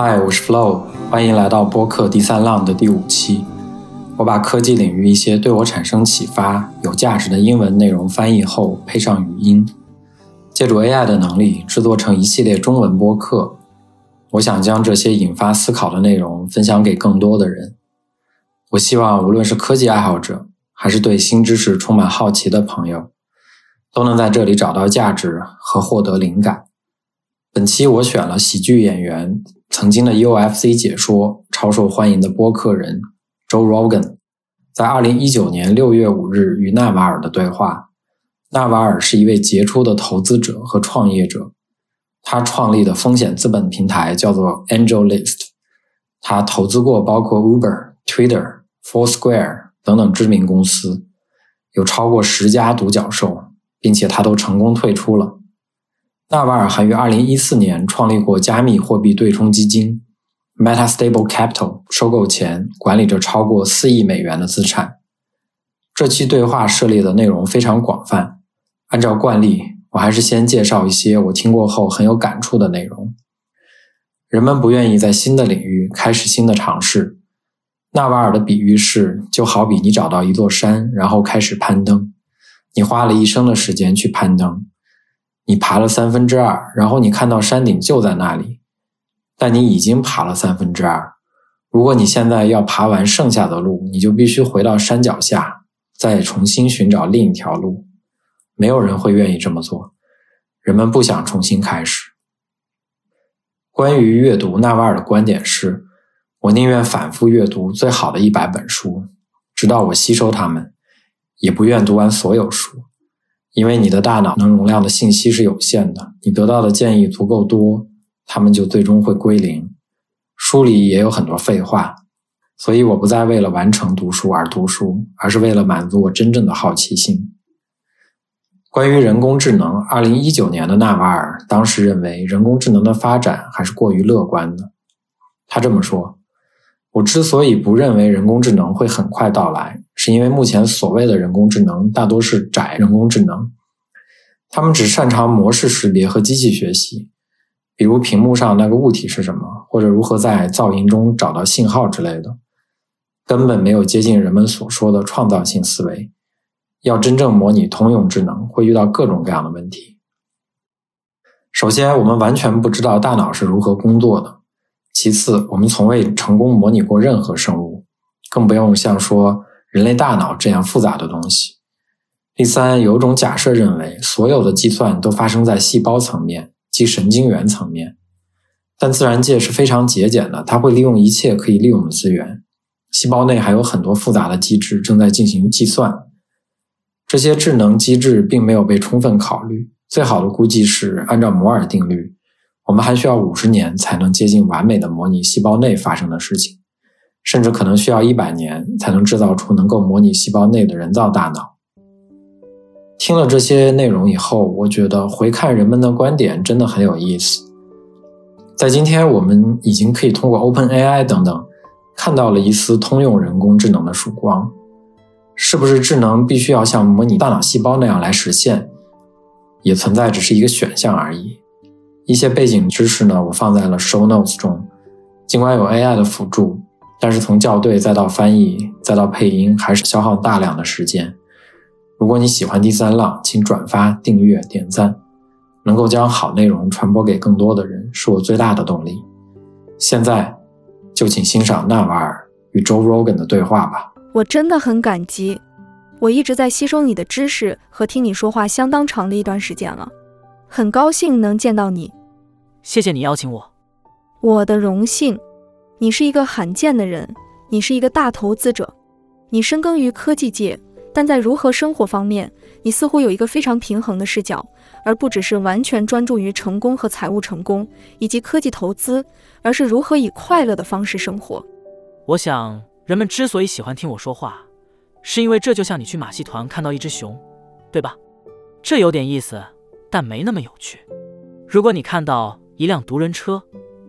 嗨，我是 Flo，欢迎来到播客第三浪的第五期。我把科技领域一些对我产生启发、有价值的英文内容翻译后，配上语音，借助 AI 的能力制作成一系列中文播客。我想将这些引发思考的内容分享给更多的人。我希望无论是科技爱好者，还是对新知识充满好奇的朋友，都能在这里找到价值和获得灵感。本期我选了喜剧演员、曾经的 UFC 解说、超受欢迎的播客人 Joe Rogan，在2019年6月5日与纳瓦尔的对话。纳瓦尔是一位杰出的投资者和创业者，他创立的风险资本平台叫做 AngelList。他投资过包括 Uber、Twitter、Foursquare 等等知名公司，有超过十家独角兽，并且他都成功退出了。纳瓦尔还于2014年创立过加密货币对冲基金 MetaStable Capital，收购前管理着超过4亿美元的资产。这期对话涉猎的内容非常广泛，按照惯例，我还是先介绍一些我听过后很有感触的内容。人们不愿意在新的领域开始新的尝试。纳瓦尔的比喻是，就好比你找到一座山，然后开始攀登，你花了一生的时间去攀登。你爬了三分之二，然后你看到山顶就在那里，但你已经爬了三分之二。如果你现在要爬完剩下的路，你就必须回到山脚下，再重新寻找另一条路。没有人会愿意这么做，人们不想重新开始。关于阅读，纳瓦尔的观点是：我宁愿反复阅读最好的一百本书，直到我吸收它们，也不愿读完所有书。因为你的大脑能容量的信息是有限的，你得到的建议足够多，他们就最终会归零。书里也有很多废话，所以我不再为了完成读书而读书，而是为了满足我真正的好奇心。关于人工智能，二零一九年的纳瓦尔当时认为人工智能的发展还是过于乐观的。他这么说。我之所以不认为人工智能会很快到来，是因为目前所谓的人工智能大多是窄人工智能，他们只擅长模式识别和机器学习，比如屏幕上那个物体是什么，或者如何在噪音中找到信号之类的，根本没有接近人们所说的创造性思维。要真正模拟通用智能，会遇到各种各样的问题。首先，我们完全不知道大脑是如何工作的。其次，我们从未成功模拟过任何生物，更不用像说人类大脑这样复杂的东西。第三，有种假设认为，所有的计算都发生在细胞层面，即神经元层面。但自然界是非常节俭的，它会利用一切可以利用的资源。细胞内还有很多复杂的机制正在进行计算，这些智能机制并没有被充分考虑。最好的估计是按照摩尔定律。我们还需要五十年才能接近完美的模拟细胞内发生的事情，甚至可能需要一百年才能制造出能够模拟细胞内的人造大脑。听了这些内容以后，我觉得回看人们的观点真的很有意思。在今天，我们已经可以通过 OpenAI 等等看到了一丝通用人工智能的曙光。是不是智能必须要像模拟大脑细胞那样来实现，也存在只是一个选项而已。一些背景知识呢，我放在了 show notes 中。尽管有 AI 的辅助，但是从校对再到翻译再到配音，还是消耗大量的时间。如果你喜欢第三浪，请转发、订阅、点赞，能够将好内容传播给更多的人，是我最大的动力。现在就请欣赏纳瓦尔与 Joe Rogan 的对话吧。我真的很感激，我一直在吸收你的知识和听你说话相当长的一段时间了，很高兴能见到你。谢谢你邀请我，我的荣幸。你是一个罕见的人，你是一个大投资者，你深耕于科技界，但在如何生活方面，你似乎有一个非常平衡的视角，而不只是完全专注于成功和财务成功以及科技投资，而是如何以快乐的方式生活。我想，人们之所以喜欢听我说话，是因为这就像你去马戏团看到一只熊，对吧？这有点意思，但没那么有趣。如果你看到。一辆独轮车，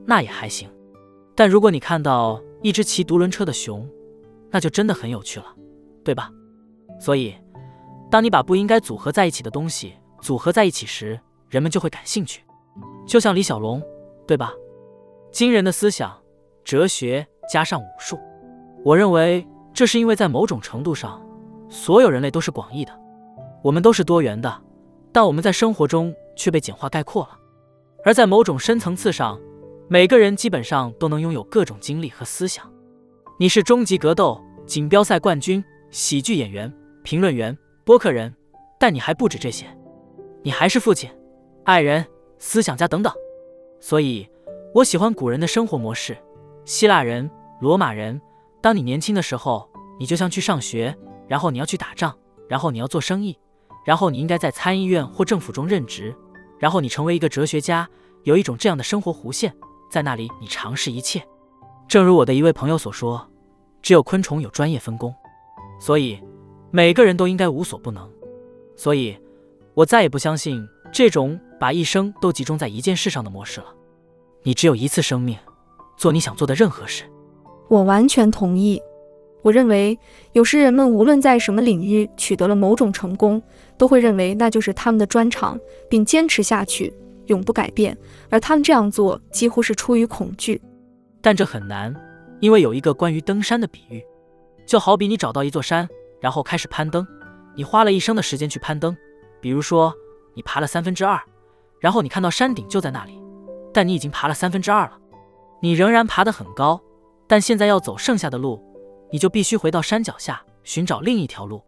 那也还行，但如果你看到一只骑独轮车的熊，那就真的很有趣了，对吧？所以，当你把不应该组合在一起的东西组合在一起时，人们就会感兴趣。就像李小龙，对吧？惊人的思想、哲学加上武术。我认为这是因为在某种程度上，所有人类都是广义的，我们都是多元的，但我们在生活中却被简化概括了。而在某种深层次上，每个人基本上都能拥有各种经历和思想。你是终极格斗锦标赛冠军、喜剧演员、评论员、播客人，但你还不止这些，你还是父亲、爱人、思想家等等。所以，我喜欢古人的生活模式。希腊人、罗马人，当你年轻的时候，你就像去上学，然后你要去打仗，然后你要做生意，然后你应该在参议院或政府中任职。然后你成为一个哲学家，有一种这样的生活弧线，在那里你尝试一切。正如我的一位朋友所说，只有昆虫有专业分工，所以每个人都应该无所不能。所以，我再也不相信这种把一生都集中在一件事上的模式了。你只有一次生命，做你想做的任何事。我完全同意。我认为，有时人们无论在什么领域取得了某种成功，都会认为那就是他们的专长，并坚持下去，永不改变。而他们这样做几乎是出于恐惧。但这很难，因为有一个关于登山的比喻，就好比你找到一座山，然后开始攀登，你花了一生的时间去攀登。比如说，你爬了三分之二，然后你看到山顶就在那里，但你已经爬了三分之二了，你仍然爬得很高，但现在要走剩下的路。你就必须回到山脚下寻找另一条路，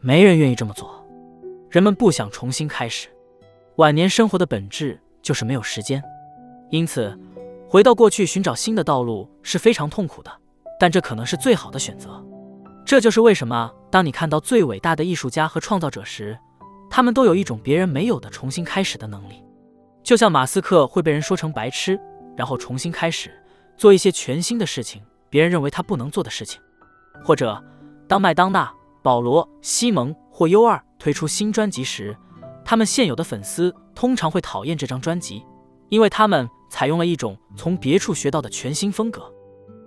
没人愿意这么做。人们不想重新开始。晚年生活的本质就是没有时间，因此回到过去寻找新的道路是非常痛苦的。但这可能是最好的选择。这就是为什么当你看到最伟大的艺术家和创造者时，他们都有一种别人没有的重新开始的能力。就像马斯克会被人说成白痴，然后重新开始做一些全新的事情，别人认为他不能做的事情。或者，当麦当娜、保罗、西蒙或 U 二推出新专辑时，他们现有的粉丝通常会讨厌这张专辑，因为他们采用了一种从别处学到的全新风格。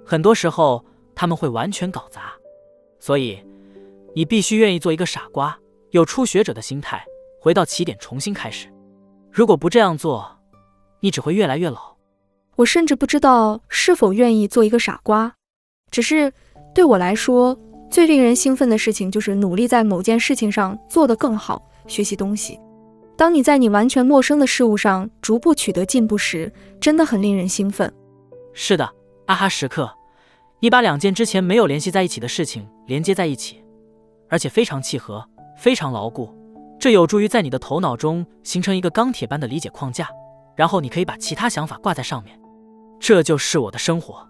很多时候，他们会完全搞砸。所以，你必须愿意做一个傻瓜，有初学者的心态，回到起点重新开始。如果不这样做，你只会越来越老。我甚至不知道是否愿意做一个傻瓜，只是。对我来说，最令人兴奋的事情就是努力在某件事情上做得更好，学习东西。当你在你完全陌生的事物上逐步取得进步时，真的很令人兴奋。是的，阿哈时刻，你把两件之前没有联系在一起的事情连接在一起，而且非常契合，非常牢固。这有助于在你的头脑中形成一个钢铁般的理解框架，然后你可以把其他想法挂在上面。这就是我的生活，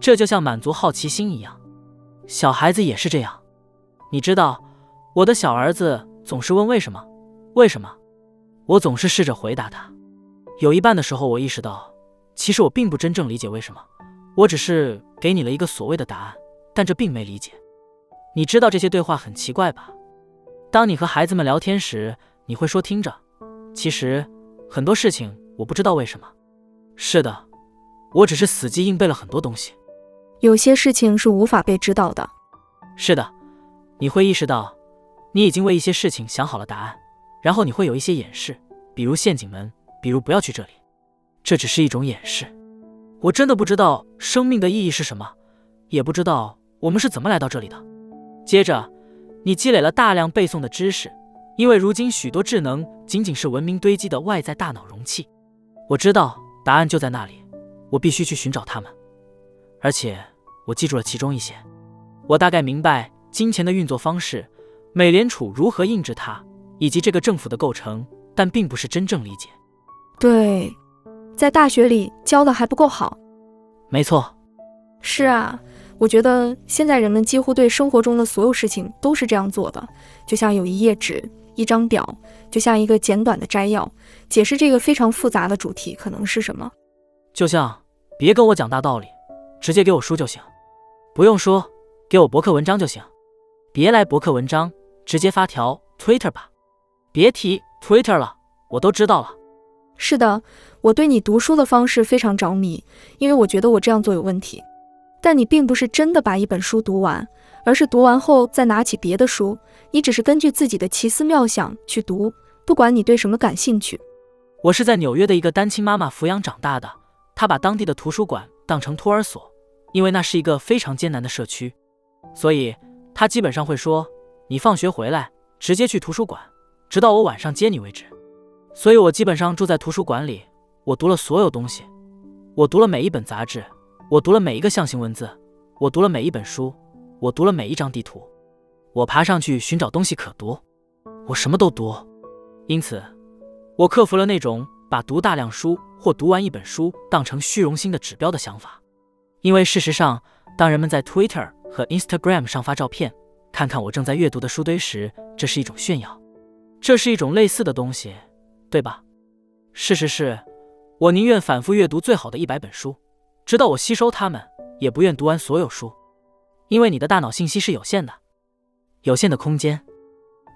这就像满足好奇心一样。小孩子也是这样，你知道，我的小儿子总是问为什么，为什么？我总是试着回答他。有一半的时候，我意识到，其实我并不真正理解为什么，我只是给你了一个所谓的答案，但这并没理解。你知道这些对话很奇怪吧？当你和孩子们聊天时，你会说：“听着，其实很多事情我不知道为什么。”是的，我只是死记硬背了很多东西。有些事情是无法被知道的。是的，你会意识到，你已经为一些事情想好了答案，然后你会有一些掩饰，比如陷阱门，比如不要去这里。这只是一种掩饰。我真的不知道生命的意义是什么，也不知道我们是怎么来到这里的。接着，你积累了大量背诵的知识，因为如今许多智能仅仅是文明堆积的外在大脑容器。我知道答案就在那里，我必须去寻找它们，而且。我记住了其中一些，我大概明白金钱的运作方式，美联储如何印制它，以及这个政府的构成，但并不是真正理解。对，在大学里教的还不够好。没错。是啊，我觉得现在人们几乎对生活中的所有事情都是这样做的，就像有一页纸、一张表，就像一个简短的摘要，解释这个非常复杂的主题可能是什么。就像，别跟我讲大道理，直接给我书就行。不用说，给我博客文章就行。别来博客文章，直接发条 Twitter 吧。别提 Twitter 了，我都知道了。是的，我对你读书的方式非常着迷，因为我觉得我这样做有问题。但你并不是真的把一本书读完，而是读完后再拿起别的书。你只是根据自己的奇思妙想去读，不管你对什么感兴趣。我是在纽约的一个单亲妈妈抚养长大的，她把当地的图书馆当成托儿所，因为那是一个非常艰难的社区，所以她基本上会说：“你放学回来直接去图书馆，直到我晚上接你为止。”所以，我基本上住在图书馆里。我读了所有东西，我读了每一本杂志，我读了每一个象形文字，我读了每一本书，我读了每一张地图。我爬上去寻找东西可读，我什么都读。因此，我克服了那种把读大量书或读完一本书当成虚荣心的指标的想法。因为事实上，当人们在 Twitter 和 Instagram 上发照片，看看我正在阅读的书堆时，这是一种炫耀，这是一种类似的东西。对吧？事实是，我宁愿反复阅读最好的一百本书，直到我吸收它们，也不愿读完所有书。因为你的大脑信息是有限的，有限的空间，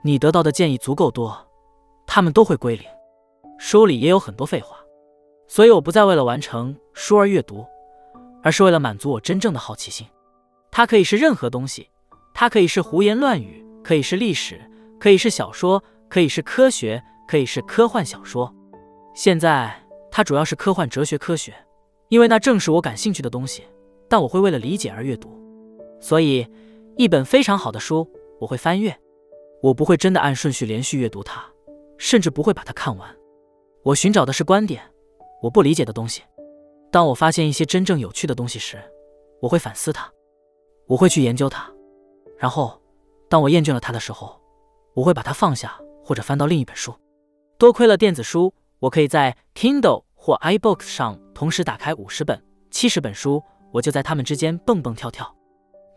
你得到的建议足够多，它们都会归零。书里也有很多废话，所以我不再为了完成书而阅读，而是为了满足我真正的好奇心。它可以是任何东西，它可以是胡言乱语，可以是历史，可以是小说，可以是科学。可以是科幻小说，现在它主要是科幻哲学科学，因为那正是我感兴趣的东西。但我会为了理解而阅读，所以一本非常好的书我会翻阅，我不会真的按顺序连续阅读它，甚至不会把它看完。我寻找的是观点，我不理解的东西。当我发现一些真正有趣的东西时，我会反思它，我会去研究它，然后当我厌倦了它的时候，我会把它放下或者翻到另一本书。多亏了电子书，我可以在 Kindle 或 iBooks 上同时打开五十本、七十本书，我就在它们之间蹦蹦跳跳。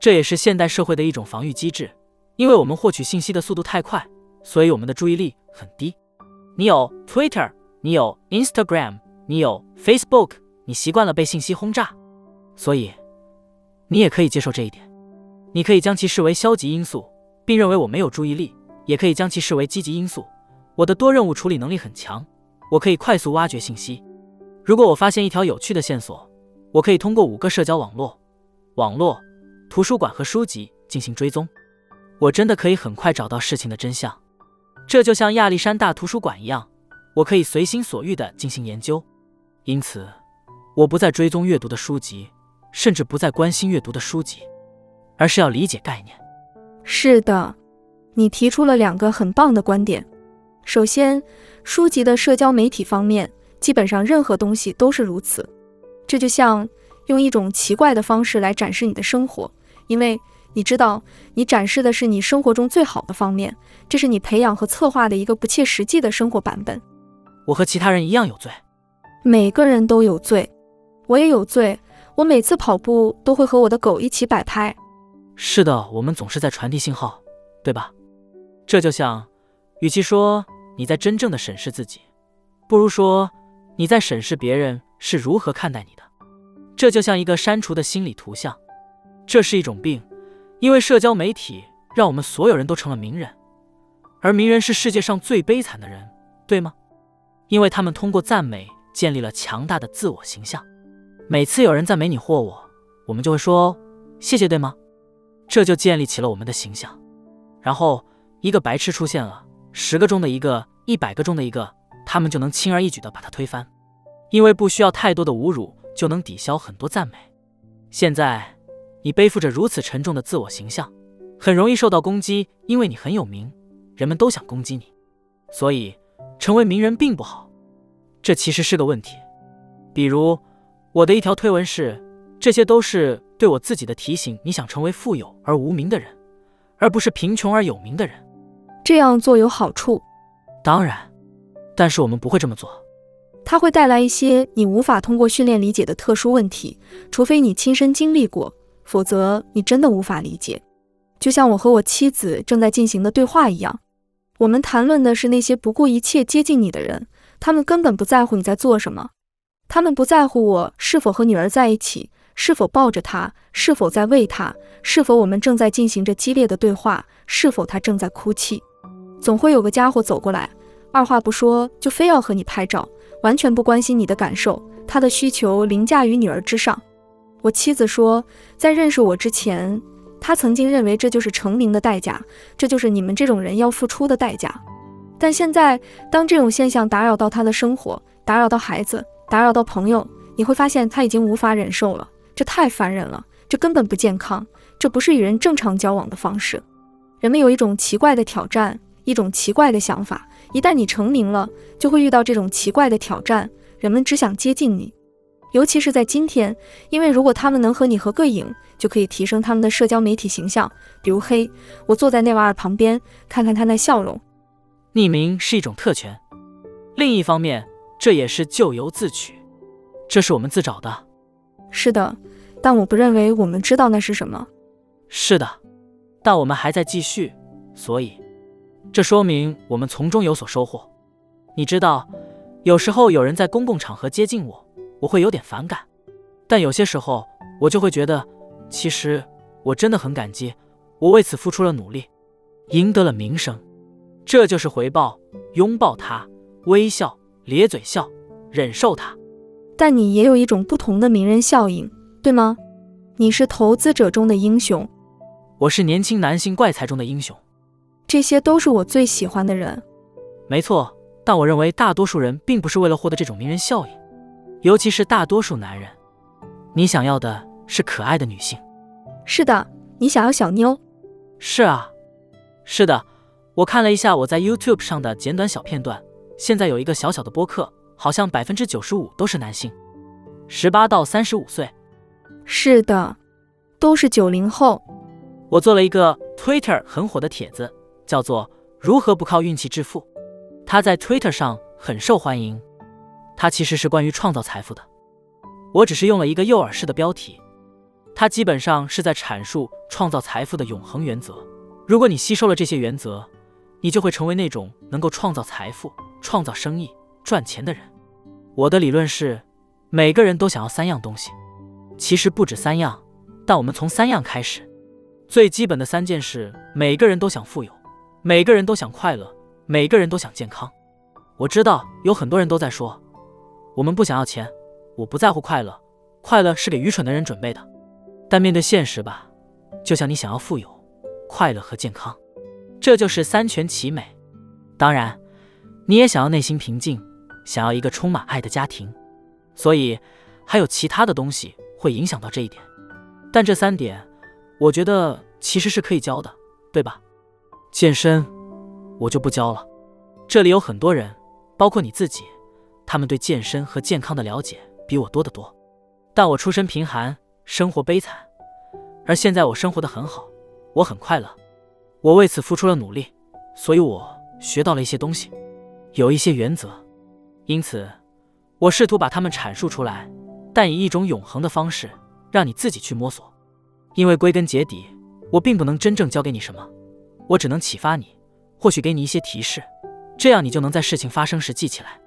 这也是现代社会的一种防御机制，因为我们获取信息的速度太快，所以我们的注意力很低。你有 Twitter，你有 Instagram，你有 Facebook，你习惯了被信息轰炸，所以你也可以接受这一点。你可以将其视为消极因素，并认为我没有注意力，也可以将其视为积极因素。我的多任务处理能力很强，我可以快速挖掘信息。如果我发现一条有趣的线索，我可以通过五个社交网络、网络、图书馆和书籍进行追踪。我真的可以很快找到事情的真相。这就像亚历山大图书馆一样，我可以随心所欲地进行研究。因此，我不再追踪阅读的书籍，甚至不再关心阅读的书籍，而是要理解概念。是的，你提出了两个很棒的观点。首先，书籍的社交媒体方面，基本上任何东西都是如此。这就像用一种奇怪的方式来展示你的生活，因为你知道你展示的是你生活中最好的方面，这是你培养和策划的一个不切实际的生活版本。我和其他人一样有罪，每个人都有罪，我也有罪。我每次跑步都会和我的狗一起摆拍。是的，我们总是在传递信号，对吧？这就像。与其说你在真正的审视自己，不如说你在审视别人是如何看待你的。这就像一个删除的心理图像，这是一种病，因为社交媒体让我们所有人都成了名人，而名人是世界上最悲惨的人，对吗？因为他们通过赞美建立了强大的自我形象。每次有人赞美你或我，我们就会说谢谢，对吗？这就建立起了我们的形象。然后一个白痴出现了。十个中的一个，一百个中的一个，他们就能轻而易举地把他推翻，因为不需要太多的侮辱就能抵消很多赞美。现在，你背负着如此沉重的自我形象，很容易受到攻击，因为你很有名，人们都想攻击你，所以成为名人并不好。这其实是个问题。比如，我的一条推文是：这些都是对我自己的提醒，你想成为富有而无名的人，而不是贫穷而有名的人。这样做有好处，当然，但是我们不会这么做。它会带来一些你无法通过训练理解的特殊问题，除非你亲身经历过，否则你真的无法理解。就像我和我妻子正在进行的对话一样，我们谈论的是那些不顾一切接近你的人，他们根本不在乎你在做什么，他们不在乎我是否和女儿在一起，是否抱着她，是否在喂她，是否我们正在进行着激烈的对话，是否她正在哭泣。总会有个家伙走过来，二话不说就非要和你拍照，完全不关心你的感受。他的需求凌驾于女儿之上。我妻子说，在认识我之前，他曾经认为这就是成名的代价，这就是你们这种人要付出的代价。但现在，当这种现象打扰到他的生活，打扰到孩子，打扰到朋友，你会发现他已经无法忍受了，这太烦人了，这根本不健康，这不是与人正常交往的方式。人们有一种奇怪的挑战，一种奇怪的想法，一旦你成名了，就会遇到这种奇怪的挑战，人们只想接近你。尤其是在今天，因为如果他们能和你合个影，就可以提升他们的社交媒体形象。比如，嘿，我坐在内瓦尔旁边，看看他那笑容。匿名是一种特权，另一方面，这也是咎由自取，这是我们自找的。是的，但我不认为我们知道那是什么。是的，但我们还在继续，所以这说明我们从中有所收获。你知道，有时候有人在公共场合接近我。我会有点反感，但有些时候我就会觉得，其实我真的很感激，我为此付出了努力，赢得了名声，这就是回报。拥抱他，微笑，咧嘴笑，忍受他。但你也有一种不同的名人效应，对吗？你是投资者中的英雄，我是年轻男性怪才中的英雄，这些都是我最喜欢的人。没错，但我认为大多数人并不是为了获得这种名人效应。尤其是大多数男人，你想要的是可爱的女性。是的，你想要小妞。是啊，是的。我看了一下我在 YouTube 上的简短小片段，现在有一个小小的播客，好像百分之九十五都是男性，十八到三十五岁。是的，都是九零后。我做了一个 Twitter 很火的帖子，叫做“如何不靠运气致富”，它在 Twitter 上很受欢迎。它其实是关于创造财富的，我只是用了一个诱饵式的标题。它基本上是在阐述创造财富的永恒原则。如果你吸收了这些原则，你就会成为那种能够创造财富、创造生意、赚钱的人。我的理论是，每个人都想要三样东西，其实不止三样，但我们从三样开始。最基本的三件事：每个人都想富有，每个人都想快乐，每个人都想健康。我知道有很多人都在说。我们不想要钱，我不在乎快乐，快乐是给愚蠢的人准备的。但面对现实吧，就像你想要富有、快乐和健康，这就是三全其美。当然，你也想要内心平静，想要一个充满爱的家庭，所以还有其他的东西会影响到这一点。但这三点，我觉得其实是可以教的，对吧？健身，我就不教了。这里有很多人，包括你自己。他们对健身和健康的了解比我多得多，但我出身贫寒，生活悲惨，而现在我生活的很好，我很快乐，我为此付出了努力，所以我学到了一些东西，有一些原则，因此我试图把它们阐述出来，但以一种永恒的方式，让你自己去摸索，因为归根结底，我并不能真正教给你什么，我只能启发你，或许给你一些提示，这样你就能在事情发生时记起来。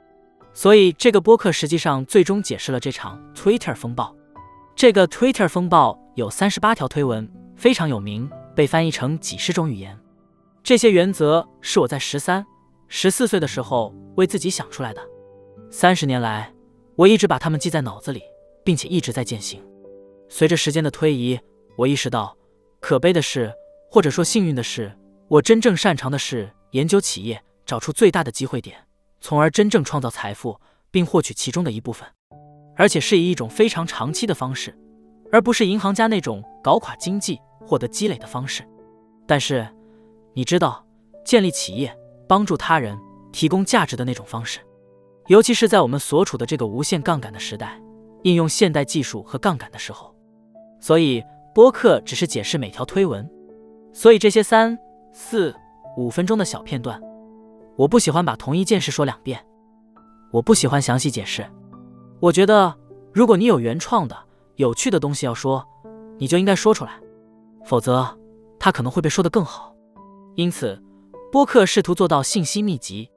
所以，这个播客实际上最终解释了这场 Twitter 风暴。这个 Twitter 风暴有三十八条推文，非常有名，被翻译成几十种语言。这些原则是我在十三、十四岁的时候为自己想出来的。三十年来，我一直把它们记在脑子里，并且一直在践行。随着时间的推移，我意识到，可悲的是，或者说幸运的是，我真正擅长的是研究企业，找出最大的机会点。从而真正创造财富，并获取其中的一部分，而且是以一种非常长期的方式，而不是银行家那种搞垮经济、获得积累的方式。但是，你知道，建立企业、帮助他人、提供价值的那种方式，尤其是在我们所处的这个无限杠杆的时代，应用现代技术和杠杆的时候。所以，播客只是解释每条推文。所以，这些三四五分钟的小片段。我不喜欢把同一件事说两遍，我不喜欢详细解释。我觉得，如果你有原创的、有趣的东西要说，你就应该说出来，否则它可能会被说得更好。因此，播客试图做到信息密集，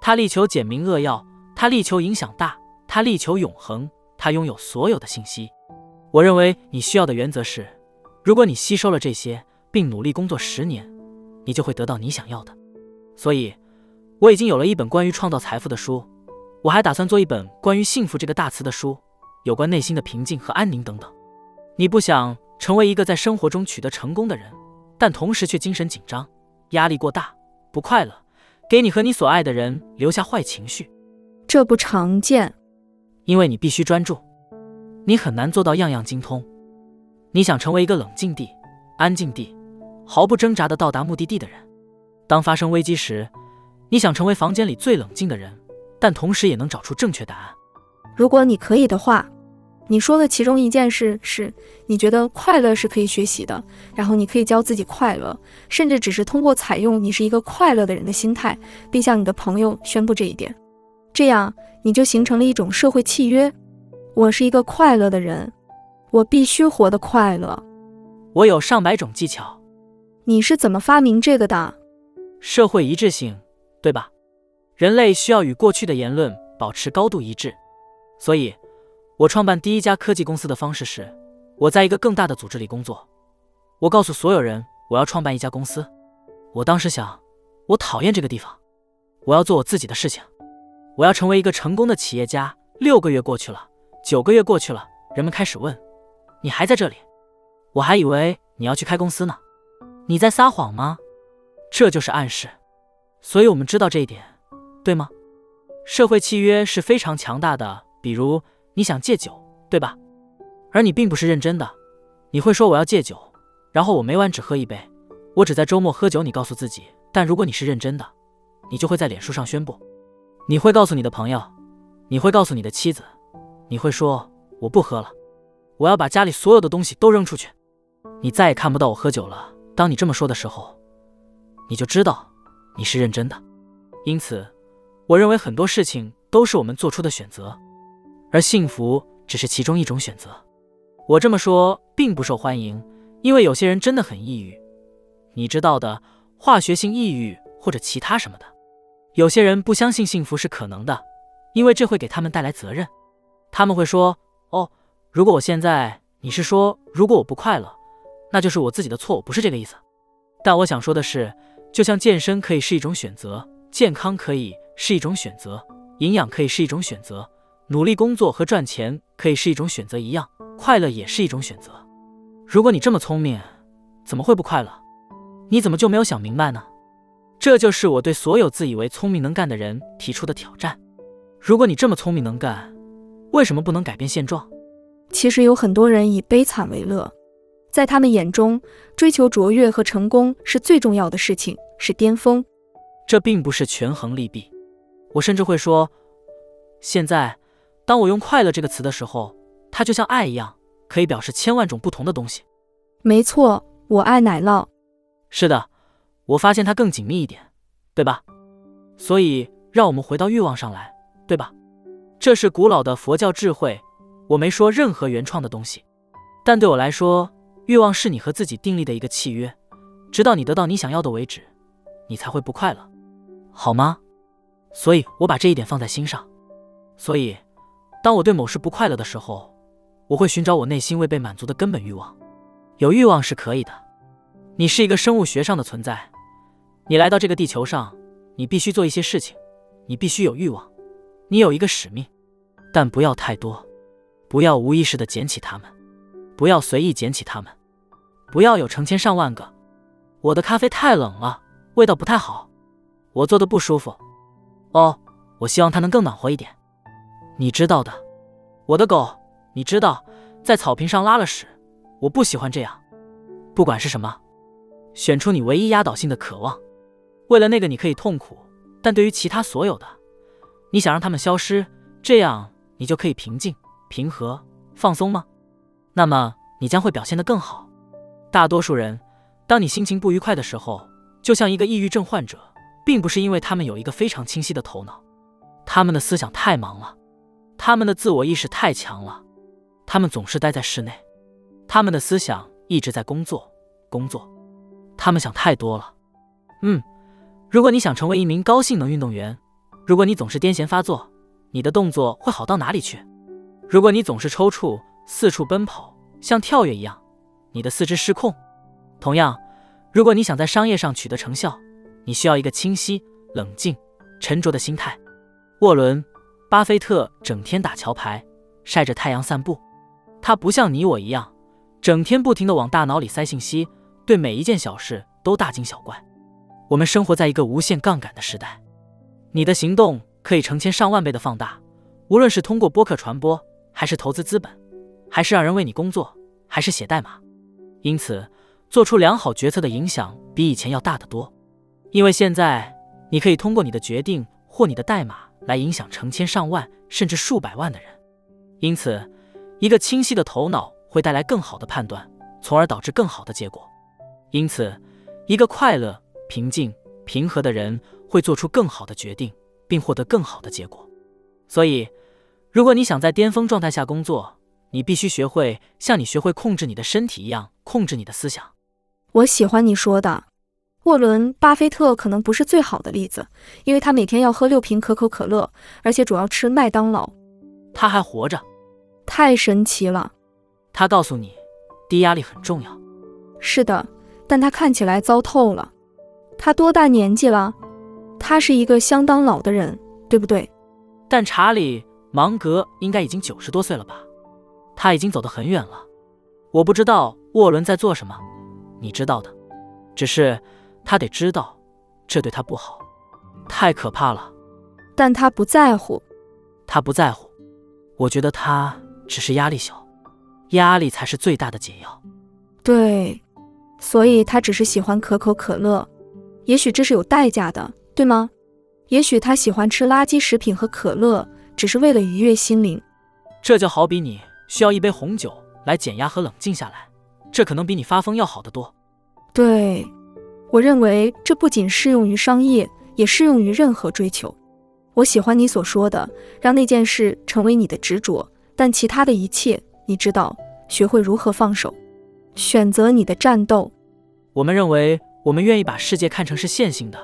他力求简明扼要，他力求影响大，他力求永恒，他拥有所有的信息。我认为你需要的原则是：如果你吸收了这些，并努力工作十年，你就会得到你想要的。所以。我已经有了一本关于创造财富的书，我还打算做一本关于幸福这个大词的书，有关内心的平静和安宁等等。你不想成为一个在生活中取得成功的人，但同时却精神紧张、压力过大、不快乐，给你和你所爱的人留下坏情绪。这不常见，因为你必须专注。你很难做到样样精通。你想成为一个冷静地、安静地、毫不挣扎地到达目的地的人。当发生危机时，你想成为房间里最冷静的人，但同时也能找出正确答案。如果你可以的话，你说的其中一件事是你觉得快乐是可以学习的，然后你可以教自己快乐，甚至只是通过采用你是一个快乐的人的心态，并向你的朋友宣布这一点，这样你就形成了一种社会契约。我是一个快乐的人，我必须活得快乐。我有上百种技巧。你是怎么发明这个的？社会一致性，对吧？人类需要与过去的言论保持高度一致，所以。我创办第一家科技公司的方式是，我在一个更大的组织里工作。我告诉所有人，我要创办一家公司。我当时想，我讨厌这个地方，我要做我自己的事情，我要成为一个成功的企业家。六个月过去了，九个月过去了，人们开始问：“你还在这里？”我还以为你要去开公司呢。你在撒谎吗？这就是暗示。所以我们知道这一点，对吗？社会契约是非常强大的，比如。你想戒酒，对吧？而你并不是认真的。你会说我要戒酒，然后我每晚只喝一杯，我只在周末喝酒。你告诉自己，但如果你是认真的，你就会在脸书上宣布。你会告诉你的朋友，你会告诉你的妻子，你会说我不喝了，我要把家里所有的东西都扔出去。你再也看不到我喝酒了。当你这么说的时候，你就知道你是认真的。因此，我认为很多事情都是我们做出的选择。而幸福只是其中一种选择。我这么说并不受欢迎，因为有些人真的很抑郁，你知道的，化学性抑郁或者其他什么的。有些人不相信幸福是可能的，因为这会给他们带来责任。他们会说：“哦，如果我现在……你是说，如果我不快乐，那就是我自己的错。”我不是这个意思。但我想说的是，就像健身可以是一种选择，健康可以是一种选择，营养可以是一种选择。努力工作和赚钱可以是一种选择一样，快乐也是一种选择。如果你这么聪明，怎么会不快乐？你怎么就没有想明白呢？这就是我对所有自以为聪明能干的人提出的挑战。如果你这么聪明能干，为什么不能改变现状？其实有很多人以悲惨为乐，在他们眼中，追求卓越和成功是最重要的事情，是巅峰。这并不是权衡利弊。我甚至会说，现在。当我用“快乐”这个词的时候，它就像爱一样，可以表示千万种不同的东西。没错，我爱奶酪。是的，我发现它更紧密一点，对吧？所以，让我们回到欲望上来，对吧？这是古老的佛教智慧。我没说任何原创的东西，但对我来说，欲望是你和自己订立的一个契约，直到你得到你想要的为止，你才会不快乐，好吗？所以我把这一点放在心上。所以。当我对某事不快乐的时候，我会寻找我内心未被满足的根本欲望。有欲望是可以的。你是一个生物学上的存在，你来到这个地球上，你必须做一些事情，你必须有欲望，你有一个使命，但不要太多，不要无意识的捡起它们，不要随意捡起它们，不要有成千上万个。我的咖啡太冷了，味道不太好，我做的不舒服。哦，我希望它能更暖和一点。你知道的，我的狗，你知道，在草坪上拉了屎，我不喜欢这样。不管是什么，选出你唯一压倒性的渴望。为了那个，你可以痛苦，但对于其他所有的，你想让他们消失，这样你就可以平静、平和、放松吗？那么你将会表现得更好。大多数人，当你心情不愉快的时候，就像一个抑郁症患者，并不是因为他们有一个非常清晰的头脑，他们的思想太忙了。他们的自我意识太强了，他们总是待在室内，他们的思想一直在工作，工作，他们想太多了。嗯，如果你想成为一名高性能运动员，如果你总是癫痫发作，你的动作会好到哪里去？如果你总是抽搐，四处奔跑，像跳跃一样，你的四肢失控。同样，如果你想在商业上取得成效，你需要一个清晰、冷静、沉着的心态。沃伦。巴菲特整天打桥牌，晒着太阳散步。他不像你我一样，整天不停地往大脑里塞信息，对每一件小事都大惊小怪。我们生活在一个无限杠杆的时代，你的行动可以成千上万倍的放大，无论是通过播客传播，还是投资资本，还是让人为你工作，还是写代码。因此，做出良好决策的影响比以前要大得多。因为现在你可以通过你的决定或你的代码来影响成千上万甚至数百万的人。因此，一个清晰的头脑会带来更好的判断，从而导致更好的结果。因此，一个快乐、平静、平和的人会做出更好的决定，并获得更好的结果。所以，如果你想在巅峰状态下工作，你必须学会像你学会控制你的身体一样控制你的思想。我喜欢你说的。沃伦·巴菲特可能不是最好的例子，因为他每天要喝六瓶可口可乐，而且主要吃麦当劳。他还活着，太神奇了。他告诉你，低压力很重要。是的，但他看起来糟透了。他多大年纪了？他是一个相当老的人，对不对？但查理·芒格应该已经九十多岁了吧？他已经走得很远了。我不知道沃伦在做什么，你知道的。只是。他得知道，这对他不好，太可怕了。但他不在乎，他不在乎。我觉得他只是压力小，压力才是最大的解药。对，所以他只是喜欢可口可乐。也许这是有代价的，对吗？也许他喜欢吃垃圾食品和可乐，只是为了愉悦心灵。这就好比你需要一杯红酒来减压和冷静下来，这可能比你发疯要好得多。对。我认为这不仅适用于商业，也适用于任何追求。我喜欢你所说的，让那件事成为你的执着，但其他的一切，你知道，学会如何放手，选择你的战斗。我们认为，我们愿意把世界看成是线性的，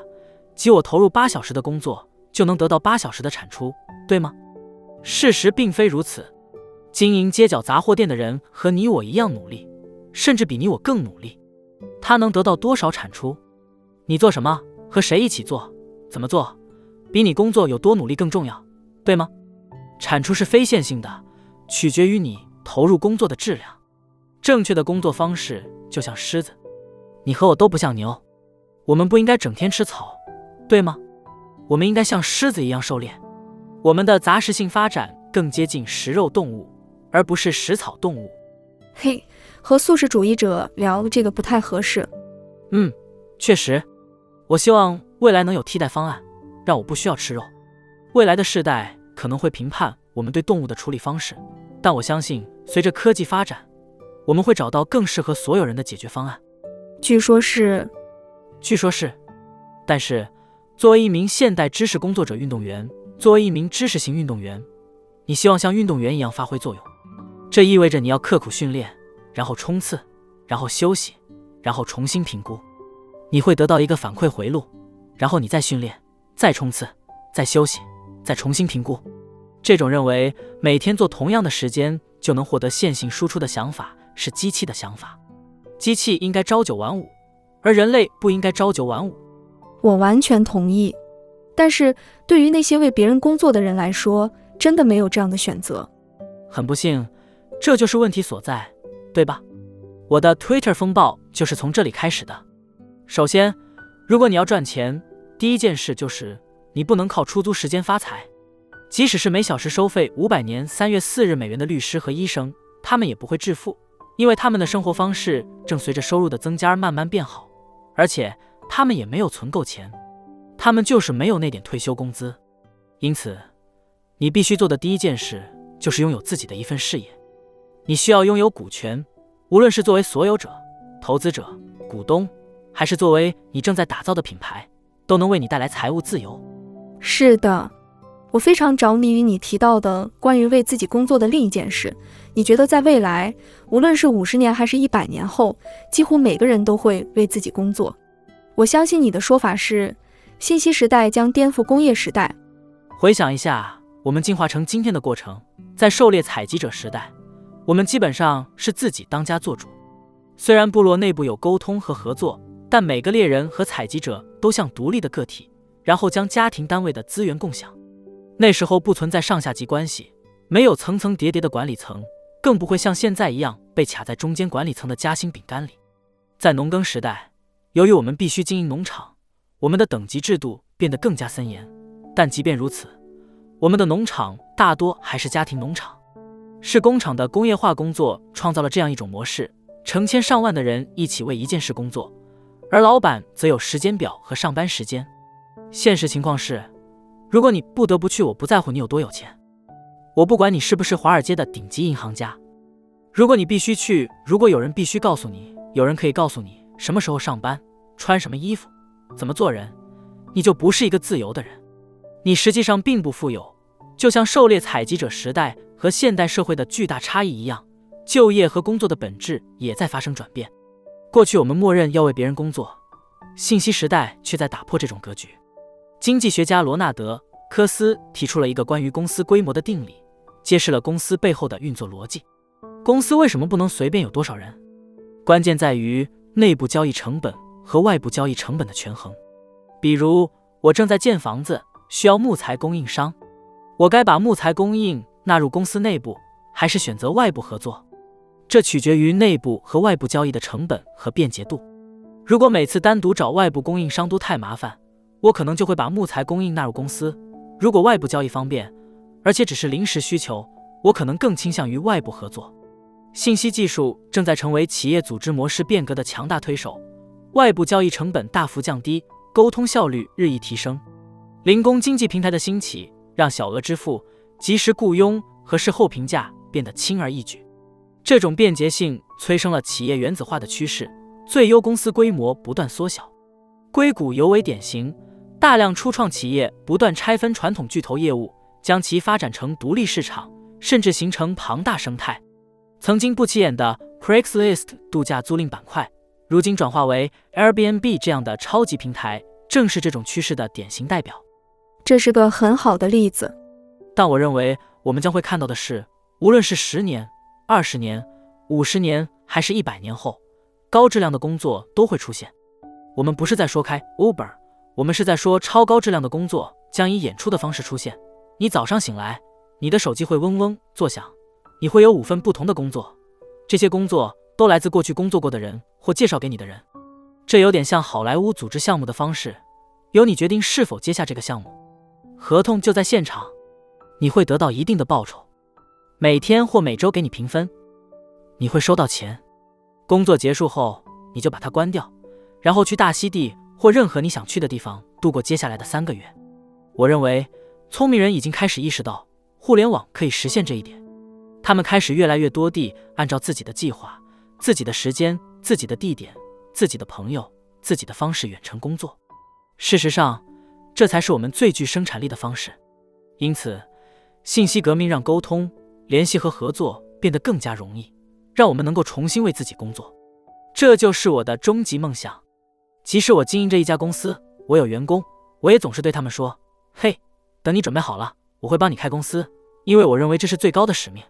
即我投入八小时的工作，就能得到八小时的产出，对吗？事实并非如此。经营街角杂货店的人和你我一样努力，甚至比你我更努力。他能得到多少产出？你做什么？和谁一起做？怎么做？比你工作有多努力更重要，对吗？产出是非线性的，取决于你投入工作的质量。正确的工作方式就像狮子，你和我都不像牛，我们不应该整天吃草，对吗？我们应该像狮子一样狩猎。我们的杂食性发展更接近食肉动物，而不是食草动物。嘿。和素食主义者聊这个不太合适。嗯，确实。我希望未来能有替代方案，让我不需要吃肉。未来的世代可能会评判我们对动物的处理方式，但我相信随着科技发展，我们会找到更适合所有人的解决方案。据说是，据说是。但是，作为一名现代知识工作者、运动员，作为一名知识型运动员，你希望像运动员一样发挥作用，这意味着你要刻苦训练。然后冲刺，然后休息，然后重新评估，你会得到一个反馈回路，然后你再训练，再冲刺，再休息，再重新评估。这种认为每天做同样的时间就能获得线性输出的想法是机器的想法。机器应该朝九晚五，而人类不应该朝九晚五。我完全同意。但是对于那些为别人工作的人来说，真的没有这样的选择。很不幸，这就是问题所在。对吧？我的 Twitter 风暴就是从这里开始的。首先，如果你要赚钱，第一件事就是你不能靠出租时间发财。即使是每小时收费五百年三月四日美元的律师和医生，他们也不会致富，因为他们的生活方式正随着收入的增加而慢慢变好，而且他们也没有存够钱，他们就是没有那点退休工资。因此，你必须做的第一件事就是拥有自己的一份事业。你需要拥有股权，无论是作为所有者、投资者、股东，还是作为你正在打造的品牌，都能为你带来财务自由。是的，我非常着迷于你提到的关于为自己工作的另一件事。你觉得在未来，无论是五十年还是一百年后，几乎每个人都会为自己工作？我相信你的说法是，信息时代将颠覆工业时代。回想一下，我们进化成今天的过程，在狩猎采集者时代。我们基本上是自己当家做主，虽然部落内部有沟通和合作，但每个猎人和采集者都像独立的个体，然后将家庭单位的资源共享。那时候不存在上下级关系，没有层层叠叠的管理层，更不会像现在一样被卡在中间管理层的夹心饼干里。在农耕时代，由于我们必须经营农场，我们的等级制度变得更加森严。但即便如此，我们的农场大多还是家庭农场。是工厂的工业化工作创造了这样一种模式，成千上万的人一起为一件事工作，而老板则有时间表和上班时间。现实情况是，如果你不得不去，我不在乎你有多有钱，我不管你是不是华尔街的顶级银行家。如果你必须去，如果有人必须告诉你，有人可以告诉你什么时候上班、穿什么衣服、怎么做人，你就不是一个自由的人。你实际上并不富有，就像狩猎采集者时代和现代社会的巨大差异一样，就业和工作的本质也在发生转变。过去我们默认要为别人工作，信息时代却在打破这种格局。经济学家罗纳德·科斯提出了一个关于公司规模的定理，揭示了公司背后的运作逻辑。公司为什么不能随便有多少人？关键在于内部交易成本和外部交易成本的权衡。比如，我正在建房子，需要木材供应商，我该把木材供应纳入公司内部，还是选择外部合作？这取决于内部和外部交易的成本和便捷度。如果每次单独找外部供应商都太麻烦，我可能就会把木材供应纳入公司。如果外部交易方便，而且只是临时需求，我可能更倾向于外部合作。信息技术正在成为企业组织模式变革的强大推手，外部交易成本大幅降低，沟通效率日益提升。零工经济平台的兴起，让小额支付、及时雇佣和事后评价变得轻而易举。这种便捷性催生了企业原子化的趋势，最优公司规模不断缩小。硅谷尤为典型。大量初创企业不断拆分传统巨头业务，将其发展成独立市场，甚至形成庞大生态。曾经不起眼的 Craigslist 度假租赁板块，如今转化为 Airbnb 这样的超级平台，正是这种趋势的典型代表。这是个很好的例子。但我认为，我们将会看到的是，无论是十年、二十年、五十年，还是一百年后，高质量的工作都会出现。我们不是在说开 Uber。我们是在说，超高质量的工作将以演出的方式出现。你早上醒来，你的手机会嗡嗡作响，你会有五份不同的工作，这些工作都来自过去工作过的人或介绍给你的人。这有点像好莱坞组织项目的方式，由你决定是否接下这个项目，合同就在现场，你会得到一定的报酬，每天或每周给你评分，你会收到钱。工作结束后，你就把它关掉，然后去大溪地。或任何你想去的地方度过接下来的三个月。我认为，聪明人已经开始意识到互联网可以实现这一点。他们开始越来越多地按照自己的计划、自己的时间、自己的地点、自己的朋友、自己的方式远程工作。事实上，这才是我们最具生产力的方式。因此，信息革命让沟通、联系和合作变得更加容易，让我们能够重新为自己工作。这就是我的终极梦想。即使我经营着一家公司，我有员工，我也总是对他们说：“嘿，等你准备好了，我会帮你开公司，因为我认为这是最高的使命。”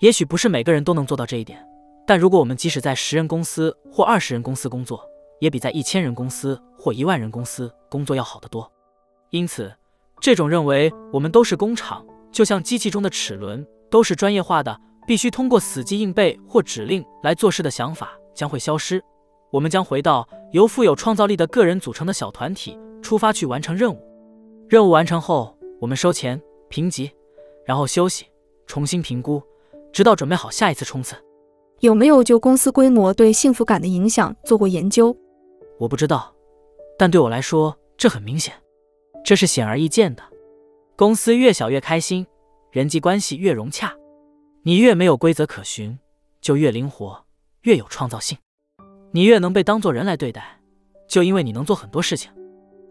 也许不是每个人都能做到这一点，但如果我们即使在十人公司或二十人公司工作，也比在一千人公司或一万人公司工作要好得多。因此，这种认为我们都是工厂，就像机器中的齿轮都是专业化的，必须通过死记硬背或指令来做事的想法将会消失。我们将回到由富有创造力的个人组成的小团体出发去完成任务。任务完成后，我们收钱、评级，然后休息，重新评估，直到准备好下一次冲刺。有没有就公司规模对幸福感的影响做过研究？我不知道，但对我来说，这很明显，这是显而易见的。公司越小越开心，人际关系越融洽。你越没有规则可循，就越灵活，越有创造性。你越能被当作人来对待，就因为你能做很多事情。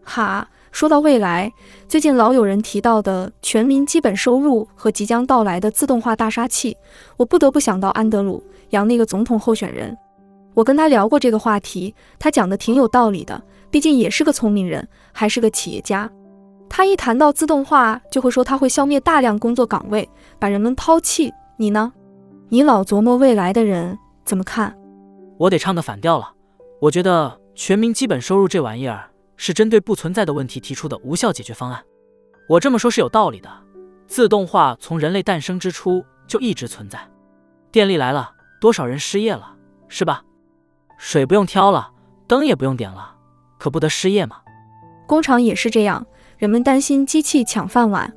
哈，说到未来，最近老有人提到的全民基本收入和即将到来的自动化大杀器，我不得不想到安德鲁杨那个总统候选人。我跟他聊过这个话题，他讲的挺有道理的，毕竟也是个聪明人，还是个企业家。他一谈到自动化，就会说他会消灭大量工作岗位，把人们抛弃。你呢？你老琢磨未来的人怎么看？我得唱个反调了，我觉得全民基本收入这玩意儿是针对不存在的问题提出的无效解决方案。我这么说是有道理的。自动化从人类诞生之初就一直存在，电力来了，多少人失业了，是吧？水不用挑了，灯也不用点了，可不得失业吗？工厂也是这样，人们担心机器抢饭碗。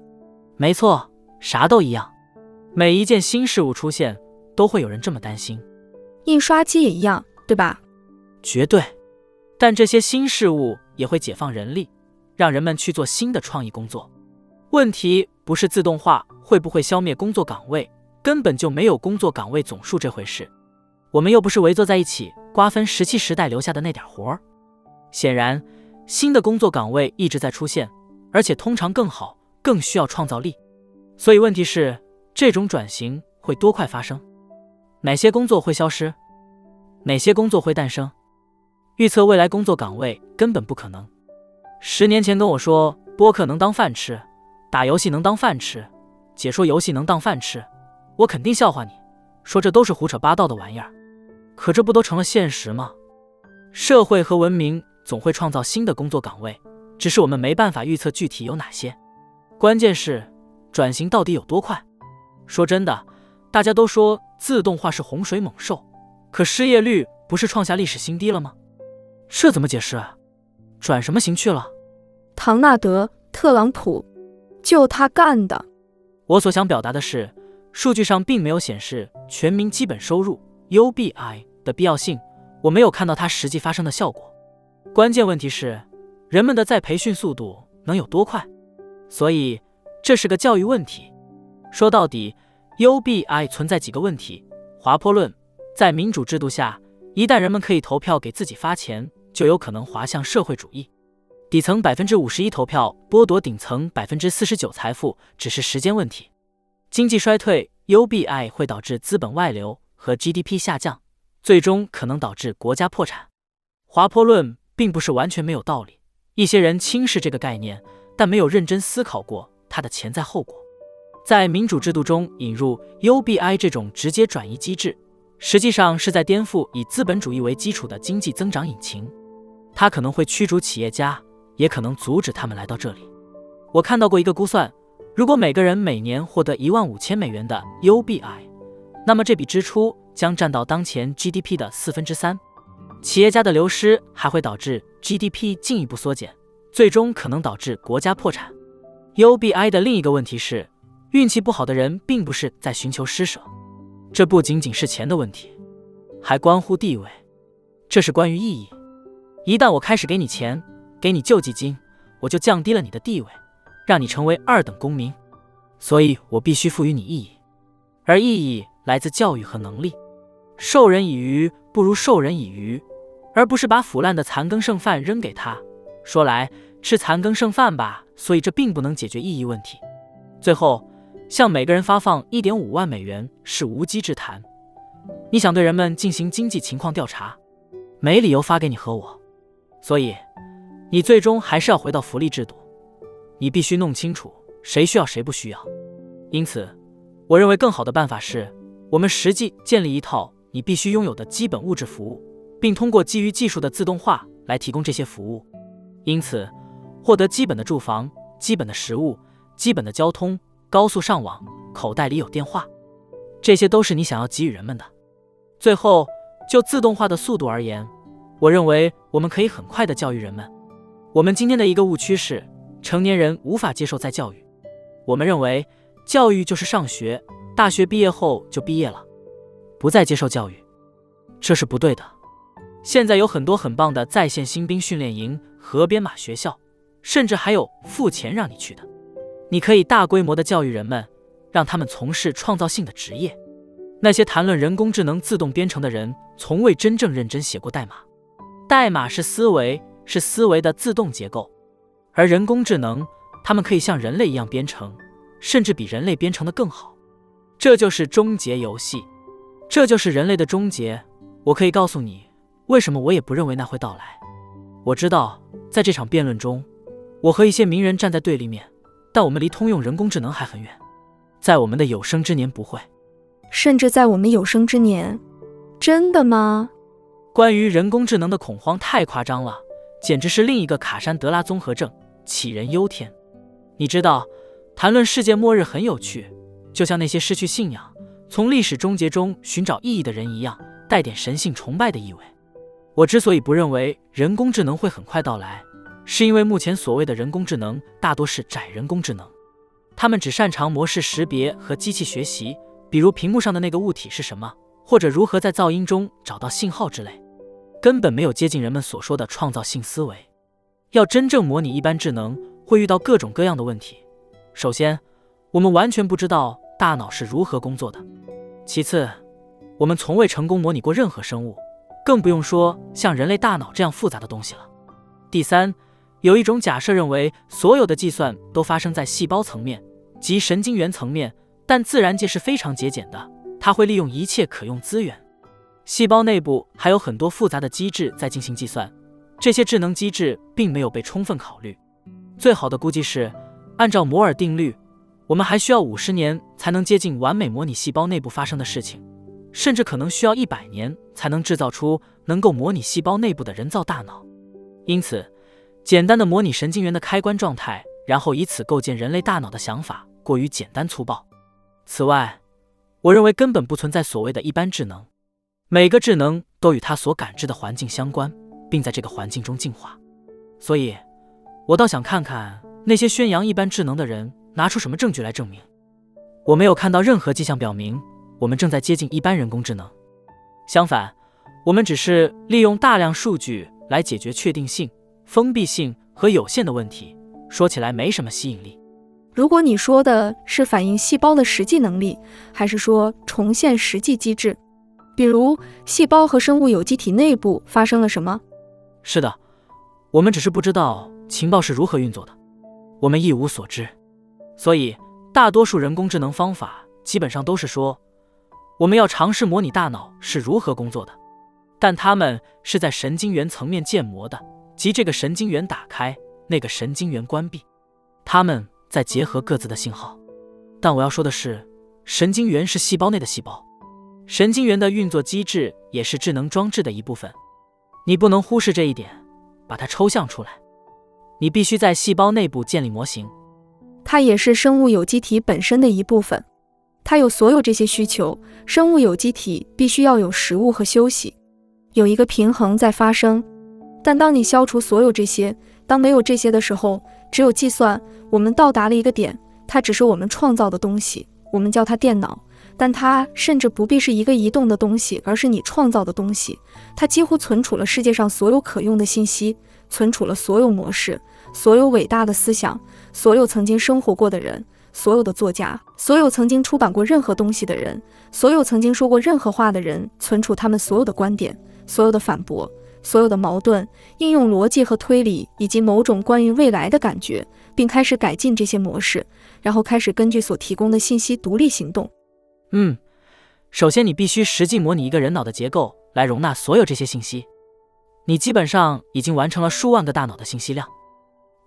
没错，啥都一样。每一件新事物出现，都会有人这么担心。印刷机也一样，对吧？绝对。但这些新事物也会解放人力，让人们去做新的创意工作。问题不是自动化会不会消灭工作岗位，根本就没有工作岗位总数这回事。我们又不是围坐在一起瓜分石器时代留下的那点活儿。显然，新的工作岗位一直在出现，而且通常更好，更需要创造力。所以问题是，这种转型会多快发生？哪些工作会消失？哪些工作会诞生？预测未来工作岗位根本不可能。十年前跟我说播客能当饭吃，打游戏能当饭吃，解说游戏能当饭吃，我肯定笑话你，说这都是胡扯八道的玩意儿。可这不都成了现实吗？社会和文明总会创造新的工作岗位，只是我们没办法预测具体有哪些。关键是转型到底有多快？说真的，大家都说自动化是洪水猛兽，可失业率不是创下历史新低了吗？这怎么解释？转什么型去了？唐纳德·特朗普，就他干的。我所想表达的是，数据上并没有显示全民基本收入。UBI 的必要性，我没有看到它实际发生的效果。关键问题是，人们的再培训速度能有多快？所以这是个教育问题。说到底，UBI 存在几个问题。滑坡论，在民主制度下，一旦人们可以投票给自己发钱，就有可能滑向社会主义。底层百分之五十一投票剥夺顶层百分之四十九财富，只是时间问题。经济衰退，UBI 会导致资本外流。和 GDP 下降，最终可能导致国家破产。滑坡论并不是完全没有道理，一些人轻视这个概念，但没有认真思考过它的潜在后果。在民主制度中引入 UBI 这种直接转移机制，实际上是在颠覆以资本主义为基础的经济增长引擎。它可能会驱逐企业家，也可能阻止他们来到这里。我看到过一个估算，如果每个人每年获得一万五千美元的 UBI。那么这笔支出将占到当前 GDP 的四分之三，企业家的流失还会导致 GDP 进一步缩减，最终可能导致国家破产。UBI 的另一个问题是，运气不好的人并不是在寻求施舍，这不仅仅是钱的问题，还关乎地位，这是关于意义。一旦我开始给你钱，给你救济金，我就降低了你的地位，让你成为二等公民，所以我必须赋予你意义，而意义。来自教育和能力，授人以鱼不如授人以渔，而不是把腐烂的残羹剩饭扔给他。说来吃残羹剩饭吧，所以这并不能解决意义问题。最后，向每个人发放一点五万美元是无稽之谈。你想对人们进行经济情况调查，没理由发给你和我。所以，你最终还是要回到福利制度。你必须弄清楚谁需要谁不需要。因此，我认为更好的办法是。我们实际建立一套你必须拥有的基本物质服务，并通过基于技术的自动化来提供这些服务。因此，获得基本的住房、基本的食物、基本的交通、高速上网、口袋里有电话，这些都是你想要给予人们的。最后，就自动化的速度而言，我认为我们可以很快的教育人们。我们今天的一个误区是，成年人无法接受再教育。我们认为，教育就是上学。大学毕业后就毕业了，不再接受教育，这是不对的。现在有很多很棒的在线新兵训练营和编码学校，甚至还有付钱让你去的。你可以大规模的教育人们，让他们从事创造性的职业。那些谈论人工智能自动编程的人，从未真正认真写过代码。代码是思维，是思维的自动结构，而人工智能，他们可以像人类一样编程，甚至比人类编程的更好。这就是终结游戏，这就是人类的终结。我可以告诉你，为什么我也不认为那会到来。我知道，在这场辩论中，我和一些名人站在对立面，但我们离通用人工智能还很远。在我们的有生之年不会，甚至在我们有生之年，真的吗？关于人工智能的恐慌太夸张了，简直是另一个卡珊德拉综合症，杞人忧天。你知道，谈论世界末日很有趣。就像那些失去信仰、从历史终结中寻找意义的人一样，带点神性崇拜的意味。我之所以不认为人工智能会很快到来，是因为目前所谓的人工智能大多是窄人工智能。他们只擅长模式识别和机器学习，比如屏幕上的那个物体是什么，或者如何在噪音中找到信号之类，根本没有接近人们所说的创造性思维。要真正模拟一般智能，会遇到各种各样的问题。首先，我们完全不知道大脑是如何工作的；其次，我们从未成功模拟过任何生物，更不用说像人类大脑这样复杂的东西了。第三，有一种假设认为，所有的计算都发生在细胞层面及神经元层面，但自然界是非常节俭的，它会利用一切可用资源。细胞内部还有很多复杂的机制在进行计算。这些智能机制并没有被充分考虑。最好的估计是，按照摩尔定律，我们还需要五十年才能接近完美模拟细胞内部发生的事情，甚至可能需要一百年才能制造出能够模拟细胞内部的人造大脑。因此，简单的模拟神经元的开关状态，然后以此构建人类大脑的想法过于简单粗暴。此外，我认为根本不存在所谓的一般智能，每个智能都与它所感知的环境相关。并在这个环境中进化，所以，我倒想看看那些宣扬一般智能的人拿出什么证据来证明。我没有看到任何迹象表明我们正在接近一般人工智能。相反，我们只是利用大量数据来解决确定性、封闭性和有限的问题。说起来没什么吸引力。如果你说的是反映细胞的实际能力，还是说重现实际机制，比如细胞和生物有机体内部发生了什么？是的，我们只是不知道情报是如何运作的，我们一无所知。所以，大多数人工智能方法基本上都是说，我们要尝试模拟大脑是如何工作的，但它们是在神经元层面建模的，即这个神经元打开，那个神经元关闭，它们在结合各自的信号。但我要说的是，神经元是细胞内的细胞，神经元的运作机制也是智能装置的一部分。你不能忽视这一点，把它抽象出来。你必须在细胞内部建立模型，它也是生物有机体本身的一部分。它有所有这些需求。生物有机体必须要有食物和休息，有一个平衡在发生。但当你消除所有这些，当没有这些的时候，只有计算。我们到达了一个点，它只是我们创造的东西，我们叫它电脑。但它甚至不必是一个移动的东西，而是你创造的东西。它几乎存储了世界上所有可用的信息，存储了所有模式、所有伟大的思想、所有曾经生活过的人、所有的作家、所有曾经出版过任何东西的人、所有曾经说过任何话的人，存储他们所有的观点、所有的反驳、所有的矛盾、应用逻辑和推理，以及某种关于未来的感觉，并开始改进这些模式，然后开始根据所提供的信息独立行动。嗯，首先你必须实际模拟一个人脑的结构来容纳所有这些信息。你基本上已经完成了数万个大脑的信息量。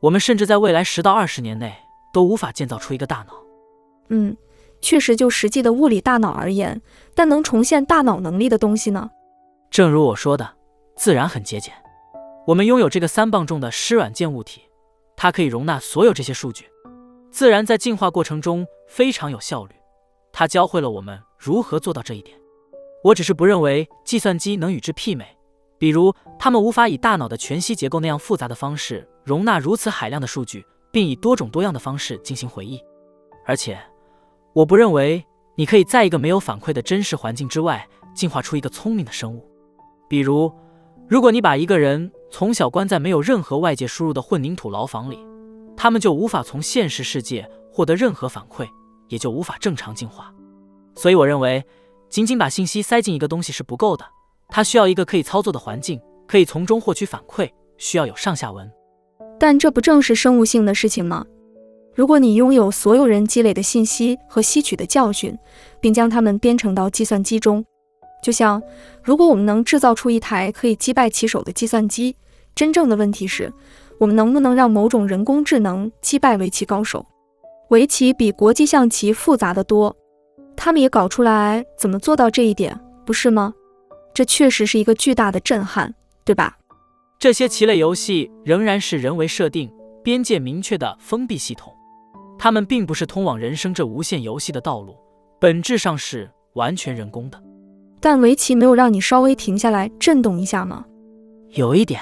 我们甚至在未来十到二十年内都无法建造出一个大脑。嗯，确实，就实际的物理大脑而言，但能重现大脑能力的东西呢？正如我说的，自然很节俭。我们拥有这个三磅重的湿软件物体，它可以容纳所有这些数据。自然在进化过程中非常有效率。它教会了我们如何做到这一点。我只是不认为计算机能与之媲美。比如，他们无法以大脑的全息结构那样复杂的方式容纳如此海量的数据，并以多种多样的方式进行回忆。而且，我不认为你可以在一个没有反馈的真实环境之外进化出一个聪明的生物。比如，如果你把一个人从小关在没有任何外界输入的混凝土牢房里，他们就无法从现实世界获得任何反馈。也就无法正常进化，所以我认为，仅仅把信息塞进一个东西是不够的，它需要一个可以操作的环境，可以从中获取反馈，需要有上下文。但这不正是生物性的事情吗？如果你拥有所有人积累的信息和吸取的教训，并将它们编程到计算机中，就像如果我们能制造出一台可以击败棋手的计算机，真正的问题是，我们能不能让某种人工智能击败围棋高手？围棋比国际象棋复杂的多，他们也搞出来怎么做到这一点，不是吗？这确实是一个巨大的震撼，对吧？这些棋类游戏仍然是人为设定、边界明确的封闭系统，它们并不是通往人生这无限游戏的道路，本质上是完全人工的。但围棋没有让你稍微停下来震动一下吗？有一点，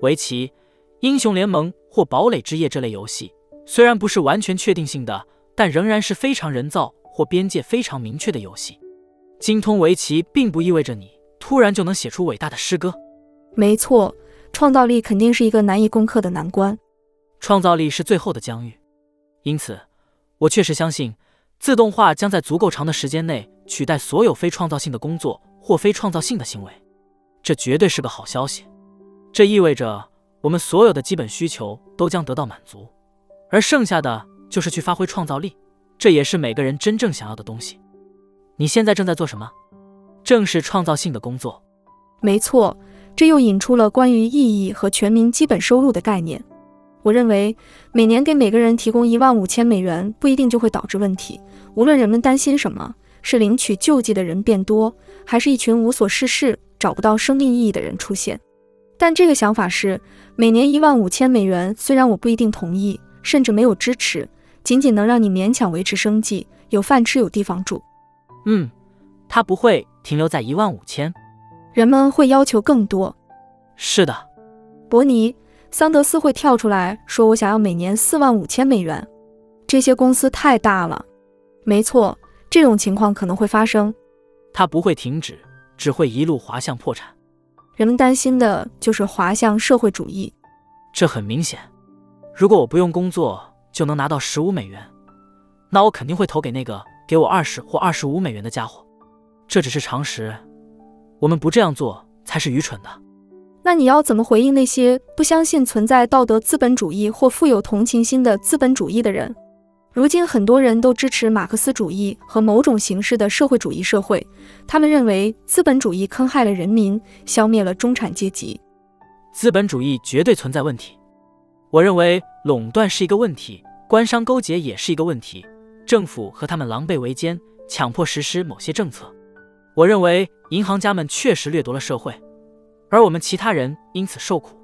围棋、英雄联盟或堡垒之夜这类游戏。虽然不是完全确定性的，但仍然是非常人造或边界非常明确的游戏。精通围棋并不意味着你突然就能写出伟大的诗歌。没错，创造力肯定是一个难以攻克的难关。创造力是最后的疆域，因此，我确实相信，自动化将在足够长的时间内取代所有非创造性的工作或非创造性的行为。这绝对是个好消息。这意味着我们所有的基本需求都将得到满足，而剩下的就是去发挥创造力。这也是每个人真正想要的东西。你现在正在做什么？正是创造性的工作。没错，这又引出了关于意义和全民基本收入的概念。我认为，每年给每个人提供一万五千美元不一定就会导致问题。无论人们担心什么，是领取救济的人变多，还是一群无所事事、找不到生命意义的人出现。但这个想法是，每年一万五千美元，虽然我不一定同意，甚至没有支持，仅仅能让你勉强维持生计，有饭吃，有地方住。嗯，它不会停留在一万五千，人们会要求更多。是的，伯尼。桑德斯会跳出来说：“我想要每年四万五千美元。”这些公司太大了。没错，这种情况可能会发生。它不会停止，只会一路滑向破产。人们担心的就是滑向社会主义。这很明显。如果我不用工作就能拿到十五美元，那我肯定会投给那个给我二十或二十五美元的家伙。这只是常识。我们不这样做才是愚蠢的。那你要怎么回应那些不相信存在道德资本主义或富有同情心的资本主义的人？如今很多人都支持马克思主义和某种形式的社会主义社会，他们认为资本主义坑害了人民，消灭了中产阶级。资本主义绝对存在问题。我认为垄断是一个问题，官商勾结也是一个问题，政府和他们狼狈为奸，强迫实施某些政策。我认为银行家们确实掠夺了社会。而我们其他人因此受苦，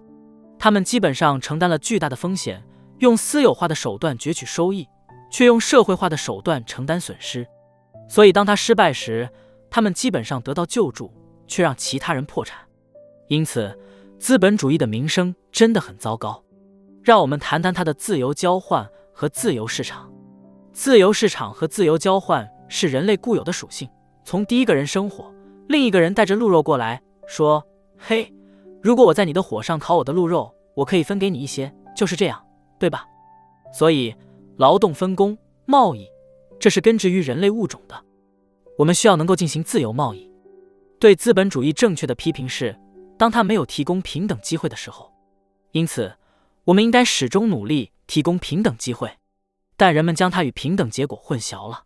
他们基本上承担了巨大的风险，用私有化的手段攫取收益，却用社会化的手段承担损失。所以，当他失败时，他们基本上得到救助，却让其他人破产。因此，资本主义的名声真的很糟糕。让我们谈谈它的自由交换和自由市场。自由市场和自由交换是人类固有的属性。从第一个人生火，另一个人带着鹿肉过来说。嘿，如果我在你的火上烤我的鹿肉，我可以分给你一些，就是这样，对吧？所以，劳动分工、贸易，这是根植于人类物种的。我们需要能够进行自由贸易。对资本主义正确的批评是，当他没有提供平等机会的时候。因此，我们应该始终努力提供平等机会。但人们将它与平等结果混淆了。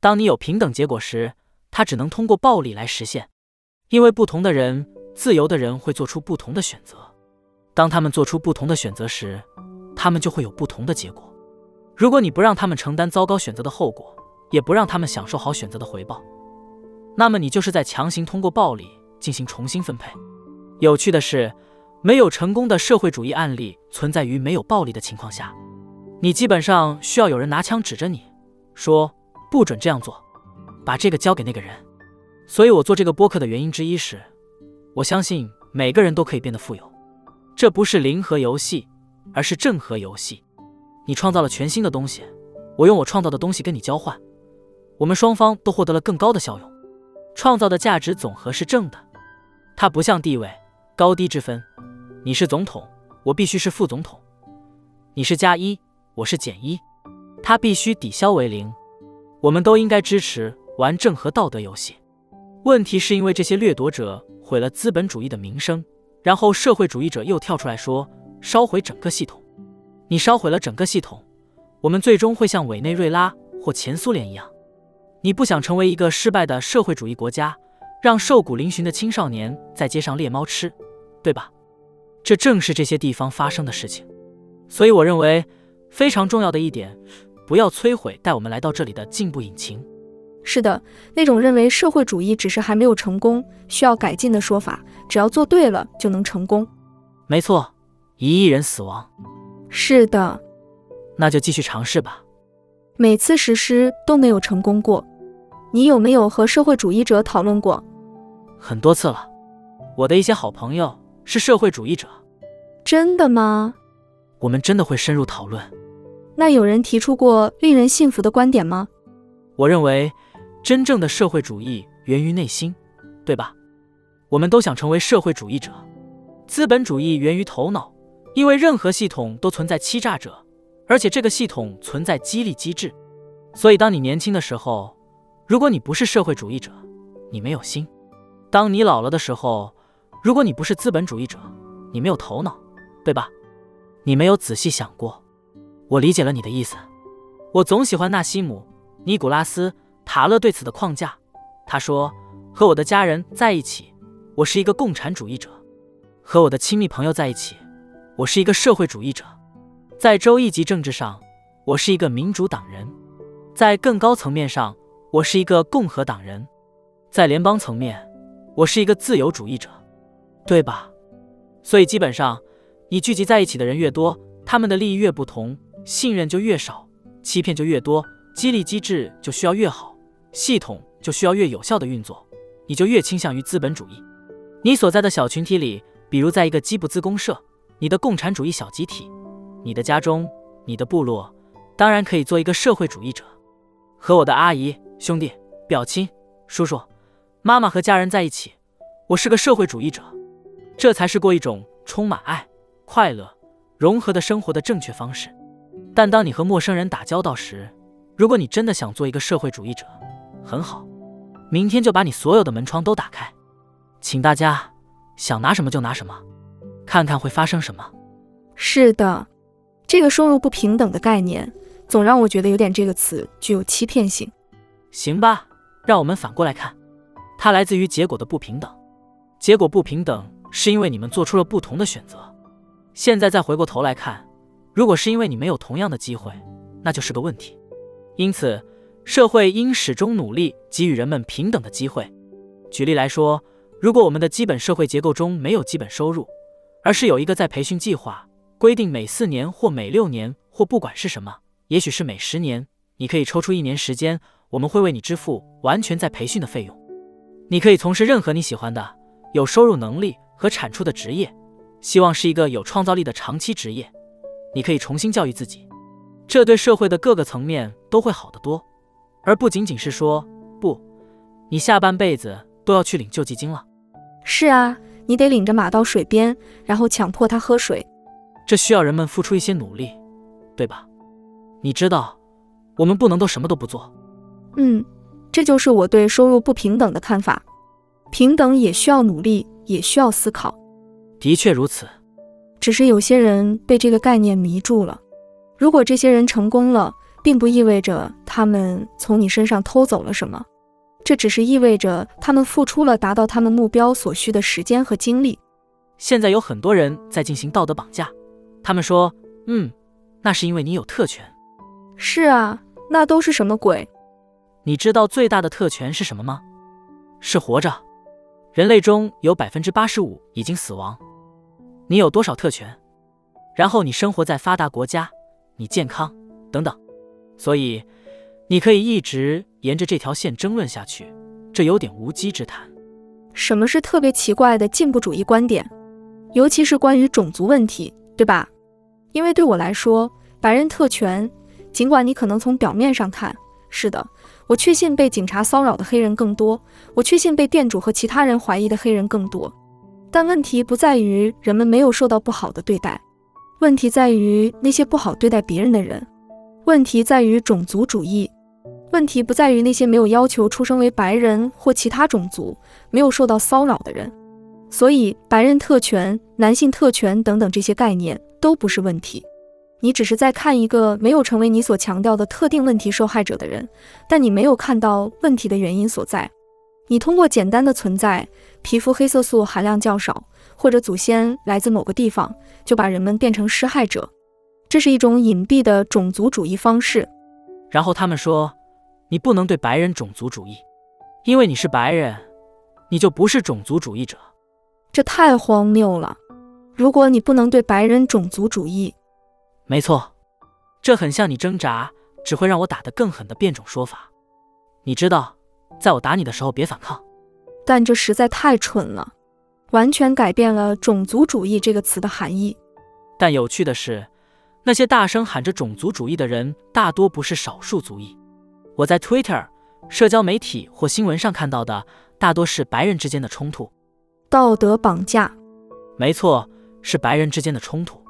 当你有平等结果时，他只能通过暴力来实现，因为不同的人。自由的人会做出不同的选择，当他们做出不同的选择时，他们就会有不同的结果。如果你不让他们承担糟糕选择的后果，也不让他们享受好选择的回报，那么你就是在强行通过暴力进行重新分配。有趣的是，没有成功的社会主义案例存在于没有暴力的情况下。你基本上需要有人拿枪指着你，说不准这样做，把这个交给那个人。所以我做这个播客的原因之一是。我相信每个人都可以变得富有，这不是零和游戏，而是正和游戏。你创造了全新的东西，我用我创造的东西跟你交换，我们双方都获得了更高的效用。创造的价值总和是正的，它不像地位高低之分。你是总统，我必须是副总统；你是加一，我是减一，它必须抵消为零。我们都应该支持玩正和道德游戏。问题是因为这些掠夺者。毁了资本主义的名声，然后社会主义者又跳出来说烧毁整个系统。你烧毁了整个系统，我们最终会像委内瑞拉或前苏联一样。你不想成为一个失败的社会主义国家，让瘦骨嶙峋的青少年在街上猎猫吃，对吧？这正是这些地方发生的事情。所以我认为非常重要的一点，不要摧毁带我们来到这里的进步引擎。是的，那种认为社会主义只是还没有成功，需要改进的说法，只要做对了就能成功。没错，一亿人死亡。是的，那就继续尝试吧。每次实施都没有成功过。你有没有和社会主义者讨论过？很多次了。我的一些好朋友是社会主义者。真的吗？我们真的会深入讨论。那有人提出过令人信服的观点吗？我认为，真正的社会主义源于内心，对吧？我们都想成为社会主义者。资本主义源于头脑，因为任何系统都存在欺诈者，而且这个系统存在激励机制。所以，当你年轻的时候，如果你不是社会主义者，你没有心；当你老了的时候，如果你不是资本主义者，你没有头脑，对吧？你没有仔细想过。我理解了你的意思。我总喜欢纳西姆·尼古拉斯·塔勒对此的框架。他说：“和我的家人在一起，我是一个共产主义者；和我的亲密朋友在一起，我是一个社会主义者。在州一级政治上，我是一个民主党人；在更高层面上，我是一个共和党人；在联邦层面，我是一个自由主义者，对吧？所以基本上，你聚集在一起的人越多，他们的利益越不同。”信任就越少，欺骗就越多，激励机制就需要越好，系统就需要越有效的运作，你就越倾向于资本主义。你所在的小群体里，比如在一个基布兹公社，你的共产主义小集体，你的家中，你的部落，当然可以做一个社会主义者。和我的阿姨、兄弟、表亲、叔叔、妈妈和家人在一起，我是个社会主义者。这才是过一种充满爱、快乐、融合的生活的正确方式。但当你和陌生人打交道时，如果你真的想做一个社会主义者，很好，明天就把你所有的门窗都打开，请大家想拿什么就拿什么，看看会发生什么。是的，这个收入不平等的概念，总让我觉得有点这个词具有欺骗性。行吧，让我们反过来看，它来自于结果的不平等。结果不平等是因为你们做出了不同的选择。现在再回过头来看。如果是因为你没有同样的机会，那就是个问题。因此，社会应始终努力给予人们平等的机会。举例来说，如果我们的基本社会结构中没有基本收入，而是有一个在培训计划，规定每四年或每六年或不管是什么，也许是每十年，你可以抽出一年时间，我们会为你支付完全在培训的费用。你可以从事任何你喜欢的、有收入能力和产出的职业，希望是一个有创造力的长期职业。你可以重新教育自己，这对社会的各个层面都会好得多，而不仅仅是说不，你下半辈子都要去领救济金了。是啊，你得领着马到水边，然后强迫他喝水。这需要人们付出一些努力，对吧？你知道，我们不能都什么都不做。嗯，这就是我对收入不平等的看法。平等也需要努力，也需要思考。的确如此。只是有些人被这个概念迷住了。如果这些人成功了，并不意味着他们从你身上偷走了什么，这只是意味着他们付出了达到他们目标所需的时间和精力。现在有很多人在进行道德绑架，他们说：“嗯，那是因为你有特权。”是啊，那都是什么鬼？你知道最大的特权是什么吗？是活着。人类中有百分之八十五已经死亡。你有多少特权？然后你生活在发达国家，你健康等等，所以你可以一直沿着这条线争论下去，这有点无稽之谈。什么是特别奇怪的进步主义观点？尤其是关于种族问题，对吧？因为对我来说，白人特权，尽管你可能从表面上看，是的，我确信被警察骚扰的黑人更多，我确信被店主和其他人怀疑的黑人更多。但问题不在于人们没有受到不好的对待，问题在于那些不好对待别人的人，问题在于种族主义，问题不在于那些没有要求出生为白人或其他种族、没有受到骚扰的人。所以，白人特权、男性特权等等这些概念都不是问题。你只是在看一个没有成为你所强调的特定问题受害者的人，但你没有看到问题的原因所在。你通过简单的存在。皮肤黑色素含量较少，或者祖先来自某个地方，就把人们变成施害者。这是一种隐蔽的种族主义方式。然后他们说，你不能对白人种族主义，因为你是白人，你就不是种族主义者。这太荒谬了！如果你不能对白人种族主义，没错，这很像你挣扎只会让我打得更狠的变种说法。你知道，在我打你的时候别反抗。但这实在太蠢了，完全改变了种族主义这个词的含义。但有趣的是，那些大声喊着种族主义的人，大多不是少数族裔。我在 Twitter、社交媒体或新闻上看到的，大多是白人之间的冲突。道德绑架，没错，是白人之间的冲突，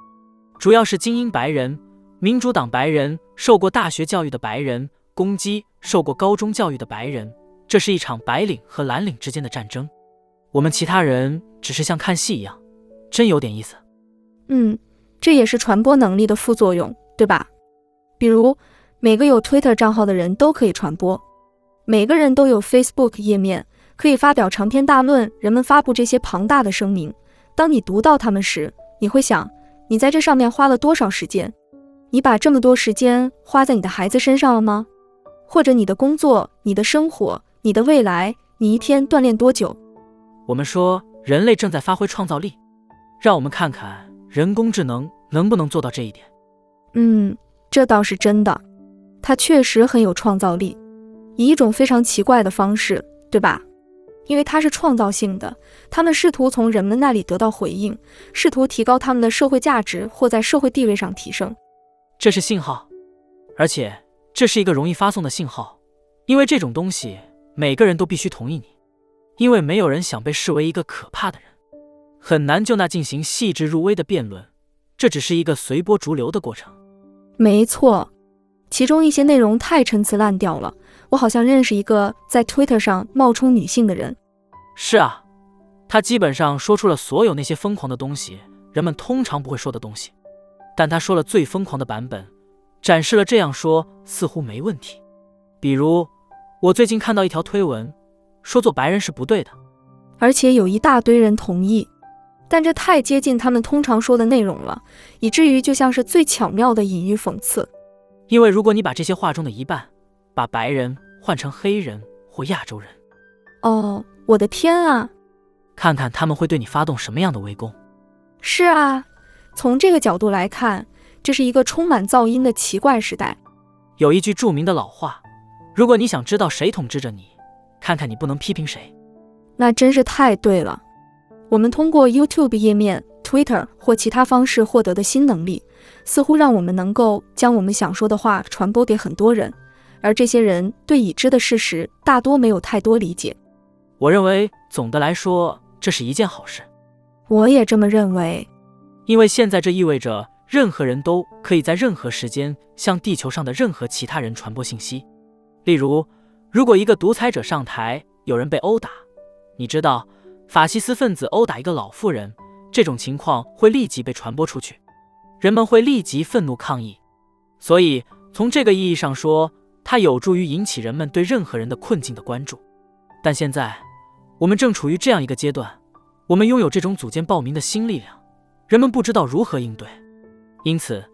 主要是精英白人、民主党白人、受过大学教育的白人攻击受过高中教育的白人。这是一场白领和蓝领之间的战争。我们其他人只是像看戏一样，真有点意思。嗯，这也是传播能力的副作用，对吧？比如，每个有 Twitter 账号的人都可以传播，每个人都有 Facebook 页面，可以发表长篇大论。人们发布这些庞大的声明，当你读到他们时，你会想，你在这上面花了多少时间？你把这么多时间花在你的孩子身上了吗？或者你的工作、你的生活、你的未来？你一天锻炼多久？我们说人类正在发挥创造力，让我们看看人工智能能不能做到这一点。嗯，这倒是真的，它确实很有创造力，以一种非常奇怪的方式，对吧？因为它是创造性的，他们试图从人们那里得到回应，试图提高他们的社会价值或在社会地位上提升。这是信号，而且这是一个容易发送的信号，因为这种东西每个人都必须同意你，因为没有人想被视为一个可怕的人，很难就那进行细致入微的辩论，这只是一个随波逐流的过程。没错，其中一些内容太陈词滥调了。我好像认识一个在 Twitter 上冒充女性的人。是啊，他基本上说出了所有那些疯狂的东西，人们通常不会说的东西。但他说了最疯狂的版本，展示了这样说似乎没问题。比如，我最近看到一条推文，说做白人是不对的，而且有一大堆人同意。但这太接近他们通常说的内容了，以至于就像是最巧妙的隐喻讽刺。因为如果你把这些话中的一半，把白人换成黑人或亚洲人，哦，我的天啊！看看他们会对你发动什么样的围攻。是啊，从这个角度来看，这是一个充满噪音的奇怪时代。有一句著名的老话：如果你想知道谁统治着你，看看你不能批评谁。那真是太对了。我们通过 YouTube 页面、Twitter 或其他方式获得的新能力，似乎让我们能够将我们想说的话传播给很多人。而这些人对已知的事实大多没有太多理解。我认为总的来说，这是一件好事。我也这么认为，因为现在这意味着任何人都可以在任何时间向地球上的任何其他人传播信息。例如，如果一个独裁者上台，有人被殴打，你知道，法西斯分子殴打一个老妇人，这种情况会立即被传播出去，人们会立即愤怒抗议。所以，从这个意义上说，它有助于引起人们对任何人的困境的关注，但现在我们正处于这样一个阶段，我们拥有这种组建暴民的新力量，人们不知道如何应对，因此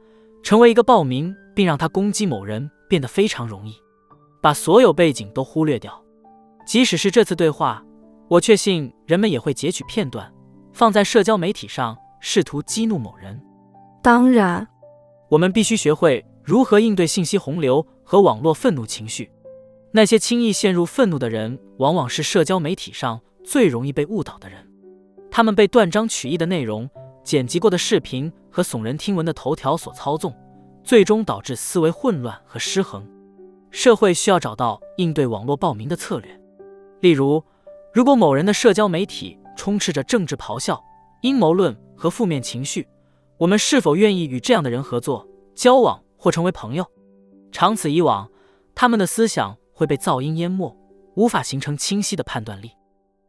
成为一个暴民并让他攻击某人变得非常容易，把所有背景都忽略掉。即使是这次对话，我确信人们也会截取片段放在社交媒体上，试图激怒某人。当然，我们必须学会如何应对信息洪流。和网络愤怒情绪，那些轻易陷入愤怒的人，往往是社交媒体上最容易被误导的人。他们被断章取义的内容、剪辑过的视频和耸人听闻的头条所操纵，最终导致思维混乱和失衡。社会需要找到应对网络暴民的策略。例如，如果某人的社交媒体充斥着政治咆哮、阴谋论和负面情绪，我们是否愿意与这样的人合作、交往或成为朋友？长此以往，他们的思想会被噪音淹没，无法形成清晰的判断力。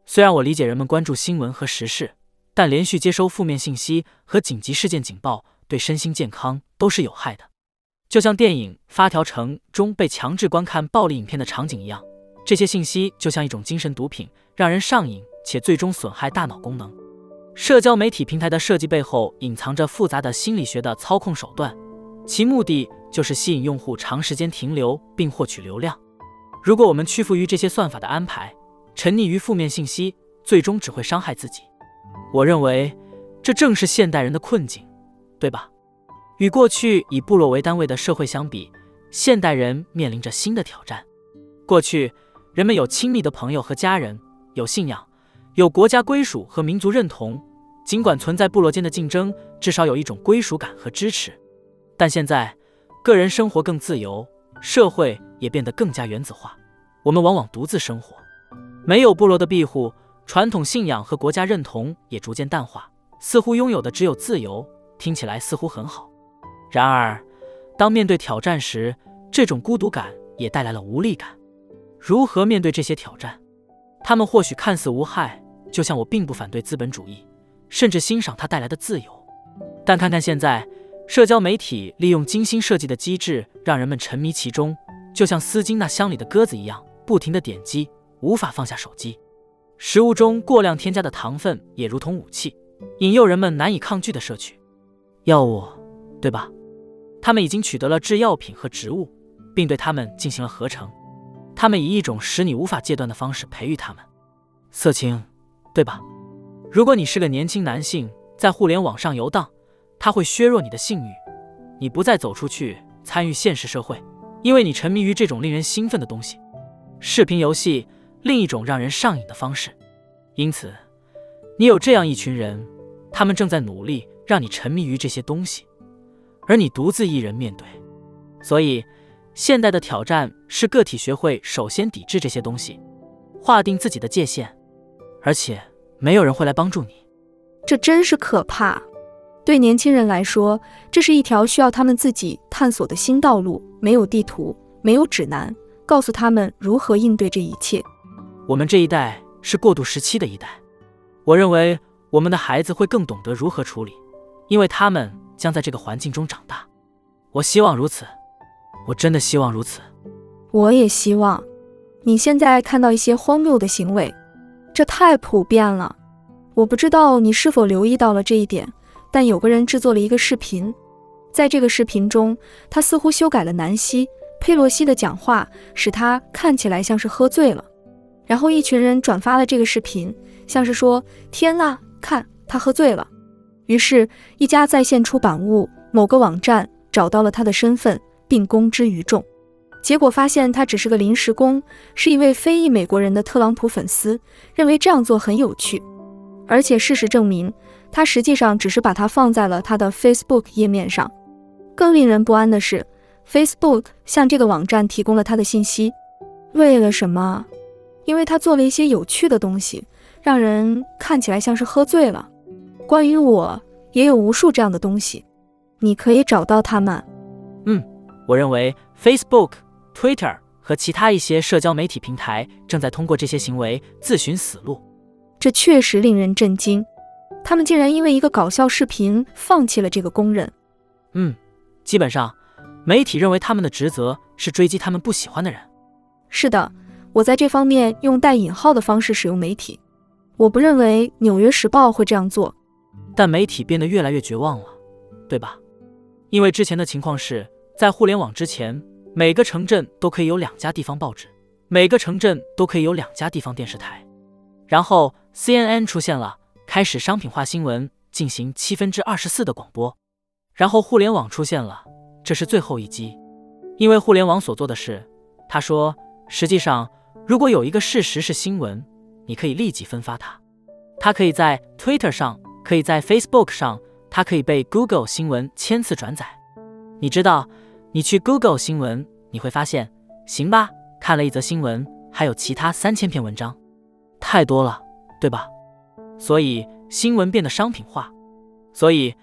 虽然我理解人们关注新闻和时事，但连续接收负面信息和紧急事件警报对身心健康都是有害的。就像电影《发条城》中被强制观看暴力影片的场景一样，这些信息就像一种精神毒品，让人上瘾且最终损害大脑功能。社交媒体平台的设计背后隐藏着复杂的心理学的操控手段，其目的。就是吸引用户长时间停留并获取流量。如果我们屈服于这些算法的安排，沉溺于负面信息，最终只会伤害自己。我认为这正是现代人的困境，对吧？与过去以部落为单位的社会相比，现代人面临着新的挑战。过去，人们有亲密的朋友和家人，有信仰，有国家归属和民族认同。尽管存在部落间的竞争，至少有一种归属感和支持。但现在，个人生活更自由，社会也变得更加原子化。我们往往独自生活，没有部落的庇护，传统信仰和国家认同也逐渐淡化，似乎拥有的只有自由。听起来似乎很好，然而，当面对挑战时，这种孤独感也带来了无力感。如何面对这些挑战？他们或许看似无害，就像我并不反对资本主义，甚至欣赏它带来的自由。但看看现在，社交媒体利用精心设计的机制，让人们沉迷其中，就像丝巾那箱里的鸽子一样，不停的点击，无法放下手机。食物中过量添加的糖分也如同武器，引诱人们难以抗拒的摄取。药物，对吧？他们已经取得了制药品和植物，并对它们进行了合成。他们以一种使你无法戒断的方式培育他们。色情，对吧？如果你是个年轻男性，在互联网上游荡，它会削弱你的性欲，你不再走出去参与现实社会，因为你沉迷于这种令人兴奋的东西。视频游戏，另一种让人上瘾的方式。因此，你有这样一群人，他们正在努力。让你沉迷于这些东西，而你独自一人面对。所以，现代的挑战是个体学会首先抵制这些东西，划定自己的界限，而且没有人会来帮助你。这真是可怕。对年轻人来说，这是一条需要他们自己探索的新道路。没有地图，没有指南，告诉他们如何应对这一切。我们这一代是过渡时期的一代。我认为我们的孩子会更懂得如何处理。因为他们将在这个环境中长大，我希望如此，我真的希望如此。我也希望。你现在看到一些荒谬的行为，这太普遍了。我不知道你是否留意到了这一点，但有个人制作了一个视频，在这个视频中，他似乎修改了南希·佩洛西的讲话，使他看起来像是喝醉了。然后一群人转发了这个视频，像是说：“天呐，看他喝醉了。”于是，一家在线出版物某个网站找到了他的身份，并公之于众。结果发现他只是个临时工，是一位非裔美国人的特朗普粉丝，认为这样做很有趣。而且事实证明，他实际上只是把它放在了他的 Facebook 页面上。更令人不安的是，Facebook 向这个网站提供了他的信息，为了什么？因为他做了一些有趣的东西，让人看起来像是喝醉了。关于我也有无数这样的东西，你可以找到他们。嗯，我认为 Facebook、Twitter 和其他一些社交媒体平台正在通过这些行为自寻死路。这确实令人震惊，他们竟然因为一个搞笑视频放弃了这个工人。嗯，基本上，媒体认为他们的职责是追击他们不喜欢的人。是的，我在这方面用带引号的方式使用媒体。我不认为《纽约时报》会这样做。但媒体变得越来越绝望了，对吧？因为之前的情况是在互联网之前，每个城镇都可以有两家地方报纸，每个城镇都可以有两家地方电视台。然后 CNN 出现了，开始商品化新闻，进行七分之二十四的广播。然后互联网出现了，这是最后一击。因为互联网所做的事，他说，实际上，如果有一个事实是新闻，你可以立即分发它，它可以在 Twitter 上。可以在 Facebook 上，它可以被 Google 新闻千次转载。你知道，你去 Google 新闻，你会发现，行吧，看了一则新闻，还有其他三千篇文章，太多了，对吧？所以新闻变得商品化，所以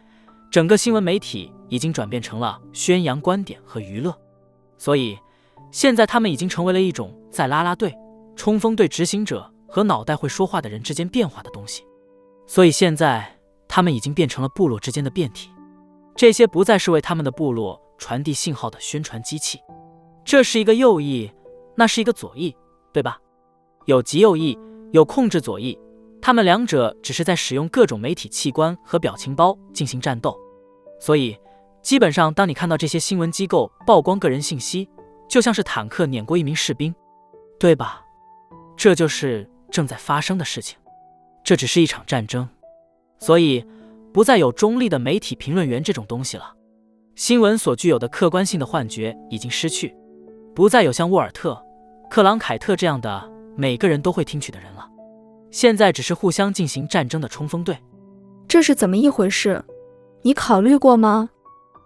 整个新闻媒体已经转变成了宣扬观点和娱乐。所以现在他们已经成为了一种在拉拉队、冲锋队执行者和脑袋会说话的人之间变化的东西。所以现在，他们已经变成了部落之间的变体，这些不再是为他们的部落传递信号的宣传机器。这是一个右翼，那是一个左翼，对吧？有极右翼，有控制左翼，他们两者只是在使用各种媒体器官和表情包进行战斗。所以，基本上，当你看到这些新闻机构曝光个人信息，就像是坦克碾过一名士兵，对吧？这就是正在发生的事情。这只是一场战争，所以不再有中立的媒体评论员这种东西了。新闻所具有的客观性的幻觉已经失去，不再有像沃尔特、克朗凯特这样的每个人都会听取的人了。现在只是互相进行战争的冲锋队。这是怎么一回事？你考虑过吗？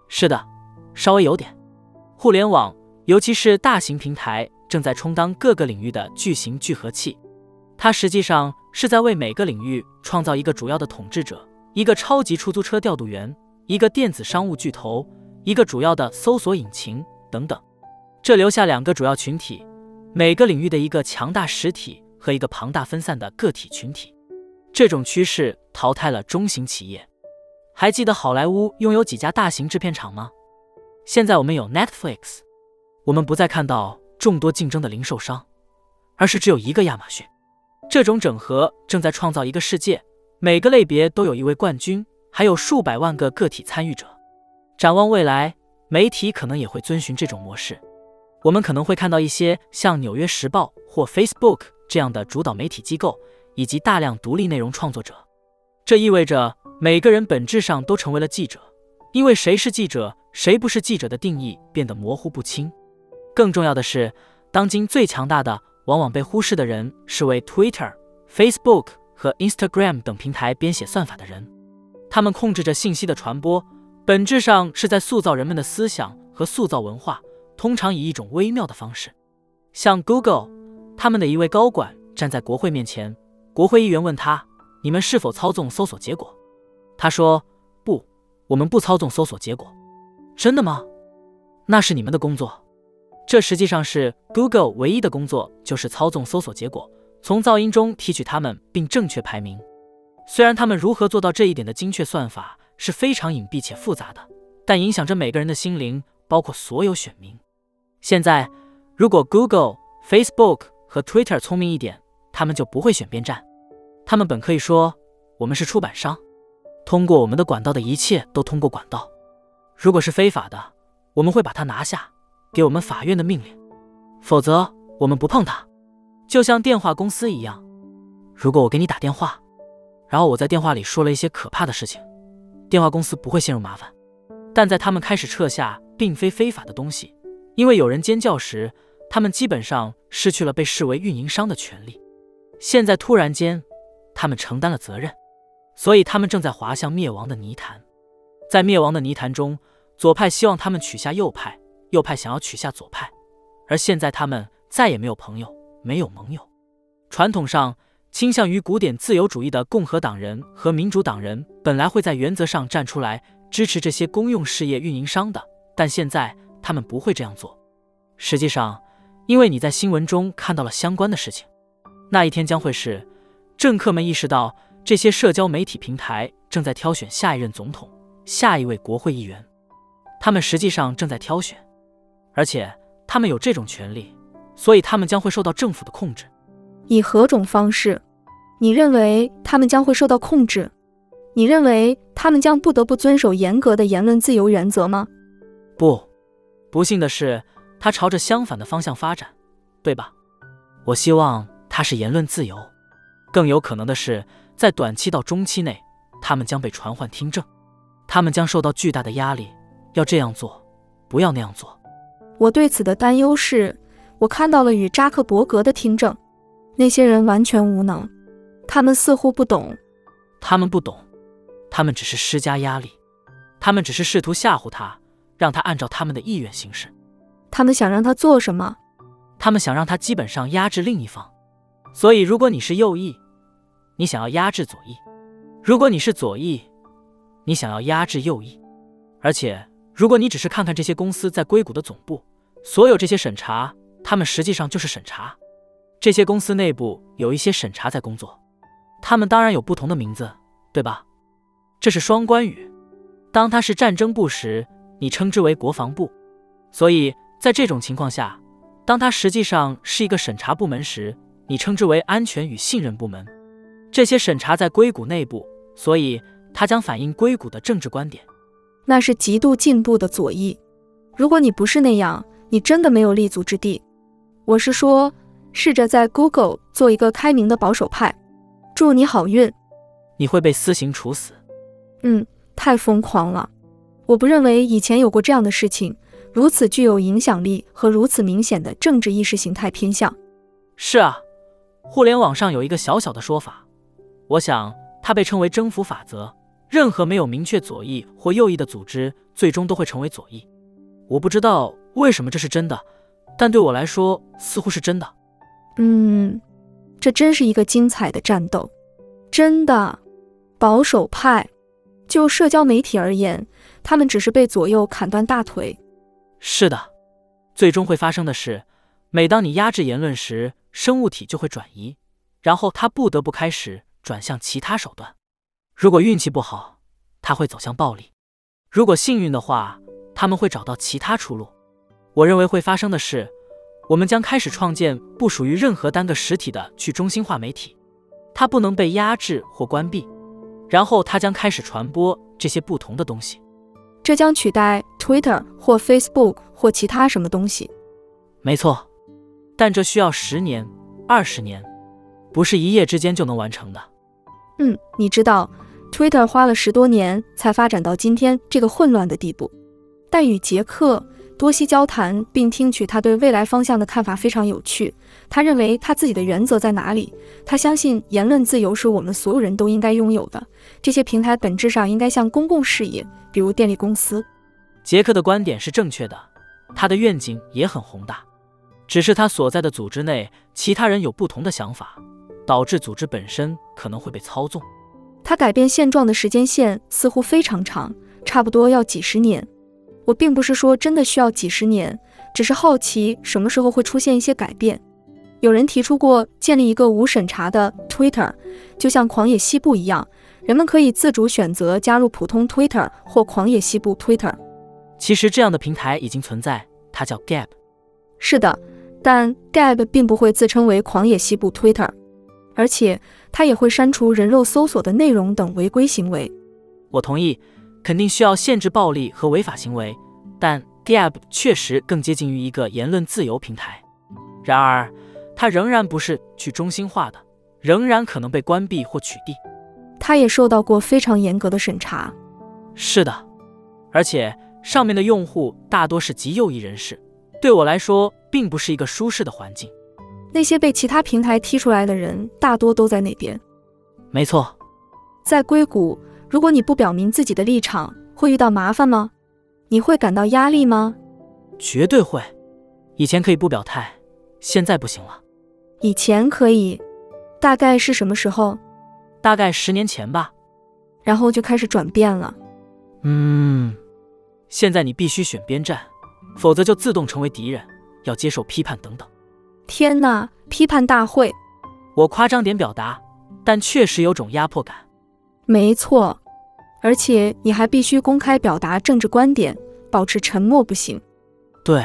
是的，稍微有点。互联网，尤其是大型平台，正在充当各个领域的巨型聚合器。它实际上是在为每个领域创造一个主要的统治者，一个超级出租车调度员，一个电子商务巨头，一个主要的搜索引擎等等。这留下两个主要群体，每个领域的一个强大实体和一个庞大分散的个体群体。这种趋势淘汰了中型企业。还记得好莱坞拥有几家大型制片厂吗？现在我们有 Netflix，我们不再看到众多竞争的零售商，而是只有一个亚马逊。这种整合正在创造一个世界，每个类别都有一位冠军，还有数百万个个体参与者。展望未来，媒体可能也会遵循这种模式。我们可能会看到一些像《纽约时报》或 Facebook 这样的主导媒体机构，以及大量独立内容创作者。这意味着每个人本质上都成为了记者，因为谁是记者，谁不是记者的定义变得模糊不清。更重要的是，当今最强大的、往往被忽视的人是为 Twitter、Facebook 和 Instagram 等平台编写算法的人。他们控制着信息的传播，本质上是在塑造人们的思想和塑造文化。通常以一种微妙的方式，像 Google，他们的一位高管站在国会面前，国会议员问他：“你们是否操纵搜索结果？”他说：“不，我们不操纵搜索结果。”真的吗？那是你们的工作。这实际上是 Google 唯一的工作，就是操纵搜索结果，从噪音中提取它们并正确排名。虽然他们如何做到这一点的精确算法是非常隐蔽且复杂的，但影响着每个人的心灵。包括所有选民。现在，如果 Google、Facebook 和 Twitter 聪明一点，他们就不会选边站。他们本可以说：“我们是出版商，通过我们的管道的一切都通过管道。如果是非法的，我们会把它拿下，给我们法院的命令；否则，我们不碰它。就像电话公司一样，如果我给你打电话，然后我在电话里说了一些可怕的事情，电话公司不会陷入麻烦。但在他们开始撤下。并非非法的东西，因为有人尖叫时，他们基本上失去了被视为运营商的权利。现在突然间，他们承担了责任，所以他们正在滑向灭亡的泥潭。在灭亡的泥潭中，左派希望他们取下右派，右派想要取下左派，而现在他们再也没有朋友，没有盟友。传统上倾向于古典自由主义的共和党人和民主党人本来会在原则上站出来支持这些公用事业运营商的。但现在他们不会这样做。实际上，因为你在新闻中看到了相关的事情，那一天将会是政客们意识到这些社交媒体平台正在挑选下一任总统、下一位国会议员。他们实际上正在挑选，而且他们有这种权利，所以他们将会受到政府的控制。以何种方式？你认为他们将会受到控制？你认为他们将不得不遵守严格的言论自由原则吗？不，不幸的是，它朝着相反的方向发展，对吧？我希望它是言论自由。更有可能的是，在短期到中期内，他们将被传唤听证，他们将受到巨大的压力，要这样做，不要那样做。我对此的担忧是，我看到了与扎克伯格的听证，那些人完全无能，他们似乎不懂，他们不懂，他们只是施加压力，他们只是试图吓唬他。让他按照他们的意愿行事。他们想让他做什么？他们想让他基本上压制另一方。所以，如果你是右翼，你想要压制左翼；如果你是左翼，你想要压制右翼。而且，如果你只是看看这些公司在硅谷的总部，所有这些审查，他们实际上就是审查。这些公司内部有一些审查在工作，他们当然有不同的名字，对吧？这是双关语。当他是战争部时。你称之为国防部，所以在这种情况下，当它实际上是一个审查部门时，你称之为安全与信任部门。这些审查在硅谷内部，所以它将反映硅谷的政治观点。那是极度进步的左翼。如果你不是那样，你真的没有立足之地。我是说，试着在 Google 做一个开明的保守派。祝你好运。你会被私刑处死。嗯，太疯狂了。我不认为以前有过这样的事情，如此具有影响力和如此明显的政治意识形态偏向。是啊，互联网上有一个小小的说法，我想它被称为征服法则。任何没有明确左翼或右翼的组织，最终都会成为左翼。我不知道为什么这是真的，但对我来说似乎是真的。嗯，这真是一个精彩的战斗。真的，保守派就社交媒体而言，他们只是被左右砍断大腿。是的，最终会发生的是，每当你压制言论时，生物体就会转移，然后它不得不开始转向其他手段。如果运气不好，它会走向暴力；如果幸运的话，他们会找到其他出路。我认为会发生的是，我们将开始创建不属于任何单个实体的去中心化媒体。它不能被压制或关闭，然后它将开始传播这些不同的东西。这将取代 Twitter 或 Facebook 或其他什么东西。没错，但这需要十年、二十年，不是一夜之间就能完成的。嗯，你知道，Twitter 花了十多年才发展到今天这个混乱的地步。但与杰克。多西交谈，并听取他对未来方向的看法非常有趣。他认为他自己的原则在哪里？他相信言论自由是我们所有人都应该拥有的。这些平台本质上应该像公共事业，比如电力公司。杰克的观点是正确的，他的愿景也很宏大，只是他所在的组织内其他人有不同的想法，导致组织本身可能会被操纵。他改变现状的时间线似乎非常长，差不多要几十年。我并不是说真的需要几十年，只是好奇什么时候会出现一些改变。有人提出过建立一个无审查的 Twitter，就像狂野西部一样，人们可以自主选择加入普通 Twitter 或狂野西部 Twitter。其实这样的平台已经存在，它叫 Gab。是的，但 Gab 并不会自称为狂野西部 Twitter，而且它也会删除人肉搜索的内容等违规行为。我同意。肯定需要限制暴力和违法行为，但 Gab 确实更接近于一个言论自由平台。然而，它仍然不是去中心化的，仍然可能被关闭或取缔。它也受到过非常严格的审查。是的，而且上面的用户大多是极右翼人士，对我来说并不是一个舒适的环境。那些被其他平台踢出来的人大多都在那边。没错，在硅谷。如果你不表明自己的立场，会遇到麻烦吗？你会感到压力吗？绝对会。以前可以不表态，现在不行了。以前可以，大概是什么时候？大概十年前吧。然后就开始转变了。嗯，现在你必须选边站，否则就自动成为敌人，要接受批判等等。天哪，批判大会！我夸张点表达，但确实有种压迫感。没错。而且你还必须公开表达政治观点，保持沉默不行。对，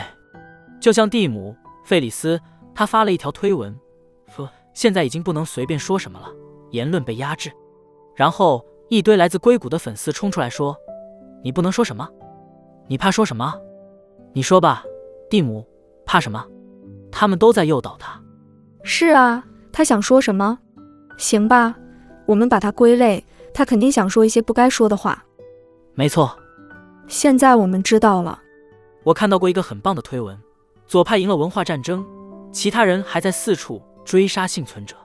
就像蒂姆·费里斯，他发了一条推文，说现在已经不能随便说什么了，言论被压制。然后一堆来自硅谷的粉丝冲出来说：“你不能说什么？你怕说什么？你说吧，蒂姆，怕什么？”他们都在诱导他。是啊，他想说什么？行吧，我们把它归类。他肯定想说一些不该说的话。没错，现在我们知道了。我看到过一个很棒的推文：左派赢了文化战争，其他人还在四处追杀幸存者。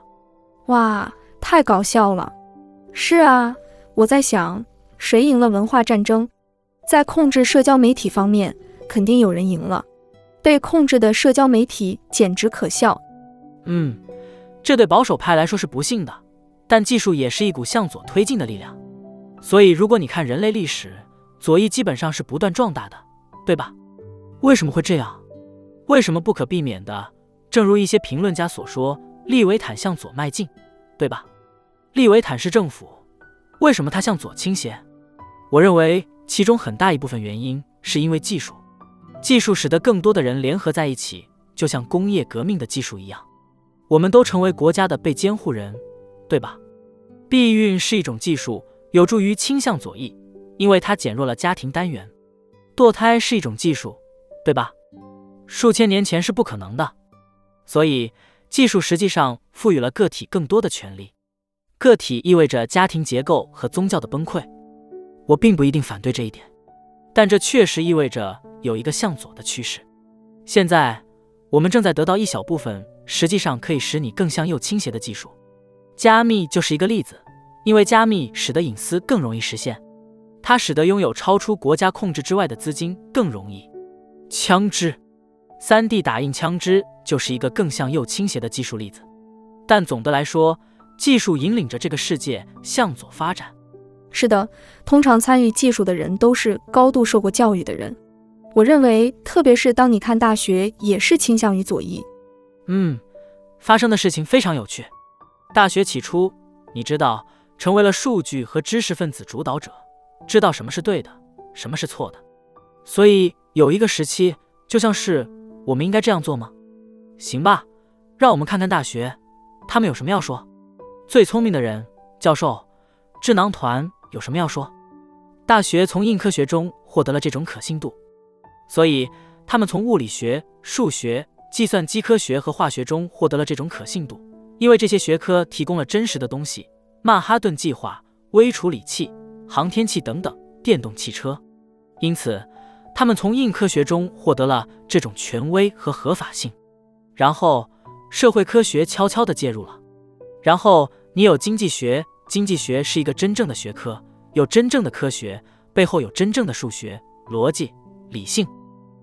哇，太搞笑了！是啊，我在想，谁赢了文化战争？在控制社交媒体方面，肯定有人赢了。被控制的社交媒体简直可笑。嗯，这对保守派来说是不幸的。但技术也是一股向左推进的力量，所以如果你看人类历史，左翼基本上是不断壮大的，对吧？为什么会这样？为什么不可避免的？正如一些评论家所说，利维坦向左迈进，对吧？利维坦是政府，为什么它向左倾斜？我认为其中很大一部分原因是因为技术，技术使得更多的人联合在一起，就像工业革命的技术一样，我们都成为国家的被监护人。对吧？避孕是一种技术，有助于倾向左翼，因为它减弱了家庭单元。堕胎是一种技术，对吧？数千年前是不可能的，所以技术实际上赋予了个体更多的权利。个体意味着家庭结构和宗教的崩溃。我并不一定反对这一点，但这确实意味着有一个向左的趋势。现在我们正在得到一小部分实际上可以使你更向右倾斜的技术。加密就是一个例子，因为加密使得隐私更容易实现，它使得拥有超出国家控制之外的资金更容易。枪支，3D 打印枪支就是一个更向右倾斜的技术例子。但总的来说，技术引领着这个世界向左发展。是的，通常参与技术的人都是高度受过教育的人。我认为，特别是当你看大学，也是倾向于左翼。嗯，发生的事情非常有趣。大学起初，你知道，成为了数据和知识分子主导者，知道什么是对的，什么是错的。所以有一个时期，就像是我们应该这样做吗？行吧，让我们看看大学，他们有什么要说。最聪明的人，教授，智囊团有什么要说？大学从硬科学中获得了这种可信度。所以，他们从物理学、数学、计算机科学和化学中获得了这种可信度，因为这些学科提供了真实的东西：曼哈顿计划、微处理器、航天器等等，电动汽车。因此，他们从硬科学中获得了这种权威和合法性。然后，社会科学悄悄地介入了。然后，你有经济学，经济学是一个真正的学科，有真正的科学，背后有真正的数学、逻辑。理性，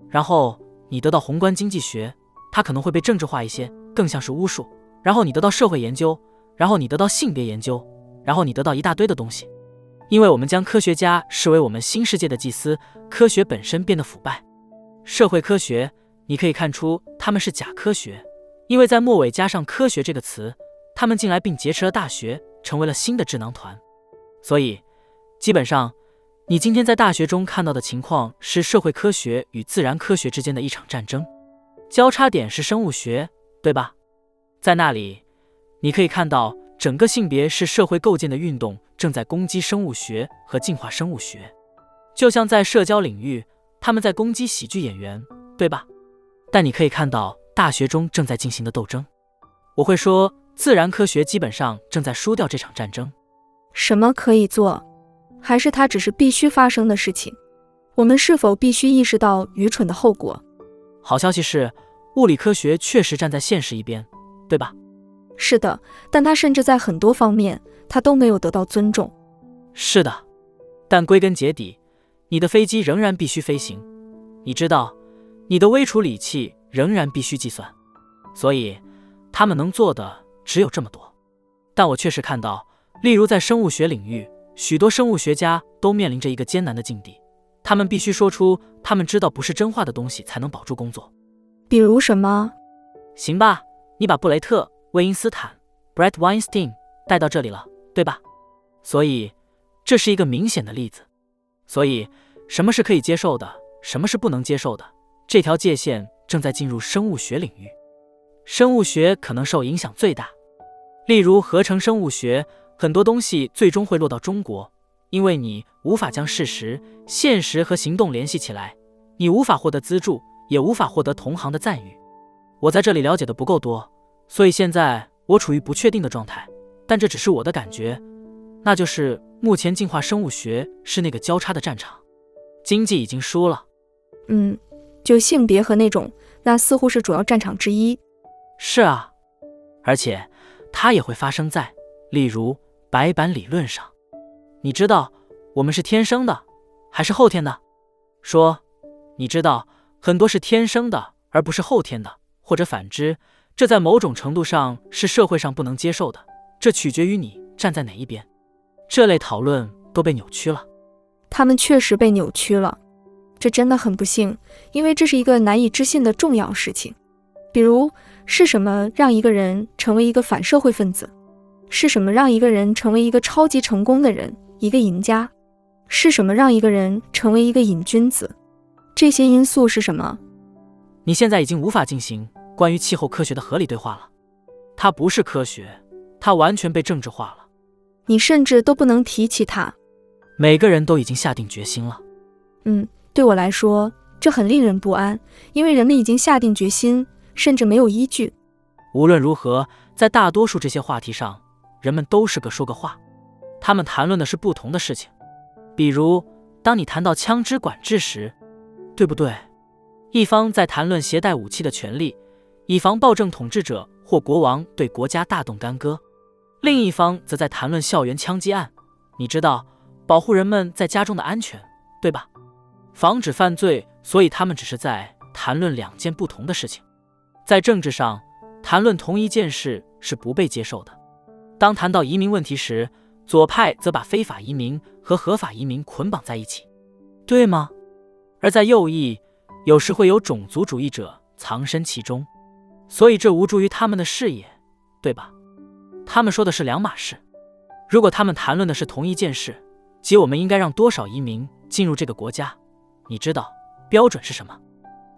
然后你得到宏观经济学，它可能会被政治化一些，更像是巫术。然后你得到社会研究，然后你得到性别研究，然后你得到一大堆的东西。因为我们将科学家视为我们新世界的祭司，科学本身变得腐败。社会科学，你可以看出他们是假科学，因为在末尾加上科学这个词，他们进来并劫持了大学，成为了新的智囊团。所以，基本上。你今天在大学中看到的情况是社会科学与自然科学之间的一场战争，交叉点是生物学，对吧？在那里，你可以看到整个性别是社会构建的运动正在攻击生物学和进化生物学，就像在社交领域，他们在攻击喜剧演员，对吧？但你可以看到大学中正在进行的斗争。我会说，自然科学基本上正在输掉这场战争。什么可以做？还是它只是必须发生的事情？我们是否必须意识到愚蠢的后果？好消息是，物理科学确实站在现实一边，对吧？是的，但他甚至在很多方面，他都没有得到尊重。是的，但归根结底，你的飞机仍然必须飞行。你知道，你的微处理器仍然必须计算。所以，他们能做的只有这么多。但我确实看到，例如在生物学领域。许多生物学家都面临着一个艰难的境地，他们必须说出他们知道不是真话的东西才能保住工作。比如什么？行吧，你把布雷特·魏因斯坦 （Brett Weinstein） 带到这里了，对吧？所以这是一个明显的例子。所以，什么是可以接受的，什么是不能接受的？这条界限正在进入生物学领域，生物学可能受影响最大。例如合成生物学。很多东西最终会落到中国，因为你无法将事实、现实和行动联系起来，你无法获得资助，也无法获得同行的赞誉。我在这里了解的不够多，所以现在我处于不确定的状态。但这只是我的感觉，那就是目前进化生物学是那个交叉的战场，经济已经输了。嗯，就性别和那种，那似乎是主要战场之一。是啊，而且它也会发生在，例如。白板理论上，你知道我们是天生的还是后天的？说，你知道很多是天生的，而不是后天的，或者反之，这在某种程度上是社会上不能接受的。这取决于你站在哪一边。这类讨论都被扭曲了。他们确实被扭曲了，这真的很不幸，因为这是一个难以置信的重要事情。比如，是什么让一个人成为一个反社会分子？是什么让一个人成为一个超级成功的人，一个赢家？是什么让一个人成为一个瘾君子？这些因素是什么？你现在已经无法进行关于气候科学的合理对话了。它不是科学，它完全被政治化了。你甚至都不能提起它。每个人都已经下定决心了。嗯，对我来说，这很令人不安，因为人们已经下定决心，甚至没有依据。无论如何，在大多数这些话题上。人们都是个说个话，他们谈论的是不同的事情。比如，当你谈到枪支管制时，对不对？一方在谈论携带武器的权利，以防暴政统治者或国王对国家大动干戈；另一方则在谈论校园枪击案。你知道，保护人们在家中的安全，对吧？防止犯罪，所以他们只是在谈论两件不同的事情。在政治上，谈论同一件事是不被接受的。当谈到移民问题时，左派则把非法移民和合法移民捆绑在一起，对吗？而在右翼，有时会有种族主义者藏身其中，所以这无助于他们的事业，对吧？他们说的是两码事。如果他们谈论的是同一件事，即我们应该让多少移民进入这个国家，你知道标准是什么？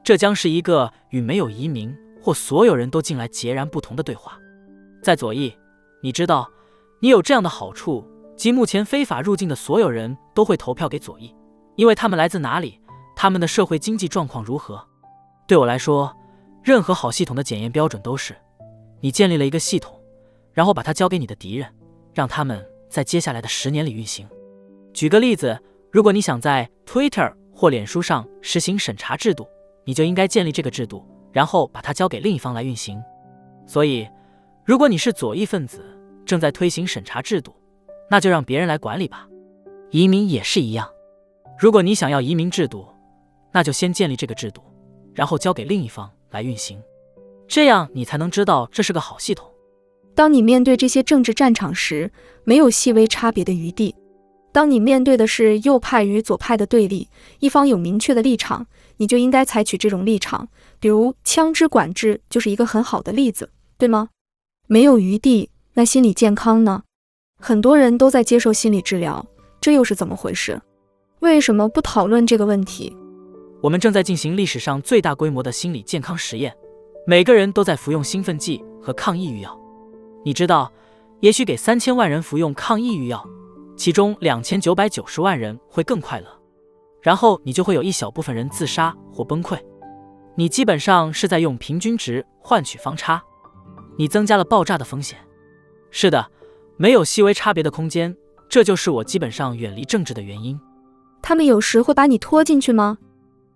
这将是一个与没有移民或所有人都进来截然不同的对话。在左翼，你知道你有这样的好处，即目前非法入境的所有人都会投票给左翼，因为他们来自哪里。他们的社会经济状况如何？对我来说，任何好系统的检验标准都是：你建立了一个系统，然后把它交给你的敌人，让他们在接下来的十年里运行。举个例子，如果你想在 Twitter 或脸书上实行审查制度，你就应该建立这个制度，然后把它交给另一方来运行。所以，如果你是左翼分子，正在推行审查制度，那就让别人来管理吧。移民也是一样，如果你想要移民制度，那就先建立这个制度，然后交给另一方来运行，这样你才能知道这是个好系统。当你面对这些政治战场时，没有细微差别的余地。当你面对的是右派与左派的对立，一方有明确的立场，你就应该采取这种立场。比如枪支管制就是一个很好的例子，对吗？没有余地，那心理健康呢？很多人都在接受心理治疗，这又是怎么回事？为什么不讨论这个问题？我们正在进行历史上最大规模的心理健康实验，每个人都在服用兴奋剂和抗抑郁药。你知道，也许给三千万人服用抗抑郁药，其中两千九百九十万人会更快乐，然后你就会有一小部分人自杀或崩溃。你基本上是在用平均值换取方差，你增加了爆炸的风险。是的，没有细微差别的空间，这就是我基本上远离政治的原因。他们有时会把你拖进去吗？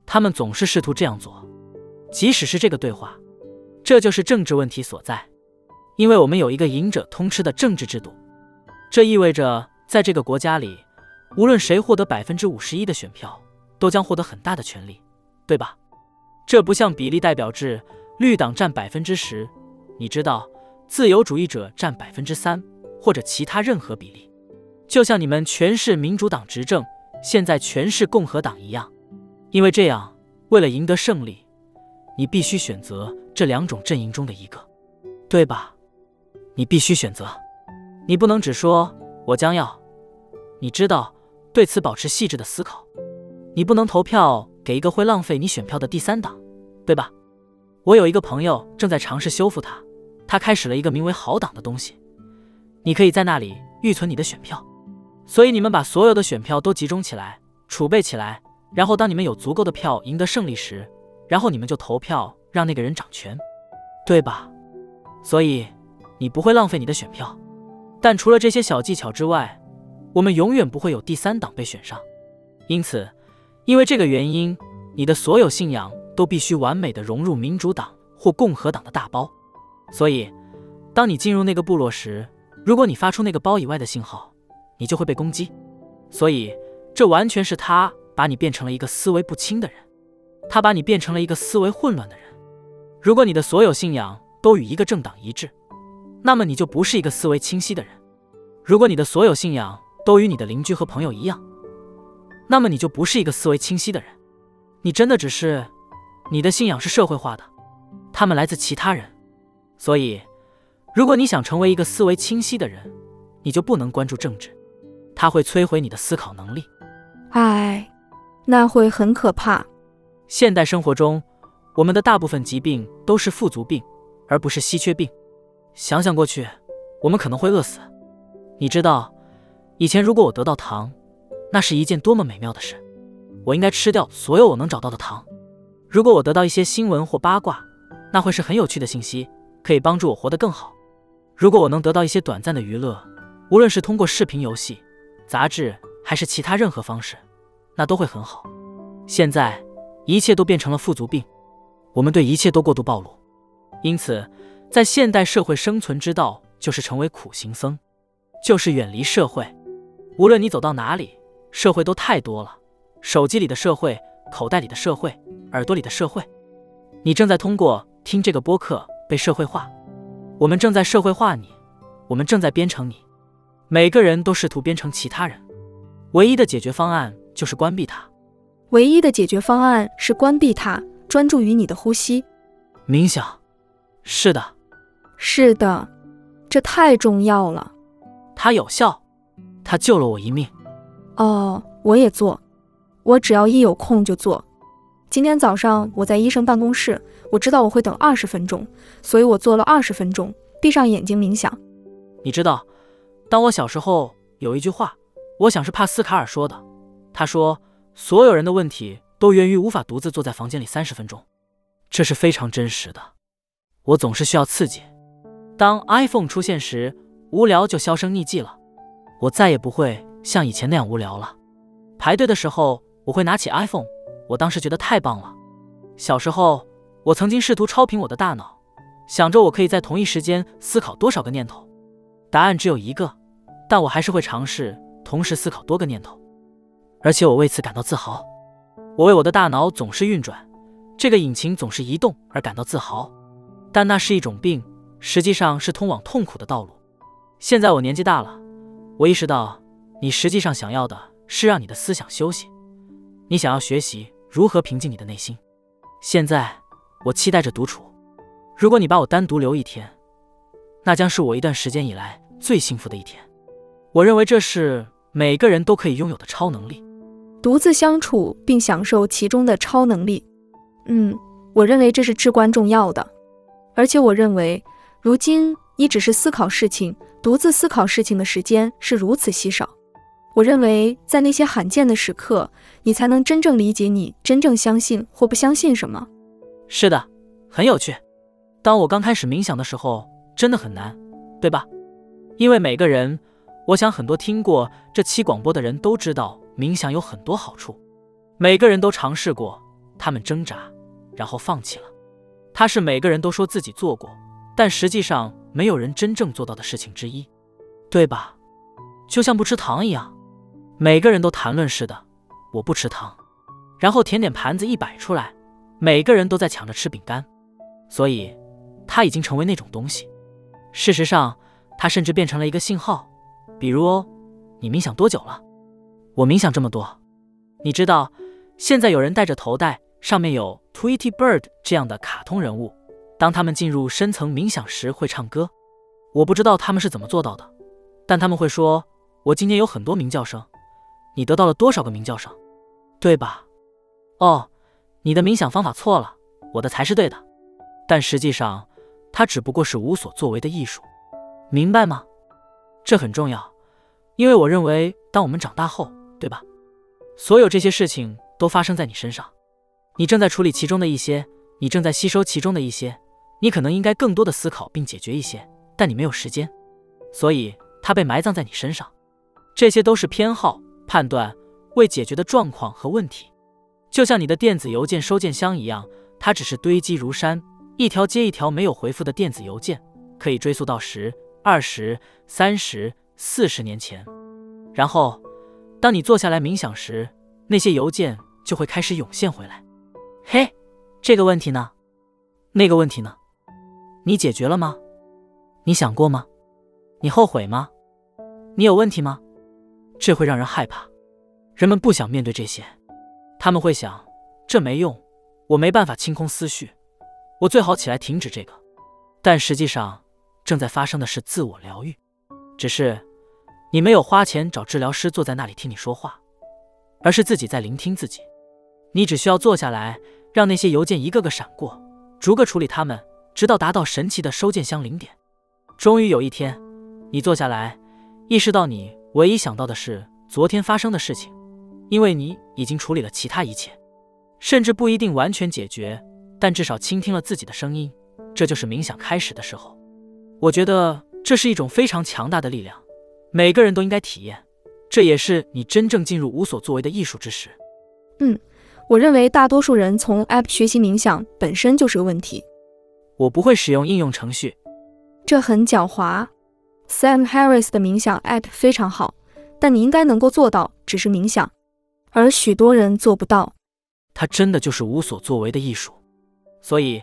他们总是试图这样做，即使是这个对话，这就是政治问题所在。因为我们有一个赢者通吃的政治制度，这意味着在这个国家里，无论谁获得百分之五十一的选票，都将获得很大的权利，对吧？这不像比例代表制，绿党占百分之十，你知道，自由主义者占百分之三，或者其他任何比例，就像你们全是民主党执政，现在全是共和党一样。因为这样，为了赢得胜利，你必须选择这两种阵营中的一个，对吧？你必须选择，你不能只说“我将要”，你知道，对此保持细致的思考。你不能投票给一个会浪费你选票的第三党，对吧？我有一个朋友正在尝试修复它，他开始了一个名为“好党”的东西，你可以在那里预存你的选票，所以你们把所有的选票都集中起来，储备起来。然后，当你们有足够的票赢得胜利时，然后你们就投票让那个人掌权，对吧？所以你不会浪费你的选票。但除了这些小技巧之外，我们永远不会有第三党被选上。因此，因为这个原因，你的所有信仰都必须完美的融入民主党或共和党的大包。所以，当你进入那个部落时，如果你发出那个包以外的信号，你就会被攻击。所以，这完全是他。把你变成了一个思维不清的人，他把你变成了一个思维混乱的人。如果你的所有信仰都与一个政党一致，那么你就不是一个思维清晰的人。如果你的所有信仰都与你的邻居和朋友一样，那么你就不是一个思维清晰的人。你真的只是，你的信仰是社会化的，他们来自其他人。所以，如果你想成为一个思维清晰的人，你就不能关注政治，它会摧毁你的思考能力。唉。那会很可怕。现代生活中，我们的大部分疾病都是富足病，而不是稀缺病。想想过去，我们可能会饿死。你知道，以前如果我得到糖，那是一件多么美妙的事。我应该吃掉所有我能找到的糖。如果我得到一些新闻或八卦，那会是很有趣的信息，可以帮助我活得更好。如果我能得到一些短暂的娱乐，无论是通过视频游戏、杂志，还是其他任何方式。那都会很好。现在一切都变成了富足病，我们对一切都过度暴露。因此，在现代社会生存之道就是成为苦行僧，就是远离社会。无论你走到哪里，社会都太多了：手机里的社会，口袋里的社会，耳朵里的社会。你正在通过听这个播客被社会化，我们正在社会化你，我们正在编程你。每个人都试图编程其他人，唯一的解决方案就是关闭它。唯一的解决方案是关闭它，专注于你的呼吸。冥想，是的，是的，这太重要了。它有效，它救了我一命。哦，我也做，我只要一有空就做。今天早上我在医生办公室，我知道我会等二十分钟，所以我做了二十分钟，闭上眼睛冥想。你知道，当我小时候有一句话，我想是帕斯卡尔说的，他说。所有人的问题都源于无法独自坐在房间里三十分钟，这是非常真实的。我总是需要刺激。当 iPhone 出现时，无聊就销声匿迹了。我再也不会像以前那样无聊了。排队的时候，我会拿起 iPhone，我当时觉得太棒了。小时候，我曾经试图超频我的大脑，想着我可以在同一时间思考多少个念头。答案只有一个，但我还是会尝试同时思考多个念头。而且我为此感到自豪，我为我的大脑总是运转，这个引擎总是移动而感到自豪。但那是一种病，实际上是通往痛苦的道路。现在我年纪大了，我意识到，你实际上想要的是让你的思想休息，你想要学习如何平静你的内心。现在我期待着独处。如果你把我单独留一天，那将是我一段时间以来最幸福的一天。我认为这是每个人都可以拥有的超能力。独自相处并享受其中的超能力，嗯，我认为这是至关重要的。而且我认为，如今你只是思考事情、独自思考事情的时间是如此稀少。我认为，在那些罕见的时刻，你才能真正理解你真正相信或不相信什么。是的，很有趣。当我刚开始冥想的时候，真的很难，对吧？因为每个人，我想很多听过这期广播的人都知道。冥想有很多好处，每个人都尝试过，他们挣扎，然后放弃了。它是每个人都说自己做过，但实际上没有人真正做到的事情之一，对吧？就像不吃糖一样，每个人都谈论似的，我不吃糖。然后甜点盘子一摆出来，每个人都在抢着吃饼干，所以它已经成为那种东西。事实上，它甚至变成了一个信号，比如，你冥想多久了？我冥想这么多，你知道，现在有人戴着头戴，上面有 Tweety Bird 这样的卡通人物。当他们进入深层冥想时会唱歌，我不知道他们是怎么做到的，但他们会说：“我今天有很多鸣叫声。”你得到了多少个鸣叫声？对吧？哦，你的冥想方法错了，我的才是对的。但实际上，它只不过是无所作为的艺术，明白吗？这很重要，因为我认为，当我们长大后。对吧？所有这些事情都发生在你身上，你正在处理其中的一些，你正在吸收其中的一些，你可能应该更多的思考并解决一些，但你没有时间，所以它被埋葬在你身上。这些都是偏好、判断、未解决的状况和问题，就像你的电子邮件收件箱一样，它只是堆积如山，一条接一条没有回复的电子邮件，可以追溯到十、二十、三十、四十年前，然后。当你坐下来冥想时，那些邮件就会开始涌现回来。嘿，这个问题呢？那个问题呢？你解决了吗？你想过吗？你后悔吗？你有问题吗？这会让人害怕。人们不想面对这些，他们会想：这没用，我没办法清空思绪，我最好起来停止这个。但实际上，正在发生的是自我疗愈，只是。你没有花钱找治疗师坐在那里听你说话，而是自己在聆听自己。你只需要坐下来，让那些邮件一个个闪过，逐个处理它们，直到达到神奇的收件箱零点。终于有一天，你坐下来，意识到你唯一想到的是昨天发生的事情，因为你已经处理了其他一切，甚至不一定完全解决，但至少倾听了自己的声音。这就是冥想开始的时候。我觉得这是一种非常强大的力量。每个人都应该体验，这也是你真正进入无所作为的艺术之时。嗯，我认为大多数人从 App 学习冥想本身就是个问题。我不会使用应用程序，这很狡猾。Sam Harris 的冥想 App 非常好，但你应该能够做到只是冥想，而许多人做不到。它真的就是无所作为的艺术。所以，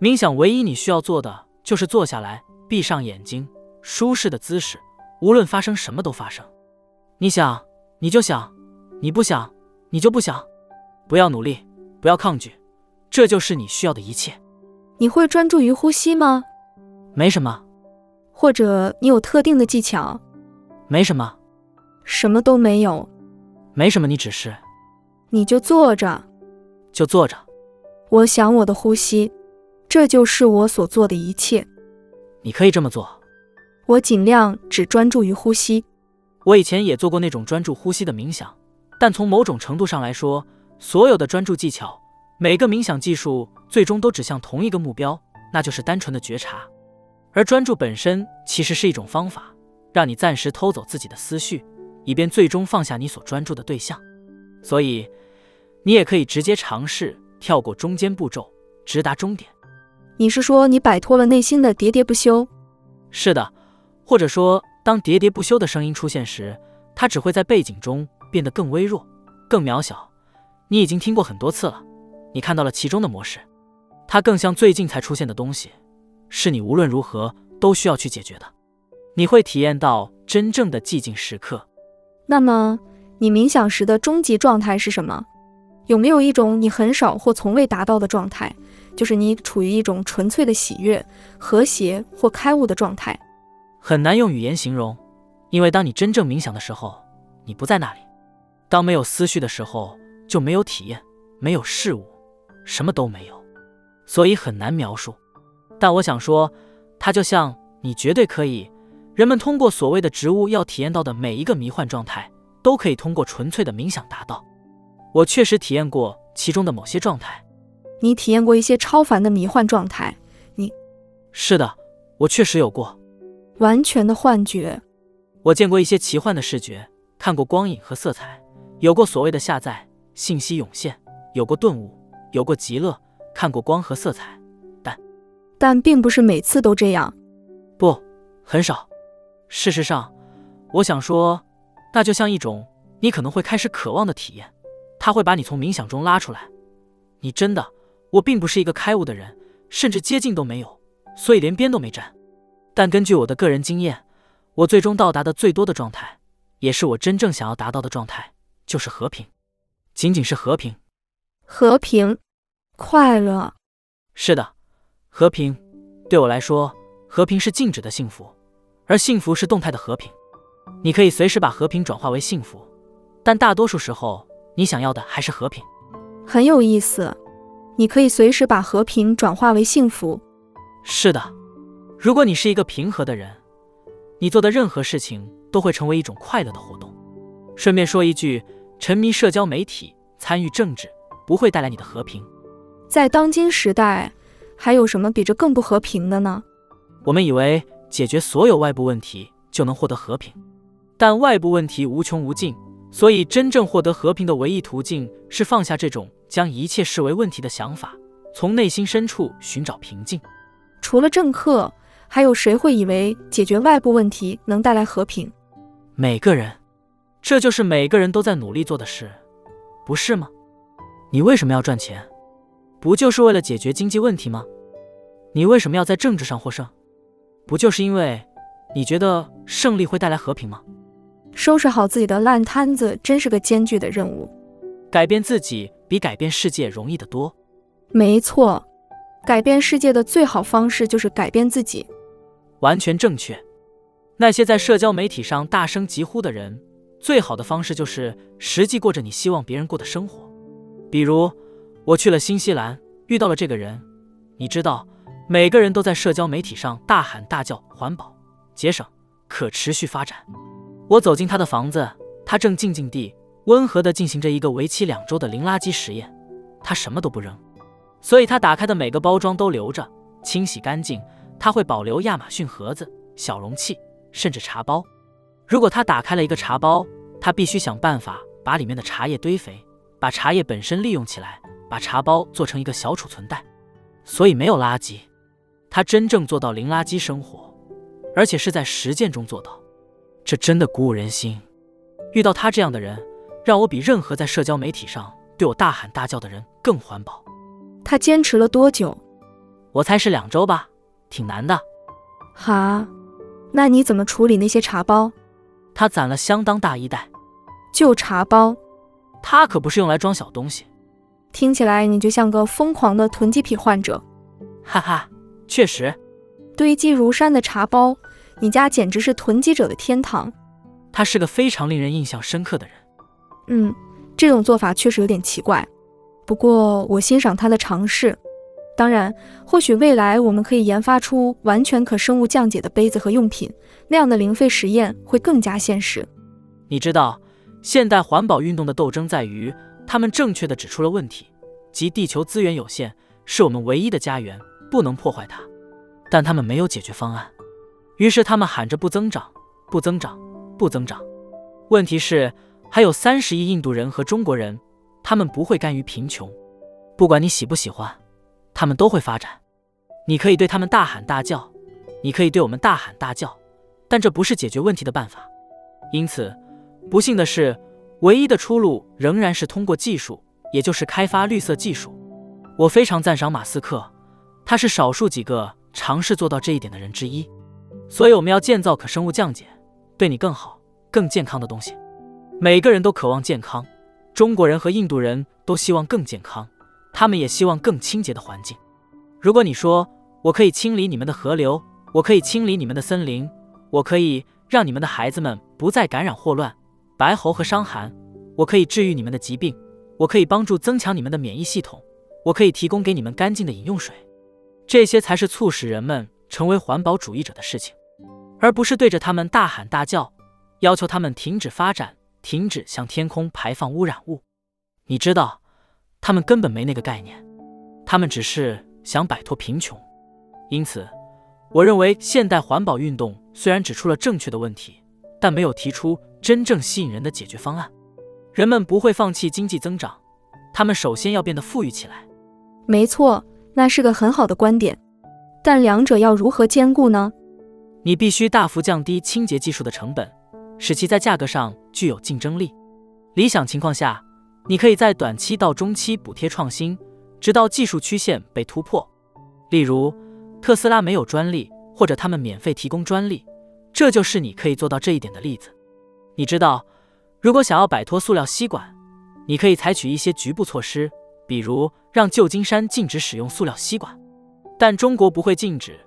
冥想唯一你需要做的就是坐下来，闭上眼睛，舒适的姿势，无论发生什么都发生。你想，你就想；你不想，你就不想。不要努力，不要抗拒，这就是你需要的一切。你会专注于呼吸吗？没什么。或者你有特定的技巧？没什么。什么都没有。没什么，你只是。你就坐着。就坐着。我想我的呼吸，这就是我所做的一切。你可以这么做。我尽量只专注于呼吸。我以前也做过那种专注呼吸的冥想，但从某种程度上来说，所有的专注技巧，每个冥想技术，最终都指向同一个目标，那就是单纯的觉察。而专注本身其实是一种方法，让你暂时偷走自己的思绪，以便最终放下你所专注的对象。所以，你也可以直接尝试跳过中间步骤，直达终点。你是说你摆脱了内心的喋喋不休？是的，或者说，当喋喋不休的声音出现时，它只会在背景中变得更微弱、更渺小。你已经听过很多次了，你看到了其中的模式，它更像最近才出现的东西。是你无论如何都需要去解决的。你会体验到真正的寂静时刻。那么，你冥想时的终极状态是什么？有没有一种你很少或从未达到的状态，就是你处于一种纯粹的喜悦、和谐或开悟的状态？很难用语言形容，因为当你真正冥想的时候，你不在那里。当没有思绪的时候，就没有体验，没有事物，什么都没有，所以很难描述。但我想说，它就像你绝对可以。人们通过所谓的植物要体验到的每一个迷幻状态，都可以通过纯粹的冥想达到。我确实体验过其中的某些状态。你体验过一些超凡的迷幻状态？你是的，我确实有过完全的幻觉。我见过一些奇幻的视觉，看过光影和色彩，有过所谓的下载信息涌现，有过顿悟，有过极乐，看过光和色彩。但但并不是每次都这样，不，很少。事实上，我想说，那就像一种你可能会开始渴望的体验，它会把你从冥想中拉出来。你真的，我并不是一个开悟的人，甚至接近都没有，所以连边都没沾。但根据我的个人经验，我最终到达的最多的状态，也是我真正想要达到的状态，就是和平，仅仅是和平，和平，快乐。是的。和平，对我来说，和平是静止的幸福，而幸福是动态的和平。你可以随时把和平转化为幸福，但大多数时候，你想要的还是和平。很有意思，你可以随时把和平转化为幸福。是的，如果你是一个平和的人，你做的任何事情都会成为一种快乐的活动。顺便说一句，沉迷社交媒体、参与政治，不会带来你的和平。在当今时代。还有什么比这更不和平的呢？我们以为解决所有外部问题就能获得和平，但外部问题无穷无尽，所以真正获得和平的唯一途径是放下这种将一切视为问题的想法，从内心深处寻找平静。除了政客，还有谁会以为解决外部问题能带来和平？每个人，这就是每个人都在努力做的事，不是吗？你为什么要赚钱？不就是为了解决经济问题吗？你为什么要在政治上获胜？不就是因为你觉得胜利会带来和平吗？收拾好自己的烂摊子，真是个艰巨的任务。改变自己比改变世界容易得多。没错，改变世界的最好方式就是改变自己。完全正确。那些在社交媒体上大声疾呼的人，最好的方式就是实际过着你希望别人过的生活，比如。我去了新西兰，遇到了这个人。你知道，每个人都在社交媒体上大喊大叫环保、节省、可持续发展。我走进他的房子，他正静静地、温和地进行着一个为期两周的零垃圾实验。他什么都不扔，所以他打开的每个包装都留着，清洗干净。他会保留亚马逊盒子、小容器，甚至茶包。如果他打开了一个茶包，他必须想办法把里面的茶叶堆肥，把茶叶本身利用起来。把茶包做成一个小储存袋，所以没有垃圾。他真正做到零垃圾生活，而且是在实践中做到，这真的鼓舞人心。遇到他这样的人，让我比任何在社交媒体上对我大喊大叫的人更环保。他坚持了多久？我猜是两周吧，挺难的。哈，那你怎么处理那些茶包？他攒了相当大一袋，就茶包。他可不是用来装小东西。听起来你就像个疯狂的囤积癖患者。哈哈，确实。堆积如山的茶包，你家简直是囤积者的天堂。他是个非常令人印象深刻的人。嗯，这种做法确实有点奇怪，不过我欣赏他的尝试。当然，或许未来我们可以研发出完全可生物降解的杯子和用品，那样的零废实验会更加现实。你知道，现代环保运动的斗争在于，他们正确的指出了问题，即地球资源有限，是我们唯一的家园，不能破坏它。但他们没有解决方案，于是他们喊着不增长，不增长，不增长。问题是，还有三十亿印度人和中国人，他们不会甘于贫穷，不管你喜不喜欢，他们都会发展。你可以对他们大喊大叫，你可以对我们大喊大叫，但这不是解决问题的办法。因此，不幸的是，唯一的出路仍然是通过技术，也就是开发绿色技术。我非常赞赏马斯克，他是少数几个。尝试做到这一点的人之一，所以我们要建造可生物降解、对你更好、更健康的东西。每个人都渴望健康，中国人和印度人都希望更健康，他们也希望更清洁的环境。如果你说我可以清理你们的河流，我可以清理你们的森林，我可以让你们的孩子们不再感染霍乱、白喉和伤寒，我可以治愈你们的疾病，我可以帮助增强你们的免疫系统，我可以提供给你们干净的饮用水。这些才是促使人们成为环保主义者的事情，而不是对着他们大喊大叫，要求他们停止发展，停止向天空排放污染物。你知道，他们根本没那个概念，他们只是想摆脱贫穷。因此，我认为现代环保运动虽然指出了正确的问题，但没有提出真正吸引人的解决方案。人们不会放弃经济增长，他们首先要变得富裕起来。没错。那是个很好的观点，但两者要如何兼顾呢？你必须大幅降低清洁技术的成本，使其在价格上具有竞争力。理想情况下，你可以在短期到中期补贴创新，直到技术曲线被突破。例如，特斯拉没有专利，或者他们免费提供专利，这就是你可以做到这一点的例子。你知道，如果想要摆脱塑料吸管，你可以采取一些局部措施。比如让旧金山禁止使用塑料吸管，但中国不会禁止，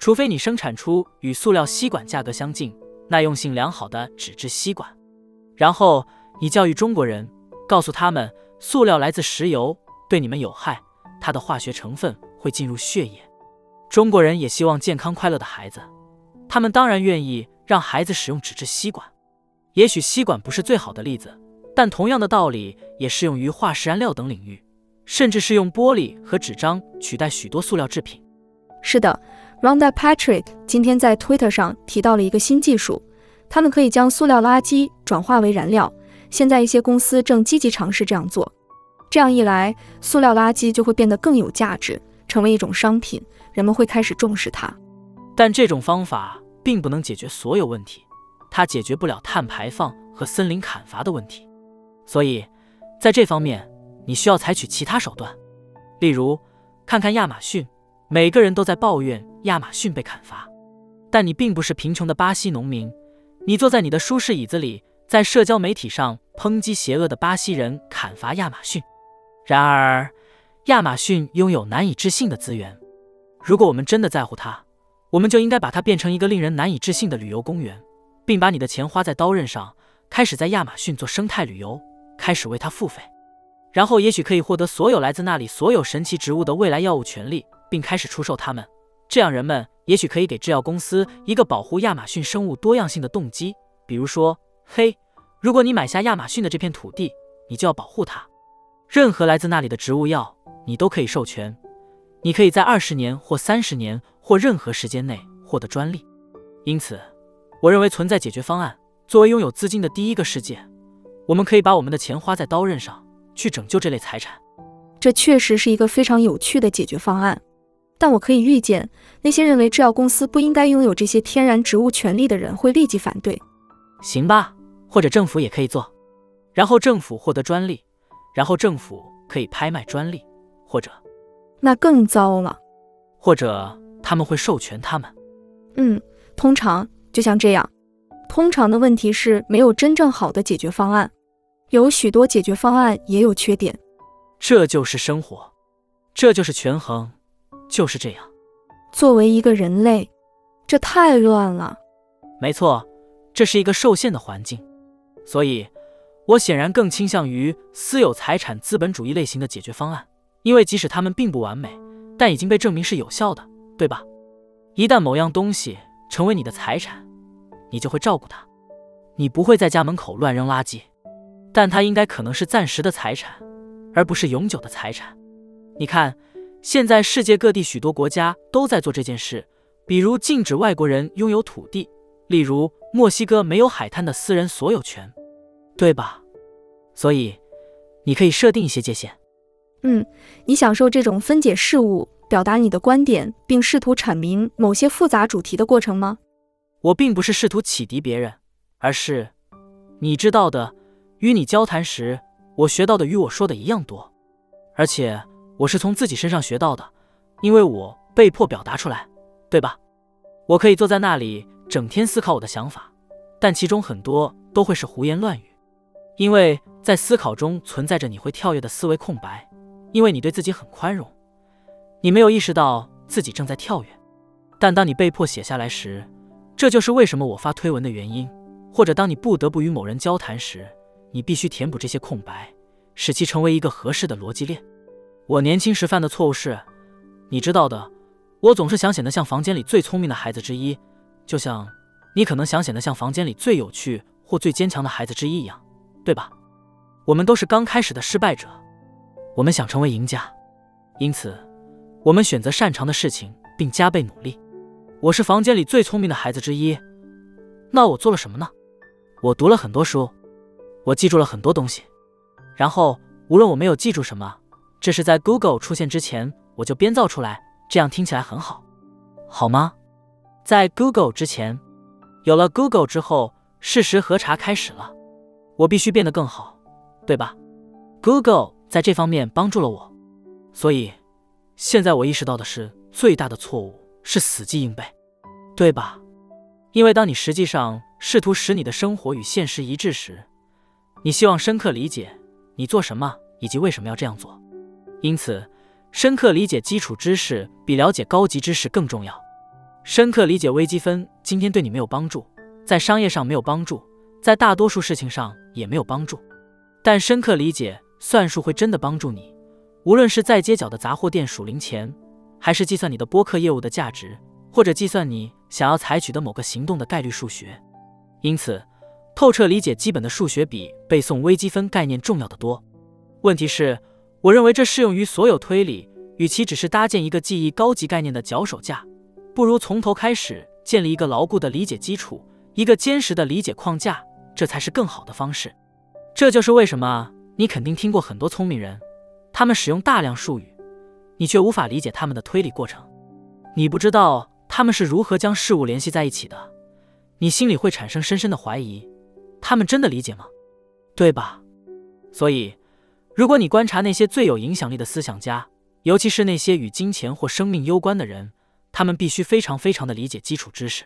除非你生产出与塑料吸管价格相近、耐用性良好的纸质吸管。然后你教育中国人，告诉他们塑料来自石油，对你们有害，它的化学成分会进入血液。中国人也希望健康快乐的孩子，他们当然愿意让孩子使用纸质吸管。也许吸管不是最好的例子，但同样的道理也适用于化石燃料等领域。甚至是用玻璃和纸张取代许多塑料制品。是的，Ronda Patrick 今天在 Twitter 上提到了一个新技术，他们可以将塑料垃圾转化为燃料。现在一些公司正积极尝试这样做。这样一来，塑料垃圾就会变得更有价值，成为一种商品，人们会开始重视它。但这种方法并不能解决所有问题，它解决不了碳排放和森林砍伐的问题。所以，在这方面。你需要采取其他手段，例如，看看亚马逊，每个人都在抱怨亚马逊被砍伐，但你并不是贫穷的巴西农民，你坐在你的舒适椅子里，在社交媒体上抨击邪恶的巴西人砍伐亚马逊。然而，亚马逊拥有难以置信的资源，如果我们真的在乎它，我们就应该把它变成一个令人难以置信的旅游公园，并把你的钱花在刀刃上，开始在亚马逊做生态旅游，开始为它付费。然后也许可以获得所有来自那里所有神奇植物的未来药物权利，并开始出售它们。这样，人们也许可以给制药公司一个保护亚马逊生物多样性的动机。比如说，嘿，如果你买下亚马逊的这片土地，你就要保护它。任何来自那里的植物药，你都可以授权。你可以在二十年或三十年或任何时间内获得专利。因此，我认为存在解决方案。作为拥有资金的第一个世界，我们可以把我们的钱花在刀刃上。去拯救这类财产，这确实是一个非常有趣的解决方案。但我可以预见，那些认为制药公司不应该拥有这些天然植物权利的人会立即反对。行吧，或者政府也可以做，然后政府获得专利，然后政府可以拍卖专利，或者那更糟了。或者他们会授权他们。嗯，通常就像这样。通常的问题是没有真正好的解决方案，有许多解决方案也有缺点。这就是生活，这就是权衡，就是这样。作为一个人类，这太乱了。没错，这是一个受限的环境，所以，我显然更倾向于私有财产资本主义类型的解决方案，因为即使它们并不完美，但已经被证明是有效的，对吧？一旦某样东西成为你的财产，你就会照顾它，你不会在家门口乱扔垃圾，但它应该可能是暂时的财产，而不是永久的财产。你看，现在世界各地许多国家都在做这件事，比如禁止外国人拥有土地。例如，墨西哥没有海滩的私人所有权，对吧？所以，你可以设定一些界限。嗯，你享受这种分解事物、表达你的观点，并试图阐明某些复杂主题的过程吗？我并不是试图启迪别人，而是，你知道的，与你交谈时，我学到的与我说的一样多，而且我是从自己身上学到的，因为我被迫表达出来，对吧？我可以坐在那里。整天思考我的想法，但其中很多都会是胡言乱语，因为在思考中存在着你会跳跃的思维空白，因为你对自己很宽容，你没有意识到自己正在跳跃。但当你被迫写下来时，这就是为什么我发推文的原因。或者当你不得不与某人交谈时，你必须填补这些空白，使其成为一个合适的逻辑链。我年轻时犯的错误是，你知道的，我总是想显得像房间里最聪明的孩子之一。就像你可能想显得像房间里最有趣或最坚强的孩子之一一样，对吧？我们都是刚开始的失败者，我们想成为赢家，因此我们选择擅长的事情并加倍努力。我是房间里最聪明的孩子之一，那我做了什么呢？我读了很多书，我记住了很多东西，然后无论我没有记住什么，这是在 Google 出现之前我就编造出来，这样听起来很好，好吗？在 Google 之前，有了 Google 之后，事实核查开始了。我必须变得更好，对吧？Google 在这方面帮助了我，所以现在我意识到的是，最大的错误是死记硬背，对吧？因为当你实际上试图使你的生活与现实一致时，你希望深刻理解你做什么以及为什么要这样做。因此，深刻理解基础知识比了解高级知识更重要。深刻理解微积分今天对你没有帮助，在商业上没有帮助，在大多数事情上也没有帮助。但深刻理解算术会真的帮助你，无论是在街角的杂货店数零钱，还是计算你的播客业务的价值，或者计算你想要采取的某个行动的概率数学。因此，透彻理解基本的数学比背诵微积分概念重要的多。问题是，我认为这适用于所有推理，与其只是搭建一个记忆高级概念的脚手架。不如从头开始建立一个牢固的理解基础，一个坚实的理解框架，这才是更好的方式。这就是为什么你肯定听过很多聪明人，他们使用大量术语，你却无法理解他们的推理过程。你不知道他们是如何将事物联系在一起的，你心里会产生深深的怀疑：他们真的理解吗？对吧？所以，如果你观察那些最有影响力的思想家，尤其是那些与金钱或生命攸关的人，他们必须非常非常的理解基础知识。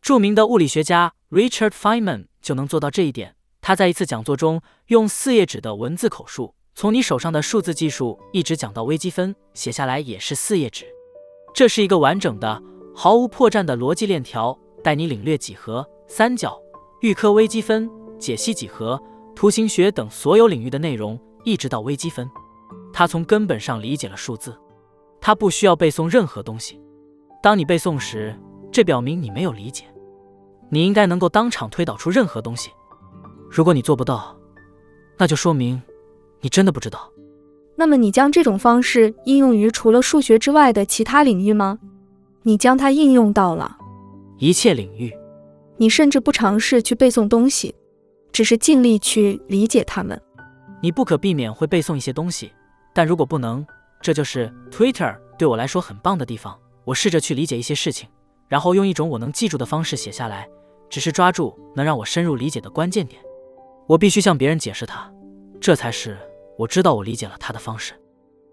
著名的物理学家 Richard Feynman 就能做到这一点。他在一次讲座中用四页纸的文字口述，从你手上的数字技术一直讲到微积分，写下来也是四页纸。这是一个完整的、毫无破绽的逻辑链条，带你领略几何、三角、预科微积分、解析几何、图形学等所有领域的内容，一直到微积分。他从根本上理解了数字，他不需要背诵任何东西。当你背诵时，这表明你没有理解。你应该能够当场推导出任何东西。如果你做不到，那就说明你真的不知道。那么，你将这种方式应用于除了数学之外的其他领域吗？你将它应用到了一切领域。你甚至不尝试去背诵东西，只是尽力去理解它们。你不可避免会背诵一些东西，但如果不能，这就是 Twitter 对我来说很棒的地方。我试着去理解一些事情，然后用一种我能记住的方式写下来，只是抓住能让我深入理解的关键点。我必须向别人解释它，这才是我知道我理解了它的方式。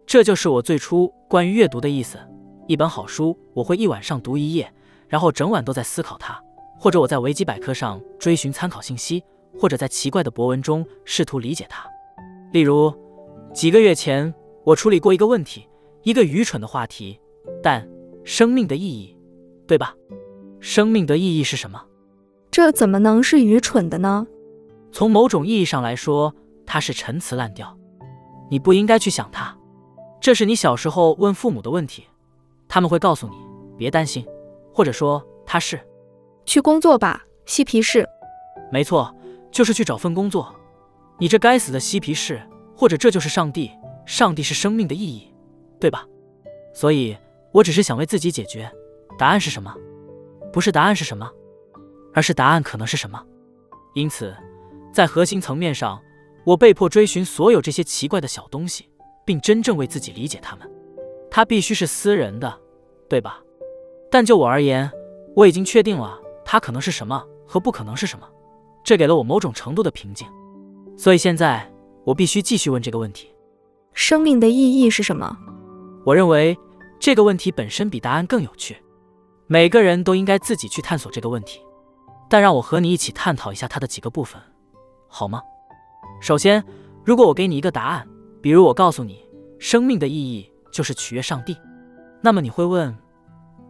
这就是我最初关于阅读的意思。一本好书，我会一晚上读一页，然后整晚都在思考它；或者我在维基百科上追寻参考信息，或者在奇怪的博文中试图理解它。例如，几个月前我处理过一个问题，一个愚蠢的话题，但生命的意义，对吧？生命的意义是什么？这怎么能是愚蠢的呢？从某种意义上来说，它是陈词滥调。你不应该去想它。这是你小时候问父母的问题，他们会告诉你别担心，或者说他是去工作吧，嬉皮士。没错，就是去找份工作。你这该死的嬉皮士，或者这就是上帝。上帝是生命的意义，对吧？所以我只是想为自己解决。答案是什么？不是答案是什么，而是答案可能是什么。因此，在核心层面上，我被迫追寻所有这些奇怪的小东西，并真正为自己理解它们。它必须是私人的，对吧？但就我而言，我已经确定了它可能是什么和不可能是什么，这给了我某种程度的平静。所以现在我必须继续问这个问题：生命的意义是什么？我认为这个问题本身比答案更有趣。每个人都应该自己去探索这个问题，但让我和你一起探讨一下它的几个部分，好吗？首先，如果我给你一个答案，比如我告诉你生命的意义就是取悦上帝，那么你会问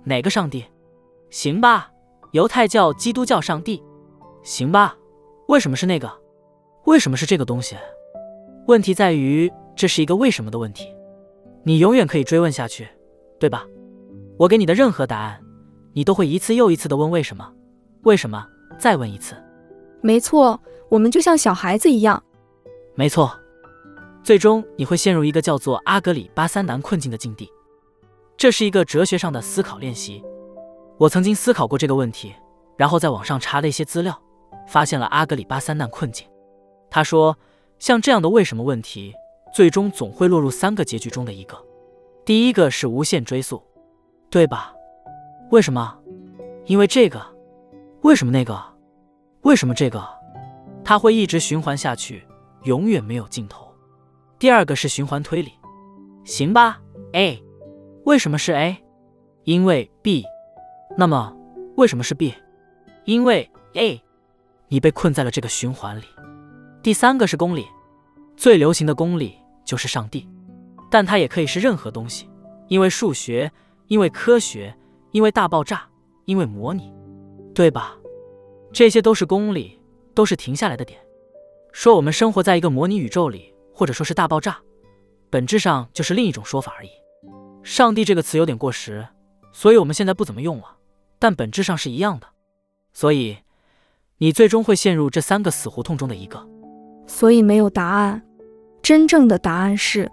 哪个上帝？行吧，犹太教、基督教上帝。行吧，为什么是那个？为什么是这个东西？问题在于这是一个为什么的问题，你永远可以追问下去，对吧？我给你的任何答案。你都会一次又一次的问为什么？为什么？再问一次。没错，我们就像小孩子一样。没错，最终你会陷入一个叫做阿格里巴三难困境的境地。这是一个哲学上的思考练习。我曾经思考过这个问题，然后在网上查了一些资料，发现了阿格里巴三难困境。他说，像这样的为什么问题，最终总会落入三个结局中的一个。第一个是无限追溯，对吧？为什么？因为这个。为什么那个？为什么这个？它会一直循环下去，永远没有尽头。第二个是循环推理，行吧？A，为什么是 A？因为 B。那么为什么是 B？因为 A。你被困在了这个循环里。第三个是公理，最流行的公理就是上帝，但它也可以是任何东西，因为数学，因为科学。因为大爆炸，因为模拟，对吧？这些都是公理，都是停下来的点。说我们生活在一个模拟宇宙里，或者说是大爆炸，本质上就是另一种说法而已。上帝这个词有点过时，所以我们现在不怎么用了。但本质上是一样的。所以，你最终会陷入这三个死胡同中的一个。所以没有答案。真正的答案是：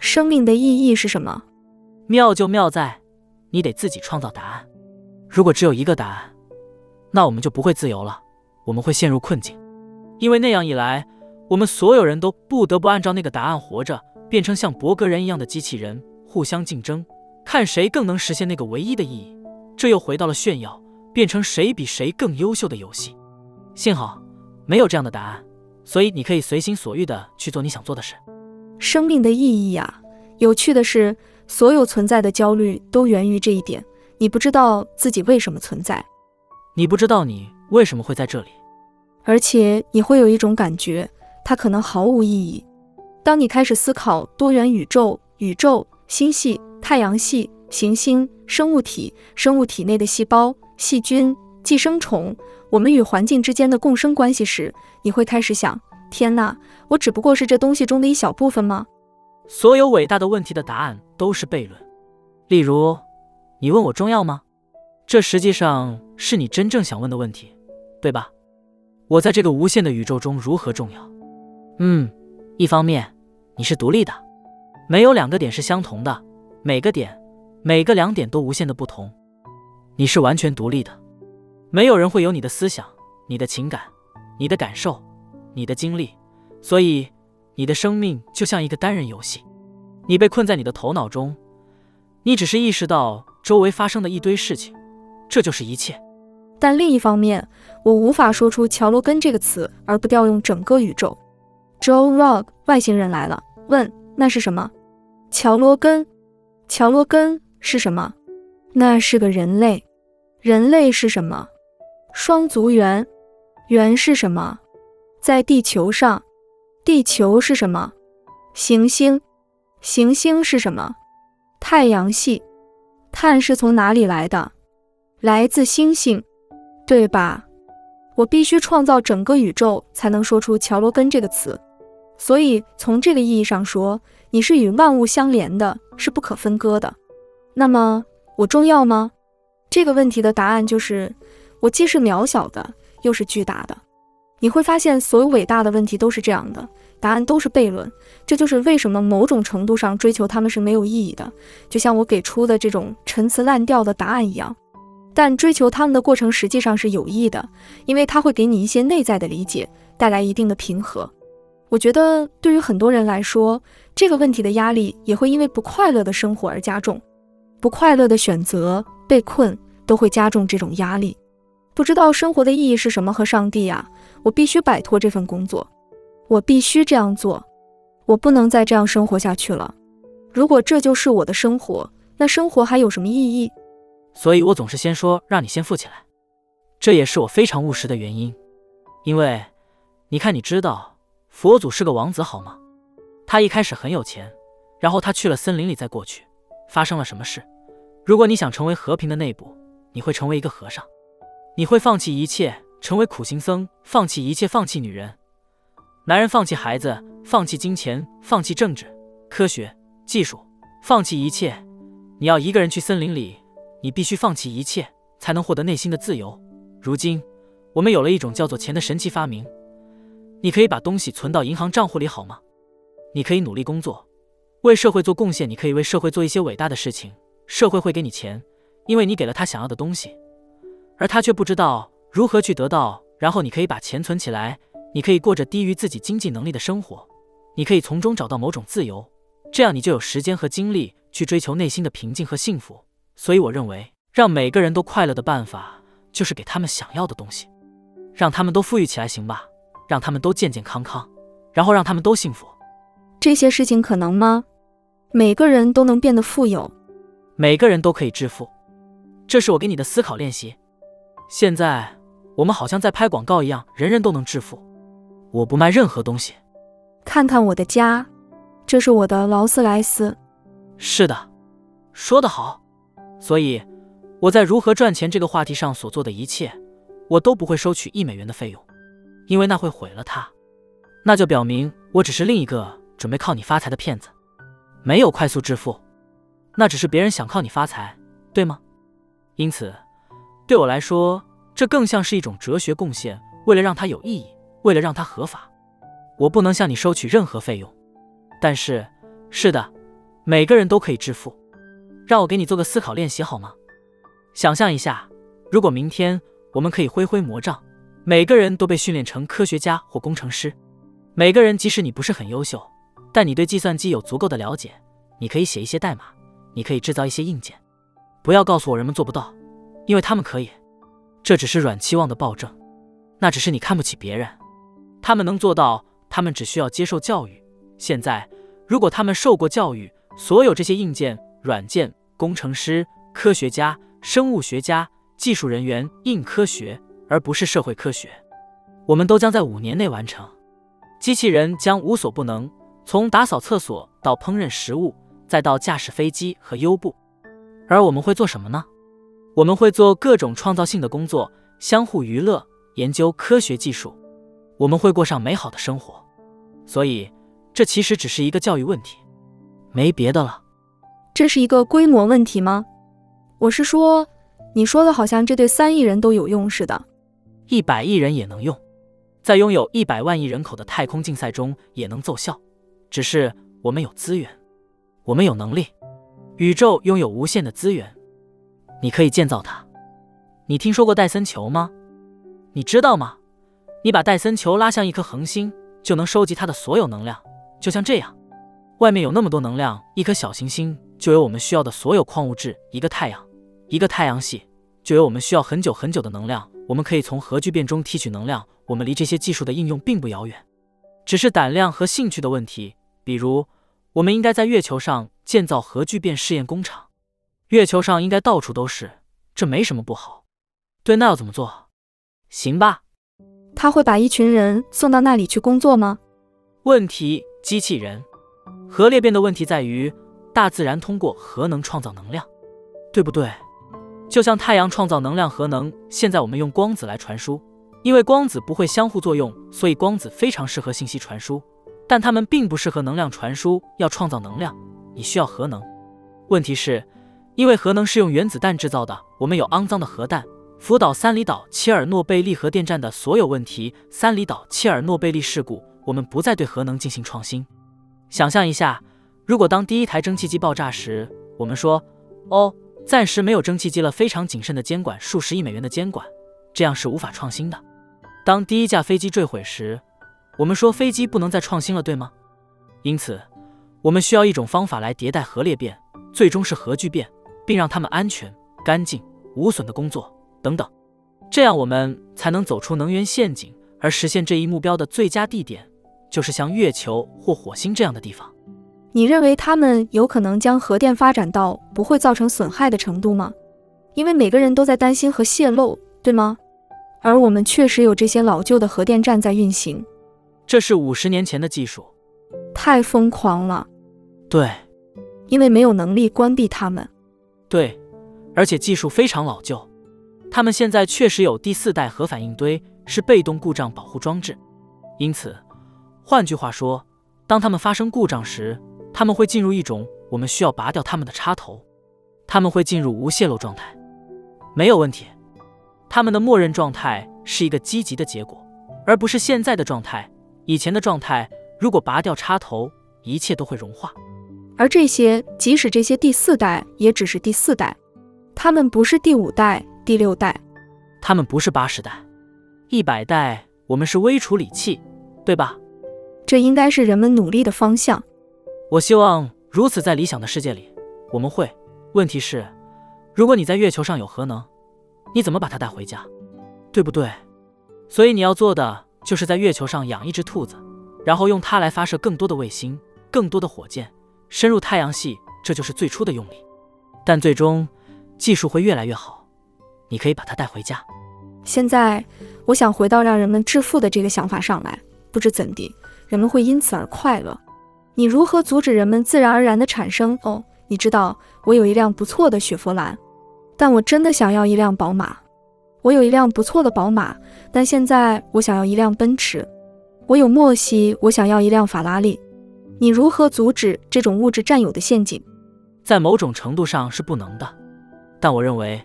生命的意义是什么？妙就妙在。你得自己创造答案。如果只有一个答案，那我们就不会自由了，我们会陷入困境，因为那样一来，我们所有人都不得不按照那个答案活着，变成像伯格人一样的机器人，互相竞争，看谁更能实现那个唯一的意义。这又回到了炫耀，变成谁比谁更优秀的游戏。幸好没有这样的答案，所以你可以随心所欲的去做你想做的事。生命的意义呀，有趣的是。所有存在的焦虑都源于这一点：你不知道自己为什么存在，你不知道你为什么会在这里，而且你会有一种感觉，它可能毫无意义。当你开始思考多元宇宙、宇宙、星系、太阳系、行星、生物体、生物体内的细胞、细菌、寄生虫，我们与环境之间的共生关系时，你会开始想：天哪，我只不过是这东西中的一小部分吗？所有伟大的问题的答案都是悖论。例如，你问我重要吗？这实际上是你真正想问的问题，对吧？我在这个无限的宇宙中如何重要？嗯，一方面你是独立的，没有两个点是相同的，每个点、每个两点都无限的不同。你是完全独立的，没有人会有你的思想、你的情感、你的感受、你的经历，所以。你的生命就像一个单人游戏，你被困在你的头脑中，你只是意识到周围发生的一堆事情，这就是一切。但另一方面，我无法说出乔罗根这个词而不调用整个宇宙。Joe Rog，外星人来了，问那是什么？乔罗根，乔罗根是什么？那是个人类。人类是什么？双足猿。猿是什么？在地球上。地球是什么？行星。行星是什么？太阳系。碳是从哪里来的？来自星星，对吧？我必须创造整个宇宙，才能说出乔罗根这个词。所以，从这个意义上说，你是与万物相连的，是不可分割的。那么，我重要吗？这个问题的答案就是，我既是渺小的，又是巨大的。你会发现，所有伟大的问题都是这样的，答案都是悖论。这就是为什么某种程度上追求他们是没有意义的，就像我给出的这种陈词滥调的答案一样。但追求他们的过程实际上是有益的，因为它会给你一些内在的理解，带来一定的平和。我觉得对于很多人来说，这个问题的压力也会因为不快乐的生活而加重。不快乐的选择、被困都会加重这种压力。不知道生活的意义是什么？和上帝呀，我必须摆脱这份工作，我必须这样做，我不能再这样生活下去了。如果这就是我的生活，那生活还有什么意义？所以我总是先说让你先富起来，这也是我非常务实的原因。因为你看，你知道。佛祖是个王子，好吗？他一开始很有钱，然后他去了森林里再过去，发生了什么事？如果你想成为和平的内部，你会成为一个和尚，你会放弃一切，成为苦行僧，放弃一切，放弃女人、男人，放弃孩子，放弃金钱，放弃政治、科学、技术，放弃一切。你要一个人去森林里，你必须放弃一切，才能获得内心的自由。如今，我们有了一种叫做钱的神奇发明。你可以把东西存到银行账户里，好吗？你可以努力工作，为社会做贡献。你可以为社会做一些伟大的事情，社会会给你钱，因为你给了他想要的东西，而他却不知道如何去得到。然后你可以把钱存起来，你可以过着低于自己经济能力的生活，你可以从中找到某种自由，这样你就有时间和精力去追求内心的平静和幸福。所以我认为，让每个人都快乐的办法就是给他们想要的东西，让他们都富裕起来，行吧？让他们都健健康康，然后让他们都幸福。这些事情可能吗？每个人都能变得富有，每个人都可以致富。这是我给你的思考练习。现在我们好像在拍广告一样，人人都能致富。我不卖任何东西。看看我的家，这是我的劳斯莱斯。是的，说得好。所以我在如何赚钱这个话题上所做的一切，我都不会收取一美元的费用。因为那会毁了它，那就表明我只是另一个准备靠你发财的骗子，没有快速致富，那只是别人想靠你发财，对吗？因此，对我来说，这更像是一种哲学贡献。为了让它有意义，为了让它合法，我不能向你收取任何费用。但是，是的，每个人都可以致富。让我给你做个思考练习好吗？想象一下，如果明天我们可以挥挥魔杖。每个人都被训练成科学家或工程师。每个人，即使你不是很优秀，但你对计算机有足够的了解，你可以写一些代码，你可以制造一些硬件。不要告诉我人们做不到，因为他们可以。这只是软期望的暴政，那只是你看不起别人。他们能做到，他们只需要接受教育。现在，如果他们受过教育，所有这些硬件、软件、工程师、科学家、生物学家、技术人员、硬科学。而不是社会科学，我们都将在五年内完成。机器人将无所不能，从打扫厕所到烹饪食物，再到驾驶飞机和优步。而我们会做什么呢？我们会做各种创造性的工作，相互娱乐，研究科学技术。我们会过上美好的生活。所以，这其实只是一个教育问题，没别的了。这是一个规模问题吗？我是说，你说的好像这对三亿人都有用似的。一百亿人也能用，在拥有一百万亿人口的太空竞赛中也能奏效。只是我们有资源，我们有能力。宇宙拥有无限的资源，你可以建造它。你听说过戴森球吗？你知道吗？你把戴森球拉向一颗恒星，就能收集它的所有能量。就像这样，外面有那么多能量，一颗小行星就有我们需要的所有矿物质。一个太阳，一个太阳系，就有我们需要很久很久的能量。我们可以从核聚变中提取能量，我们离这些技术的应用并不遥远，只是胆量和兴趣的问题。比如，我们应该在月球上建造核聚变试验工厂。月球上应该到处都是，这没什么不好。对，那要怎么做？行吧。他会把一群人送到那里去工作吗？问题：机器人。核裂变的问题在于，大自然通过核能创造能量，对不对？就像太阳创造能量，核能。现在我们用光子来传输，因为光子不会相互作用，所以光子非常适合信息传输。但它们并不适合能量传输。要创造能量，你需要核能。问题是，因为核能是用原子弹制造的，我们有肮脏的核弹。福岛、三里岛、切尔诺贝利核电站的所有问题，三里岛、切尔诺贝利事故，我们不再对核能进行创新。想象一下，如果当第一台蒸汽机爆炸时，我们说：“哦，暂时没有蒸汽机了，非常谨慎的监管，数十亿美元的监管，这样是无法创新的。”当第一架飞机坠毁时，我们说飞机不能再创新了，对吗？因此，我们需要一种方法来迭代核裂变，最终是核聚变，并让他们安全、干净、无损的工作。等等，这样我们才能走出能源陷阱，而实现这一目标的最佳地点就是像月球或火星这样的地方。你认为他们有可能将核电发展到不会造成损害的程度吗？因为每个人都在担心核泄漏，对吗？而我们确实有这些老旧的核电站在运行。这是五十年前的技术，太疯狂了。对，因为没有能力关闭它们。对，而且技术非常老旧。他们现在确实有第四代核反应堆，是被动故障保护装置。因此，换句话说，当他们发生故障时，他们会进入一种我们需要拔掉他们的插头，他们会进入无泄漏状态，没有问题。他们的默认状态是一个积极的结果，而不是现在的状态。以前的状态，如果拔掉插头，一切都会融化。而这些，即使这些第四代，也只是第四代，他们不是第五代。第六代，他们不是八十代、一百代，我们是微处理器，对吧？这应该是人们努力的方向。我希望如此，在理想的世界里，我们会。问题是，如果你在月球上有核能，你怎么把它带回家？对不对？所以你要做的就是在月球上养一只兔子，然后用它来发射更多的卫星、更多的火箭，深入太阳系。这就是最初的用力。但最终，技术会越来越好。你可以把它带回家。现在，我想回到让人们致富的这个想法上来。不知怎地，人们会因此而快乐。你如何阻止人们自然而然的产生？哦，你知道，我有一辆不错的雪佛兰，但我真的想要一辆宝马。我有一辆不错的宝马，但现在我想要一辆奔驰。我有莫西，我想要一辆法拉利。你如何阻止这种物质占有的陷阱？在某种程度上是不能的，但我认为。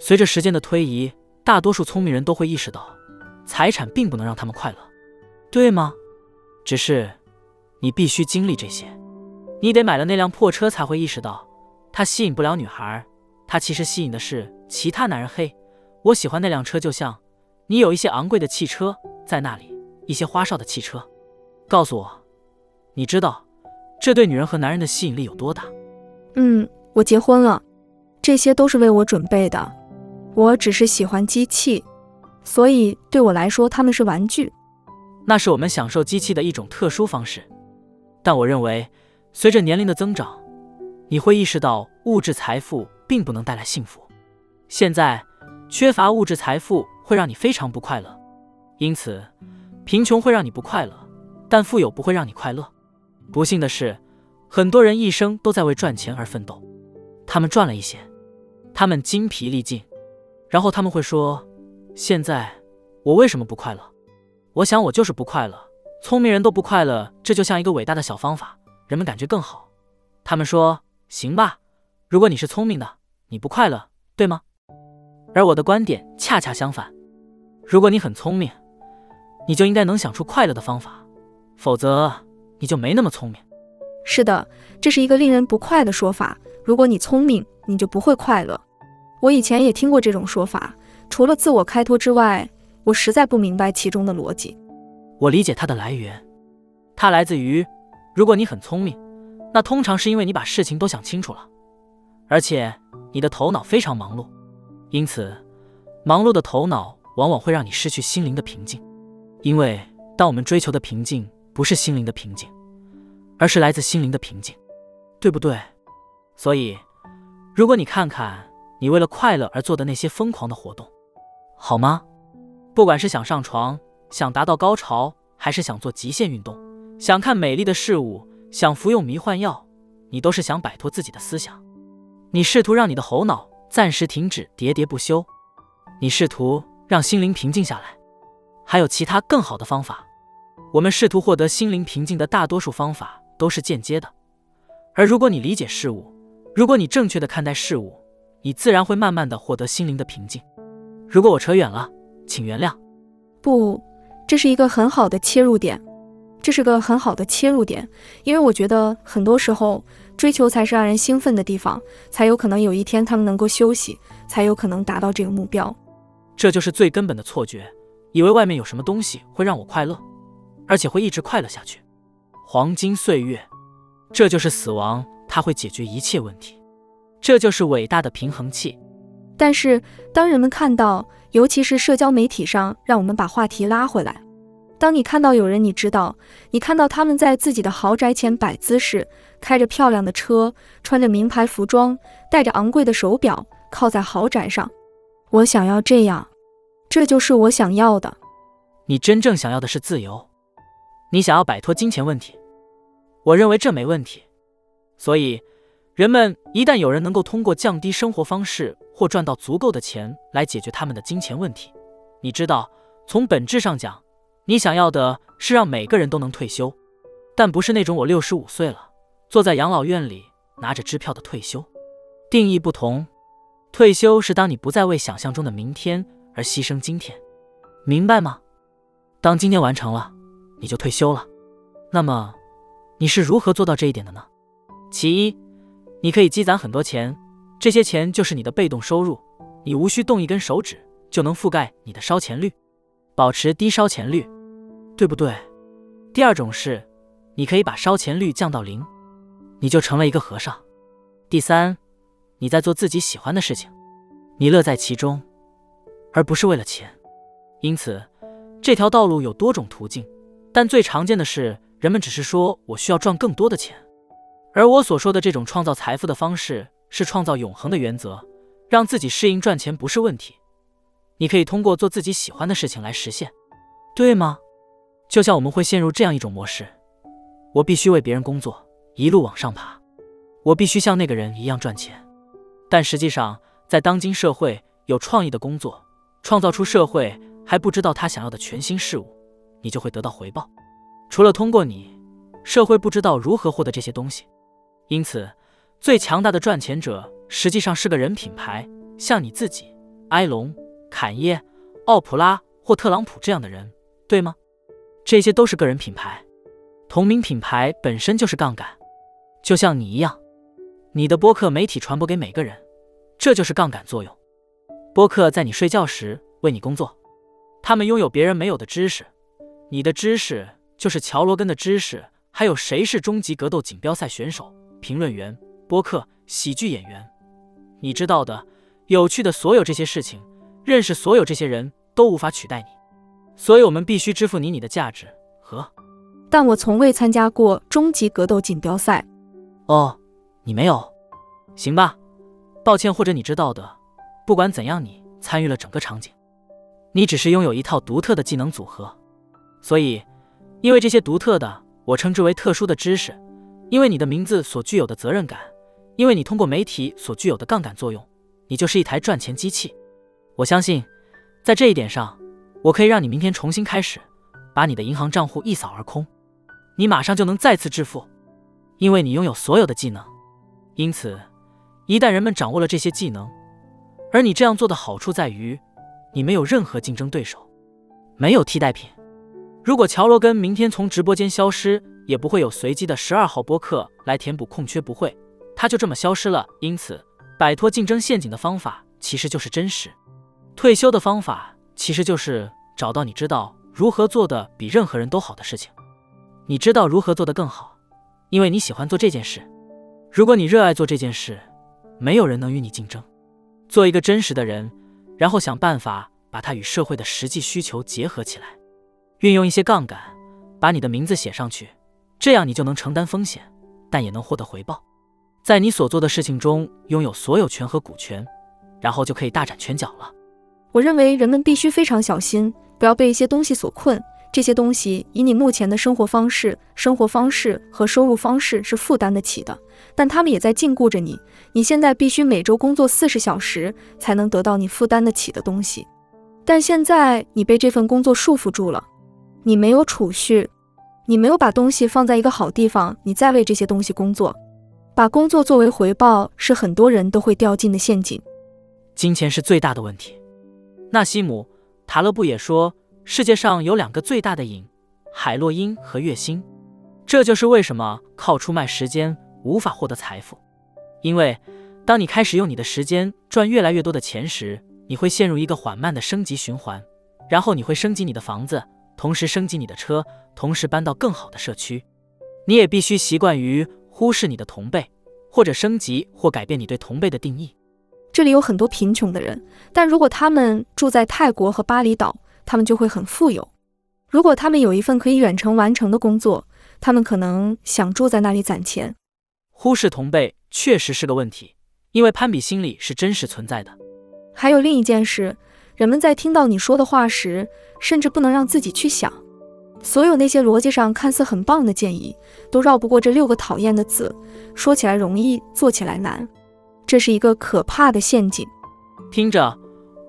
随着时间的推移，大多数聪明人都会意识到，财产并不能让他们快乐，对吗？只是，你必须经历这些，你得买了那辆破车才会意识到，它吸引不了女孩，它其实吸引的是其他男人。嘿，我喜欢那辆车，就像你有一些昂贵的汽车在那里，一些花哨的汽车。告诉我，你知道这对女人和男人的吸引力有多大？嗯，我结婚了，这些都是为我准备的。我只是喜欢机器，所以对我来说，他们是玩具。那是我们享受机器的一种特殊方式。但我认为，随着年龄的增长，你会意识到物质财富并不能带来幸福。现在，缺乏物质财富会让你非常不快乐。因此，贫穷会让你不快乐，但富有不会让你快乐。不幸的是，很多人一生都在为赚钱而奋斗。他们赚了一些，他们精疲力尽。然后他们会说：“现在我为什么不快乐？”我想我就是不快乐。聪明人都不快乐，这就像一个伟大的小方法，人们感觉更好。他们说：“行吧，如果你是聪明的，你不快乐，对吗？”而我的观点恰恰相反：如果你很聪明，你就应该能想出快乐的方法，否则你就没那么聪明。是的，这是一个令人不快的说法。如果你聪明，你就不会快乐。我以前也听过这种说法，除了自我开脱之外，我实在不明白其中的逻辑。我理解它的来源，它来自于：如果你很聪明，那通常是因为你把事情都想清楚了，而且你的头脑非常忙碌。因此，忙碌的头脑往往会让你失去心灵的平静。因为当我们追求的平静不是心灵的平静，而是来自心灵的平静，对不对？所以，如果你看看你为了快乐而做的那些疯狂的活动，好吗？不管是想上床、想达到高潮，还是想做极限运动、想看美丽的事物、想服用迷幻药，你都是想摆脱自己的思想。你试图让你的猴脑暂时停止喋喋不休，你试图让心灵平静下来。还有其他更好的方法。我们试图获得心灵平静的大多数方法都是间接的。而如果你理解事物，如果你正确的看待事物，你自然会慢慢的获得心灵的平静。如果我扯远了，请原谅。不，这是一个很好的切入点，这是个很好的切入点，因为我觉得很多时候追求才是让人兴奋的地方，才有可能有一天他们能够休息，才有可能达到这个目标。这就是最根本的错觉，以为外面有什么东西会让我快乐，而且会一直快乐下去。黄金岁月，这就是死亡，它会解决一切问题，这就是伟大的平衡器。但是，当人们看到，尤其是社交媒体上，让我们把话题拉回来。当你看到有人，你知道，你看到他们在自己的豪宅前摆姿势，开着漂亮的车，穿着名牌服装，戴着昂贵的手表，靠在豪宅上。我想要这样，这就是我想要的。你真正想要的是自由，你想要摆脱金钱问题。我认为这没问题，所以。人们一旦有人能够通过降低生活方式或赚到足够的钱来解决他们的金钱问题，你知道，从本质上讲，你想要的是让每个人都能退休，但不是那种我六十五岁了坐在养老院里拿着支票的退休。定义不同，退休是当你不再为想象中的明天而牺牲今天，明白吗？当今天完成了，你就退休了。那么，你是如何做到这一点的呢？其一。你可以积攒很多钱，这些钱就是你的被动收入，你无需动一根手指就能覆盖你的烧钱率，保持低烧钱率，对不对？第二种是，你可以把烧钱率降到零，你就成了一个和尚。第三，你在做自己喜欢的事情，你乐在其中，而不是为了钱。因此，这条道路有多种途径，但最常见的是人们只是说我需要赚更多的钱。而我所说的这种创造财富的方式，是创造永恒的原则，让自己适应赚钱不是问题。你可以通过做自己喜欢的事情来实现，对吗？就像我们会陷入这样一种模式：我必须为别人工作，一路往上爬，我必须像那个人一样赚钱。但实际上，在当今社会，有创意的工作，创造出社会还不知道他想要的全新事物，你就会得到回报。除了通过你，社会不知道如何获得这些东西。因此，最强大的赚钱者实际上是个人品牌，像你自己、埃隆、坎耶、奥普拉或特朗普这样的人，对吗？这些都是个人品牌，同名品牌本身就是杠杆，就像你一样，你的播客媒体传播给每个人，这就是杠杆作用。播客在你睡觉时为你工作，他们拥有别人没有的知识，你的知识就是乔罗根的知识，还有谁是终极格斗锦标赛选手？评论员、播客、喜剧演员，你知道的、有趣的所有这些事情，认识所有这些人都无法取代你，所以我们必须支付你你的价值和。但我从未参加过终极格斗锦标赛。哦，你没有？行吧，抱歉。或者你知道的，不管怎样，你参与了整个场景，你只是拥有一套独特的技能组合，所以，因为这些独特的，我称之为特殊的知识。因为你的名字所具有的责任感，因为你通过媒体所具有的杠杆作用，你就是一台赚钱机器。我相信，在这一点上，我可以让你明天重新开始，把你的银行账户一扫而空，你马上就能再次致富，因为你拥有所有的技能。因此，一旦人们掌握了这些技能，而你这样做的好处在于，你没有任何竞争对手，没有替代品。如果乔罗根明天从直播间消失，也不会有随机的十二号播客来填补空缺，不会，他就这么消失了。因此，摆脱竞争陷阱的方法其实就是真实。退休的方法其实就是找到你知道如何做的比任何人都好的事情。你知道如何做得更好，因为你喜欢做这件事。如果你热爱做这件事，没有人能与你竞争。做一个真实的人，然后想办法把它与社会的实际需求结合起来，运用一些杠杆，把你的名字写上去。这样你就能承担风险，但也能获得回报。在你所做的事情中拥有所有权和股权，然后就可以大展拳脚了。我认为人们必须非常小心，不要被一些东西所困。这些东西以你目前的生活方式、生活方式和收入方式是负担得起的，但他们也在禁锢着你。你现在必须每周工作四十小时，才能得到你负担得起的东西。但现在你被这份工作束缚住了，你没有储蓄，你没有把东西放在一个好地方，你在为这些东西工作，把工作作为回报是很多人都会掉进的陷阱。金钱是最大的问题。纳西姆·塔勒布也说。世界上有两个最大的瘾，海洛因和月薪。这就是为什么靠出卖时间无法获得财富。因为当你开始用你的时间赚越来越多的钱时，你会陷入一个缓慢的升级循环。然后你会升级你的房子，同时升级你的车，同时搬到更好的社区。你也必须习惯于忽视你的同辈，或者升级或改变你对同辈的定义。这里有很多贫穷的人，但如果他们住在泰国和巴厘岛。他们就会很富有。如果他们有一份可以远程完成的工作，他们可能想住在那里攒钱。忽视同辈确实是个问题，因为攀比心理是真实存在的。还有另一件事，人们在听到你说的话时，甚至不能让自己去想。所有那些逻辑上看似很棒的建议，都绕不过这六个讨厌的字。说起来容易，做起来难，这是一个可怕的陷阱。听着。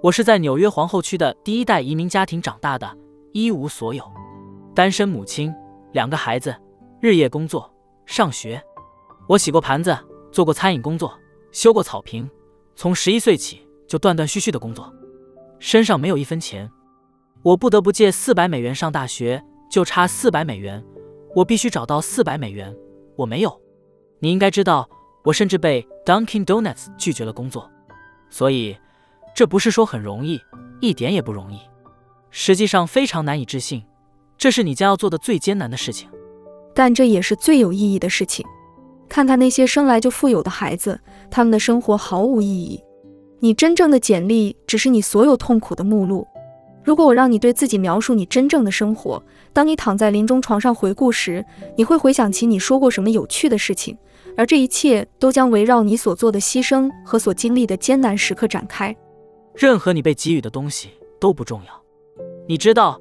我是在纽约皇后区的第一代移民家庭长大的，一无所有，单身母亲，两个孩子，日夜工作上学。我洗过盘子，做过餐饮工作，修过草坪。从十一岁起就断断续续的工作，身上没有一分钱。我不得不借四百美元上大学，就差四百美元。我必须找到四百美元，我没有。你应该知道，我甚至被 Dunkin' Donuts 拒绝了工作，所以。这不是说很容易，一点也不容易，实际上非常难以置信。这是你将要做的最艰难的事情，但这也是最有意义的事情。看看那些生来就富有的孩子，他们的生活毫无意义。你真正的简历只是你所有痛苦的目录。如果我让你对自己描述你真正的生活，当你躺在临终床上回顾时，你会回想起你说过什么有趣的事情，而这一切都将围绕你所做的牺牲和所经历的艰难时刻展开。任何你被给予的东西都不重要。你知道，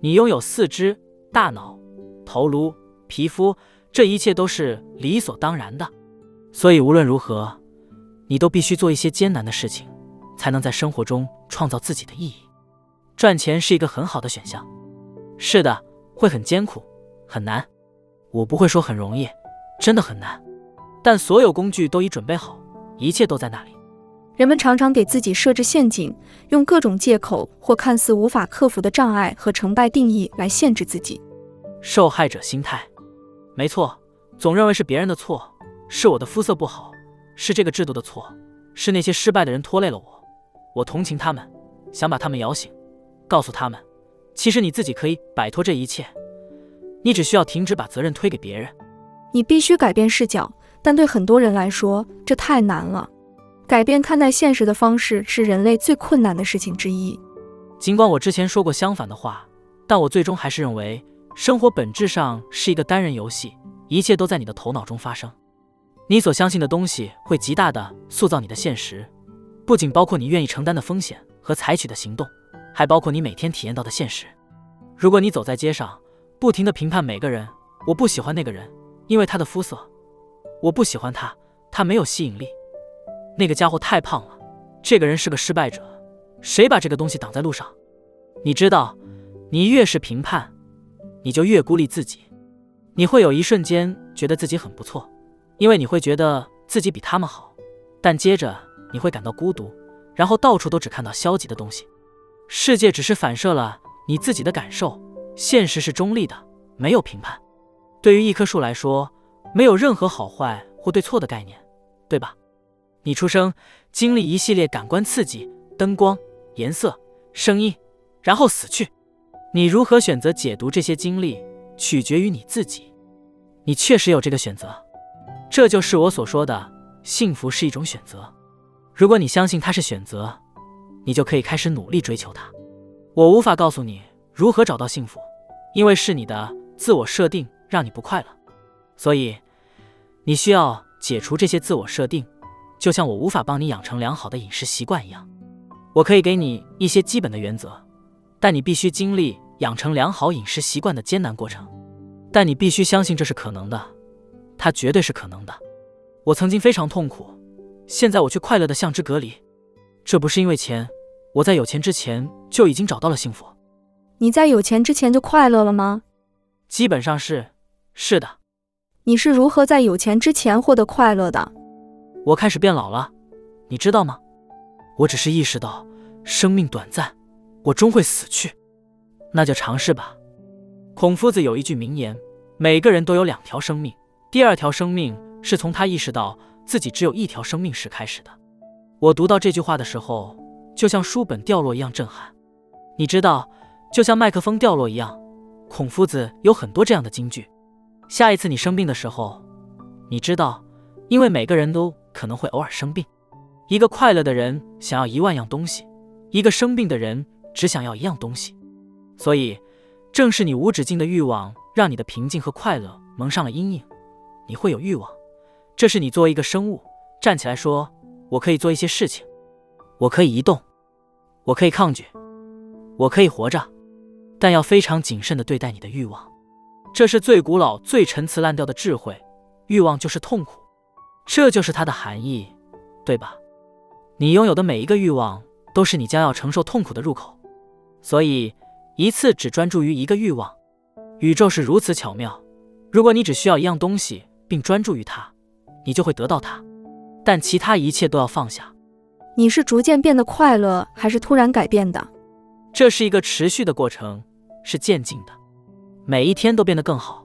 你拥有四肢、大脑、头颅、皮肤，这一切都是理所当然的。所以无论如何，你都必须做一些艰难的事情，才能在生活中创造自己的意义。赚钱是一个很好的选项。是的，会很艰苦，很难。我不会说很容易，真的很难。但所有工具都已准备好，一切都在那里。人们常常给自己设置陷阱，用各种借口或看似无法克服的障碍和成败定义来限制自己。受害者心态，没错，总认为是别人的错，是我的肤色不好，是这个制度的错，是那些失败的人拖累了我。我同情他们，想把他们摇醒，告诉他们，其实你自己可以摆脱这一切，你只需要停止把责任推给别人。你必须改变视角，但对很多人来说，这太难了。改变看待现实的方式是人类最困难的事情之一。尽管我之前说过相反的话，但我最终还是认为，生活本质上是一个单人游戏，一切都在你的头脑中发生。你所相信的东西会极大的塑造你的现实，不仅包括你愿意承担的风险和采取的行动，还包括你每天体验到的现实。如果你走在街上，不停地评判每个人，我不喜欢那个人，因为他的肤色，我不喜欢他，他没有吸引力。那个家伙太胖了，这个人是个失败者。谁把这个东西挡在路上？你知道，你越是评判，你就越孤立自己。你会有一瞬间觉得自己很不错，因为你会觉得自己比他们好。但接着你会感到孤独，然后到处都只看到消极的东西。世界只是反射了你自己的感受，现实是中立的，没有评判。对于一棵树来说，没有任何好坏或对错的概念，对吧？你出生，经历一系列感官刺激，灯光、颜色、声音，然后死去。你如何选择解读这些经历，取决于你自己。你确实有这个选择，这就是我所说的幸福是一种选择。如果你相信它是选择，你就可以开始努力追求它。我无法告诉你如何找到幸福，因为是你的自我设定让你不快乐，所以你需要解除这些自我设定，就像我无法帮你养成良好的饮食习惯一样。我可以给你一些基本的原则，但你必须经历养成良好饮食习惯的艰难过程。但你必须相信这是可能的，它绝对是可能的。我曾经非常痛苦，现在我却快乐的像只蛤蜊。这不是因为钱，我在有钱之前就已经找到了幸福。你在有钱之前就快乐了吗？基本上是，是的。你是如何在有钱之前获得快乐的？我开始变老了，你知道吗？我只是意识到生命短暂，我终会死去。那就尝试吧。孔夫子有一句名言：每个人都有两条生命，第二条生命是从他意识到自己只有一条生命时开始的。我读到这句话的时候，就像书本掉落一样震撼。你知道，就像麦克风掉落一样，孔夫子有很多这样的金句。下一次你生病的时候，你知道，因为每个人都可能会偶尔生病。一个快乐的人想要一万样东西，一个生病的人只想要一样东西。所以。正是你无止境的欲望，让你的平静和快乐蒙上了阴影。你会有欲望，这是你作为一个生物站起来说：“我可以做一些事情，我可以移动，我可以抗拒，我可以活着。”但要非常谨慎地对待你的欲望。这是最古老、最陈词滥调的智慧。欲望就是痛苦，这就是它的含义，对吧？你拥有的每一个欲望，都是你将要承受痛苦的入口。所以。一次只专注于一个欲望，宇宙是如此巧妙。如果你只需要一样东西并专注于它，你就会得到它。但其他一切都要放下。你是逐渐变得快乐，还是突然改变的？这是一个持续的过程，是渐进的，每一天都变得更好。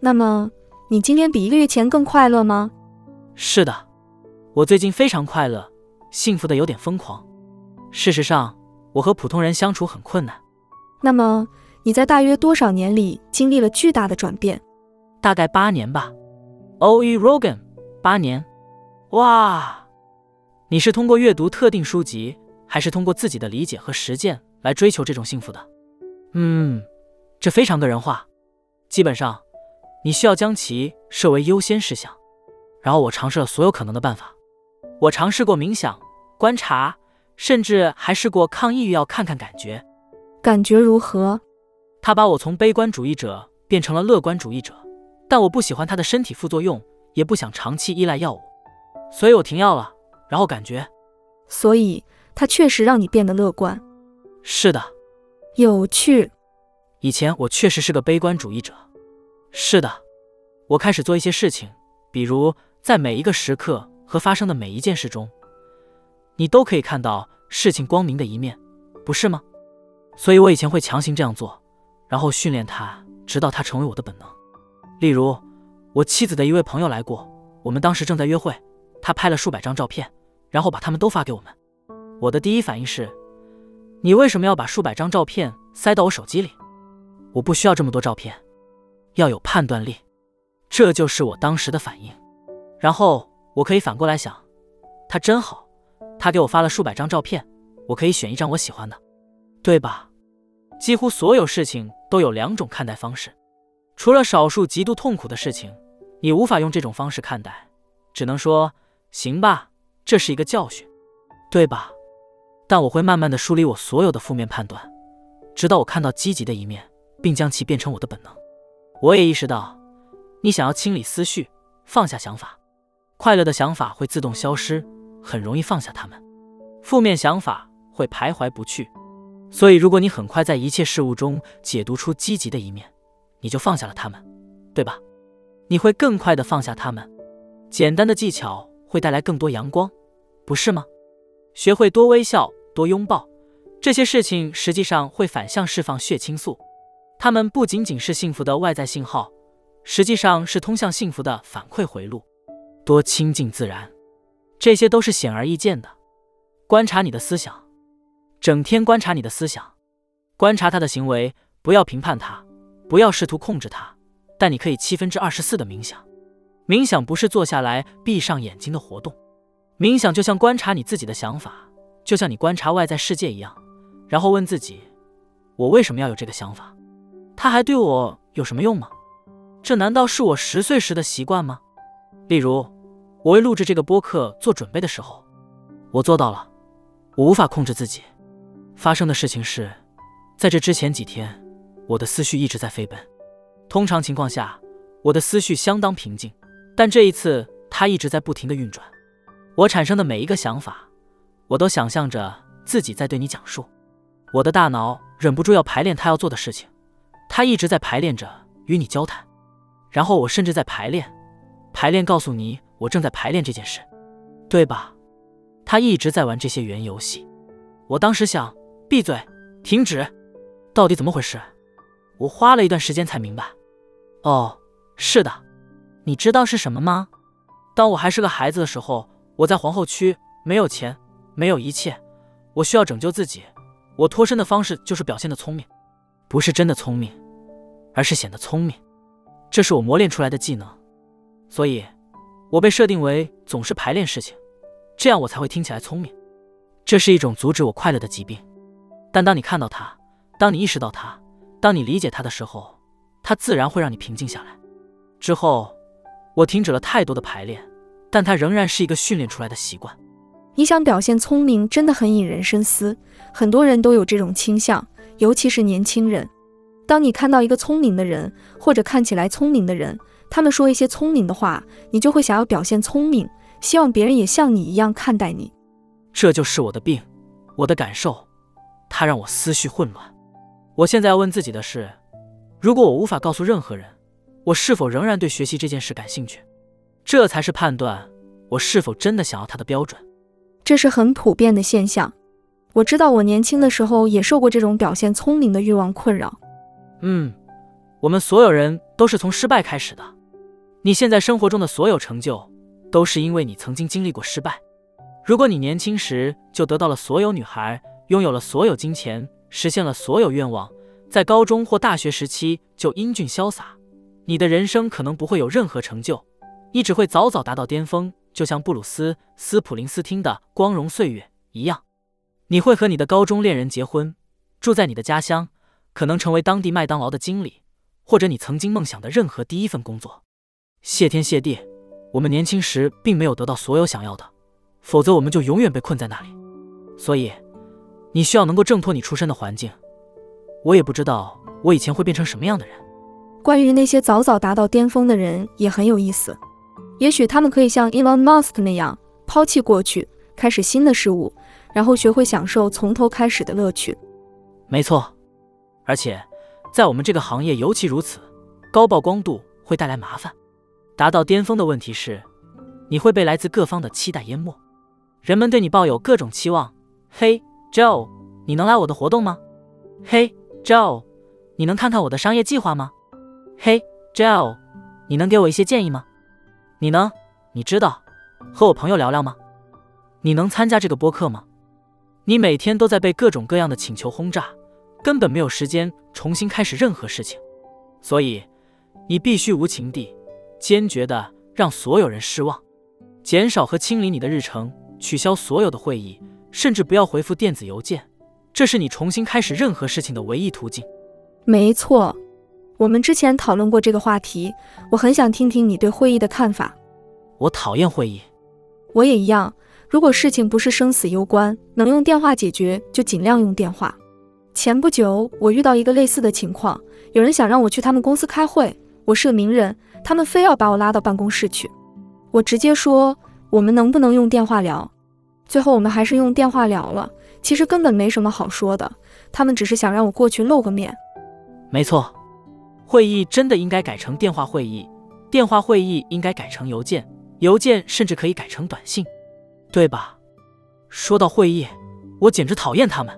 那么，你今天比一个月前更快乐吗？是的，我最近非常快乐，幸福的有点疯狂。事实上，我和普通人相处很困难。那么你在大约多少年里经历了巨大的转变？大概八年吧。O. E. Rogan，八年。哇！你是通过阅读特定书籍，还是通过自己的理解和实践来追求这种幸福的？嗯，这非常个人化。基本上，你需要将其设为优先事项。然后我尝试了所有可能的办法。我尝试过冥想、观察，甚至还试过抗抑郁药，看看感觉。感觉如何？他把我从悲观主义者变成了乐观主义者，但我不喜欢他的身体副作用，也不想长期依赖药物，所以我停药了。然后感觉，所以他确实让你变得乐观。是的，有趣。以前我确实是个悲观主义者。是的，我开始做一些事情，比如在每一个时刻和发生的每一件事中，你都可以看到事情光明的一面，不是吗？所以我以前会强行这样做，然后训练它，直到它成为我的本能。例如，我妻子的一位朋友来过，我们当时正在约会，他拍了数百张照片，然后把他们都发给我们。我的第一反应是：你为什么要把数百张照片塞到我手机里？我不需要这么多照片，要有判断力。这就是我当时的反应。然后我可以反过来想，他真好，他给我发了数百张照片，我可以选一张我喜欢的，对吧？几乎所有事情都有两种看待方式，除了少数极度痛苦的事情，你无法用这种方式看待，只能说行吧，这是一个教训，对吧？但我会慢慢的梳理我所有的负面判断，直到我看到积极的一面，并将其变成我的本能。我也意识到，你想要清理思绪，放下想法，快乐的想法会自动消失，很容易放下它们，负面想法会徘徊不去。所以，如果你很快在一切事物中解读出积极的一面，你就放下了他们，对吧？你会更快的放下他们。简单的技巧会带来更多阳光，不是吗？学会多微笑、多拥抱，这些事情实际上会反向释放血清素。它们不仅仅是幸福的外在信号，实际上是通向幸福的反馈回路。多亲近自然，这些都是显而易见的。观察你的思想。整天观察你的思想，观察他的行为，不要评判他，不要试图控制他，但你可以七分之二十四的冥想。冥想不是坐下来闭上眼睛的活动，冥想就像观察你自己的想法，就像你观察外在世界一样，然后问自己：我为什么要有这个想法？它还对我有什么用吗？这难道是我十岁时的习惯吗？例如，我为录制这个播客做准备的时候，我做到了。我无法控制自己。发生的事情是，在这之前几天，我的思绪一直在飞奔。通常情况下，我的思绪相当平静，但这一次，它一直在不停的运转。我产生的每一个想法，我都想象着自己在对你讲述。我的大脑忍不住要排练他要做的事情，他一直在排练着与你交谈。然后我甚至在排练，排练告诉你我正在排练这件事，对吧？他一直在玩这些原游戏。我当时想，闭嘴，停止，到底怎么回事？我花了一段时间才明白。哦，是的，你知道是什么吗？当我还是个孩子的时候，我在皇后区，没有钱，没有一切，我需要拯救自己。我脱身的方式就是表现的聪明，不是真的聪明，而是显得聪明。这是我磨练出来的技能，所以，我被设定为总是排练事情，这样我才会听起来聪明。这是一种阻止我快乐的疾病。但当你看到它，当你意识到它，当你理解它的时候，它自然会让你平静下来。之后，我停止了太多的排练，但它仍然是一个训练出来的习惯。你想表现聪明，真的很引人深思。很多人都有这种倾向，尤其是年轻人。当你看到一个聪明的人，或者看起来聪明的人，他们说一些聪明的话，你就会想要表现聪明，希望别人也像你一样看待你。这就是我的病，我的感受，它让我思绪混乱。我现在要问自己的是：如果我无法告诉任何人，我是否仍然对学习这件事感兴趣？这才是判断我是否真的想要它的标准。这是很普遍的现象。我知道我年轻的时候也受过这种表现聪明的欲望困扰。嗯，我们所有人都是从失败开始的。你现在生活中的所有成就，都是因为你曾经经历过失败。如果你年轻时就得到了所有女孩，拥有了所有金钱，实现了所有愿望，在高中或大学时期就英俊潇洒，你的人生可能不会有任何成就，你只会早早达到巅峰，就像布鲁斯·斯普林斯汀的《光荣岁月》一样。你会和你的高中恋人结婚，住在你的家乡。可能成为当地麦当劳的经理，或者你曾经梦想的任何第一份工作。谢天谢地，我们年轻时并没有得到所有想要的，否则我们就永远被困在那里。所以，你需要能够挣脱你出身的环境。我也不知道我以前会变成什么样的人。关于那些早早达到巅峰的人也很有意思，也许他们可以像 Elon Musk 那样抛弃过去，开始新的事物，然后学会享受从头开始的乐趣。没错。而且，在我们这个行业尤其如此，高曝光度会带来麻烦。达到巅峰的问题是，你会被来自各方的期待淹没。人们对你抱有各种期望。嘿，Joe，你能来我的活动吗？嘿，Joe，你能看看我的商业计划吗？嘿，Joe，你能给我一些建议吗？你呢？你知道和我朋友聊聊吗？你能参加这个播客吗？你每天都在被各种各样的请求轰炸。根本没有时间重新开始任何事情，所以你必须无情地、坚决地让所有人失望，减少和清理你的日程，取消所有的会议，甚至不要回复电子邮件。这是你重新开始任何事情的唯一途径。没错，我们之前讨论过这个话题，我很想听听你对会议的看法。我讨厌会议，我也一样。如果事情不是生死攸关，能用电话解决就尽量用电话。前不久，我遇到一个类似的情况，有人想让我去他们公司开会，我是个名人，他们非要把我拉到办公室去。我直接说，我们能不能用电话聊？最后我们还是用电话聊了。其实根本没什么好说的，他们只是想让我过去露个面。没错，会议真的应该改成电话会议，电话会议应该改成邮件，邮件甚至可以改成短信，对吧？说到会议，我简直讨厌他们。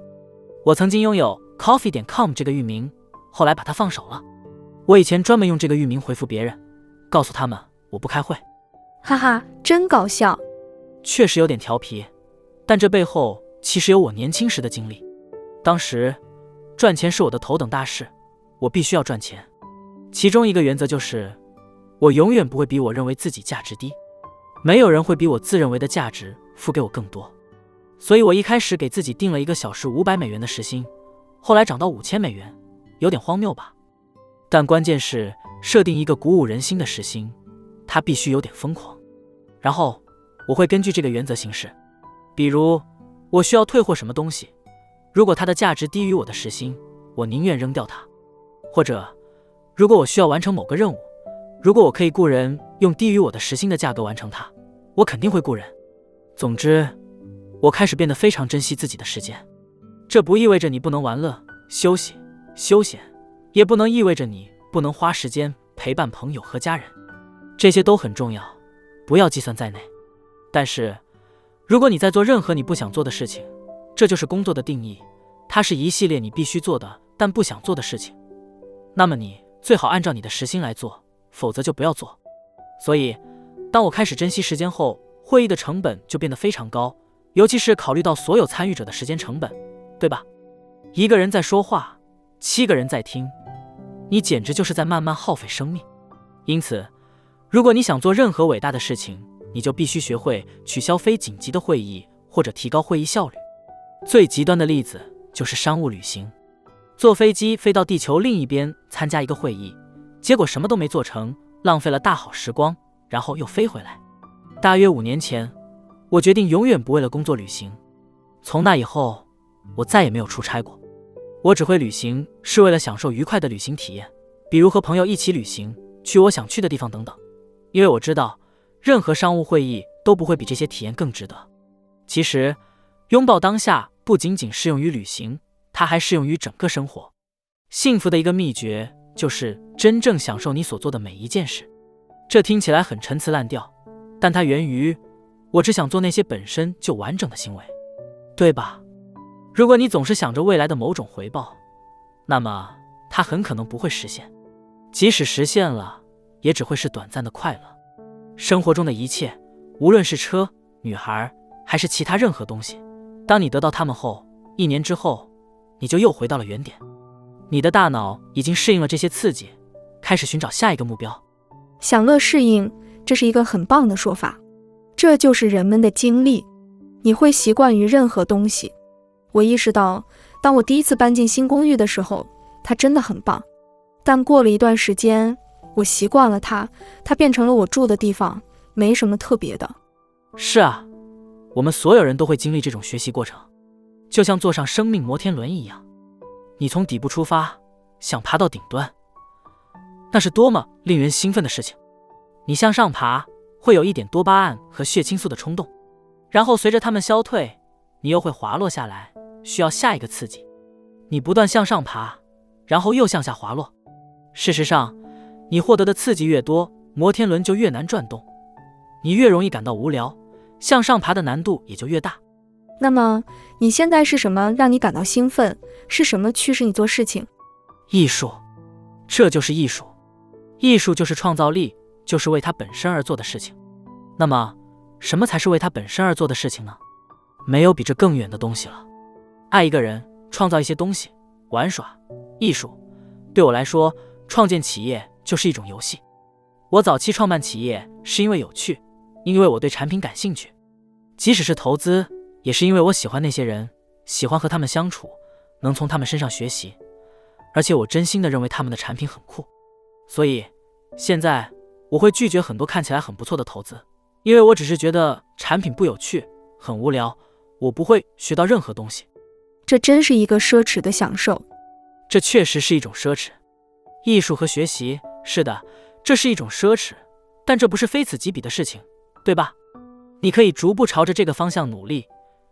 我曾经拥有 coffee 点 com 这个域名，后来把它放手了。我以前专门用这个域名回复别人，告诉他们我不开会。哈哈，真搞笑。确实有点调皮，但这背后其实有我年轻时的经历。当时赚钱是我的头等大事，我必须要赚钱。其中一个原则就是，我永远不会比我认为自己价值低。没有人会比我自认为的价值付给我更多。所以，我一开始给自己定了一个小时五百美元的时薪，后来涨到五千美元，有点荒谬吧？但关键是设定一个鼓舞人心的时薪，它必须有点疯狂。然后我会根据这个原则行事。比如，我需要退货什么东西，如果它的价值低于我的时薪，我宁愿扔掉它；或者，如果我需要完成某个任务，如果我可以雇人用低于我的时薪的价格完成它，我肯定会雇人。总之，我开始变得非常珍惜自己的时间。这不意味着你不能玩乐、休息、休闲，也不能意味着你不能花时间陪伴朋友和家人，这些都很重要，不要计算在内。但是，如果你在做任何你不想做的事情，这就是工作的定义，它是一系列你必须做的但不想做的事情，那么你最好按照你的时薪来做，否则就不要做。所以，当我开始珍惜时间后，会议的成本就变得非常高，尤其是考虑到所有参与者的时间成本，对吧？一个人在说话，七个人在听，你简直就是在慢慢耗费生命。因此，如果你想做任何伟大的事情，你就必须学会取消非紧急的会议，或者提高会议效率。最极端的例子就是商务旅行，坐飞机飞到地球另一边参加一个会议，结果什么都没做成，浪费了大好时光，然后又飞回来。大约五年前，我决定永远不为了工作旅行。从那以后，我再也没有出差过。我只会旅行是为了享受愉快的旅行体验，比如和朋友一起旅行，去我想去的地方等等。因为我知道。任何商务会议都不会比这些体验更值得。其实，拥抱当下不仅仅适用于旅行，它还适用于整个生活。幸福的一个秘诀就是真正享受你所做的每一件事。这听起来很陈词滥调，但它源于我只想做那些本身就完整的行为，对吧？如果你总是想着未来的某种回报，那么它很可能不会实现。即使实现了，也只会是短暂的快乐。生活中的一切，无论是车、女孩，还是其他任何东西，当你得到它们后，一年之后，你就又回到了原点。你的大脑已经适应了这些刺激，开始寻找下一个目标。享乐适应，这是一个很棒的说法。这就是人们的经历。你会习惯于任何东西。我意识到，当我第一次搬进新公寓的时候，它真的很棒。但过了一段时间，我习惯了它，它变成了我住的地方，没什么特别的。是啊，我们所有人都会经历这种学习过程，就像坐上生命摩天轮一样。你从底部出发，想爬到顶端，那是多么令人兴奋的事情！你向上爬，会有一点多巴胺和血清素的冲动，然后随着它们消退，你又会滑落下来，需要下一个刺激。你不断向上爬，然后又向下滑落。事实上。你获得的刺激越多，摩天轮就越难转动，你越容易感到无聊，向上爬的难度也就越大。那么你现在是什么让你感到兴奋？是什么驱使你做事情？艺术，这就是艺术。艺术就是创造力，就是为它本身而做的事情。那么，什么才是为它本身而做的事情呢？没有比这更远的东西了。爱一个人，创造一些东西，玩耍，艺术。对我来说，创建企业。就是一种游戏。我早期创办企业是因为有趣，因为我对产品感兴趣；即使是投资，也是因为我喜欢那些人，喜欢和他们相处，能从他们身上学习，而且我真心的认为他们的产品很酷。所以现在我会拒绝很多看起来很不错的投资，因为我只是觉得产品不有趣，很无聊，我不会学到任何东西。这真是一个奢侈的享受。这确实是一种奢侈，艺术和学习。是的，这是一种奢侈，但这不是非此即彼的事情，对吧？你可以逐步朝着这个方向努力，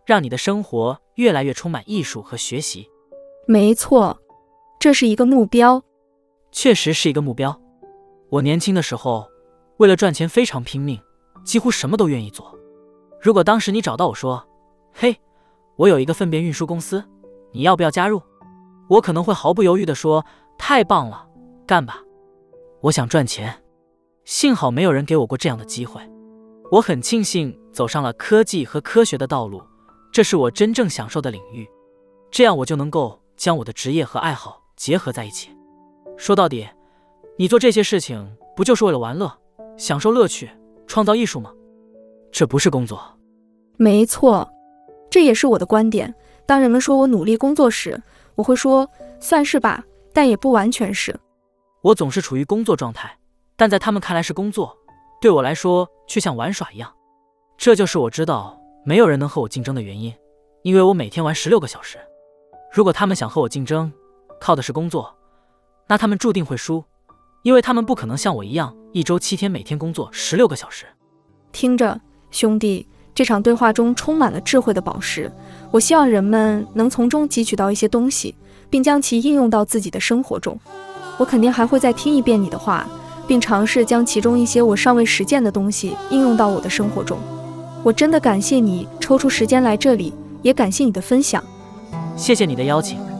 让你的生活越来越充满艺术和学习。没错，这是一个目标，确实是一个目标。我年轻的时候，为了赚钱非常拼命，几乎什么都愿意做。如果当时你找到我说：“嘿，我有一个粪便运输公司，你要不要加入？”我可能会毫不犹豫地说：“太棒了，干吧。”我想赚钱，幸好没有人给我过这样的机会。我很庆幸走上了科技和科学的道路，这是我真正享受的领域。这样我就能够将我的职业和爱好结合在一起。说到底，你做这些事情不就是为了玩乐、享受乐趣、创造艺术吗？这不是工作。没错，这也是我的观点。当人们说我努力工作时，我会说算是吧，但也不完全是。我总是处于工作状态，但在他们看来是工作，对我来说却像玩耍一样。这就是我知道没有人能和我竞争的原因，因为我每天玩十六个小时。如果他们想和我竞争，靠的是工作，那他们注定会输，因为他们不可能像我一样一周七天每天工作十六个小时。听着，兄弟，这场对话中充满了智慧的宝石，我希望人们能从中汲取到一些东西，并将其应用到自己的生活中。我肯定还会再听一遍你的话，并尝试将其中一些我尚未实践的东西应用到我的生活中。我真的感谢你抽出时间来这里，也感谢你的分享。谢谢你的邀请。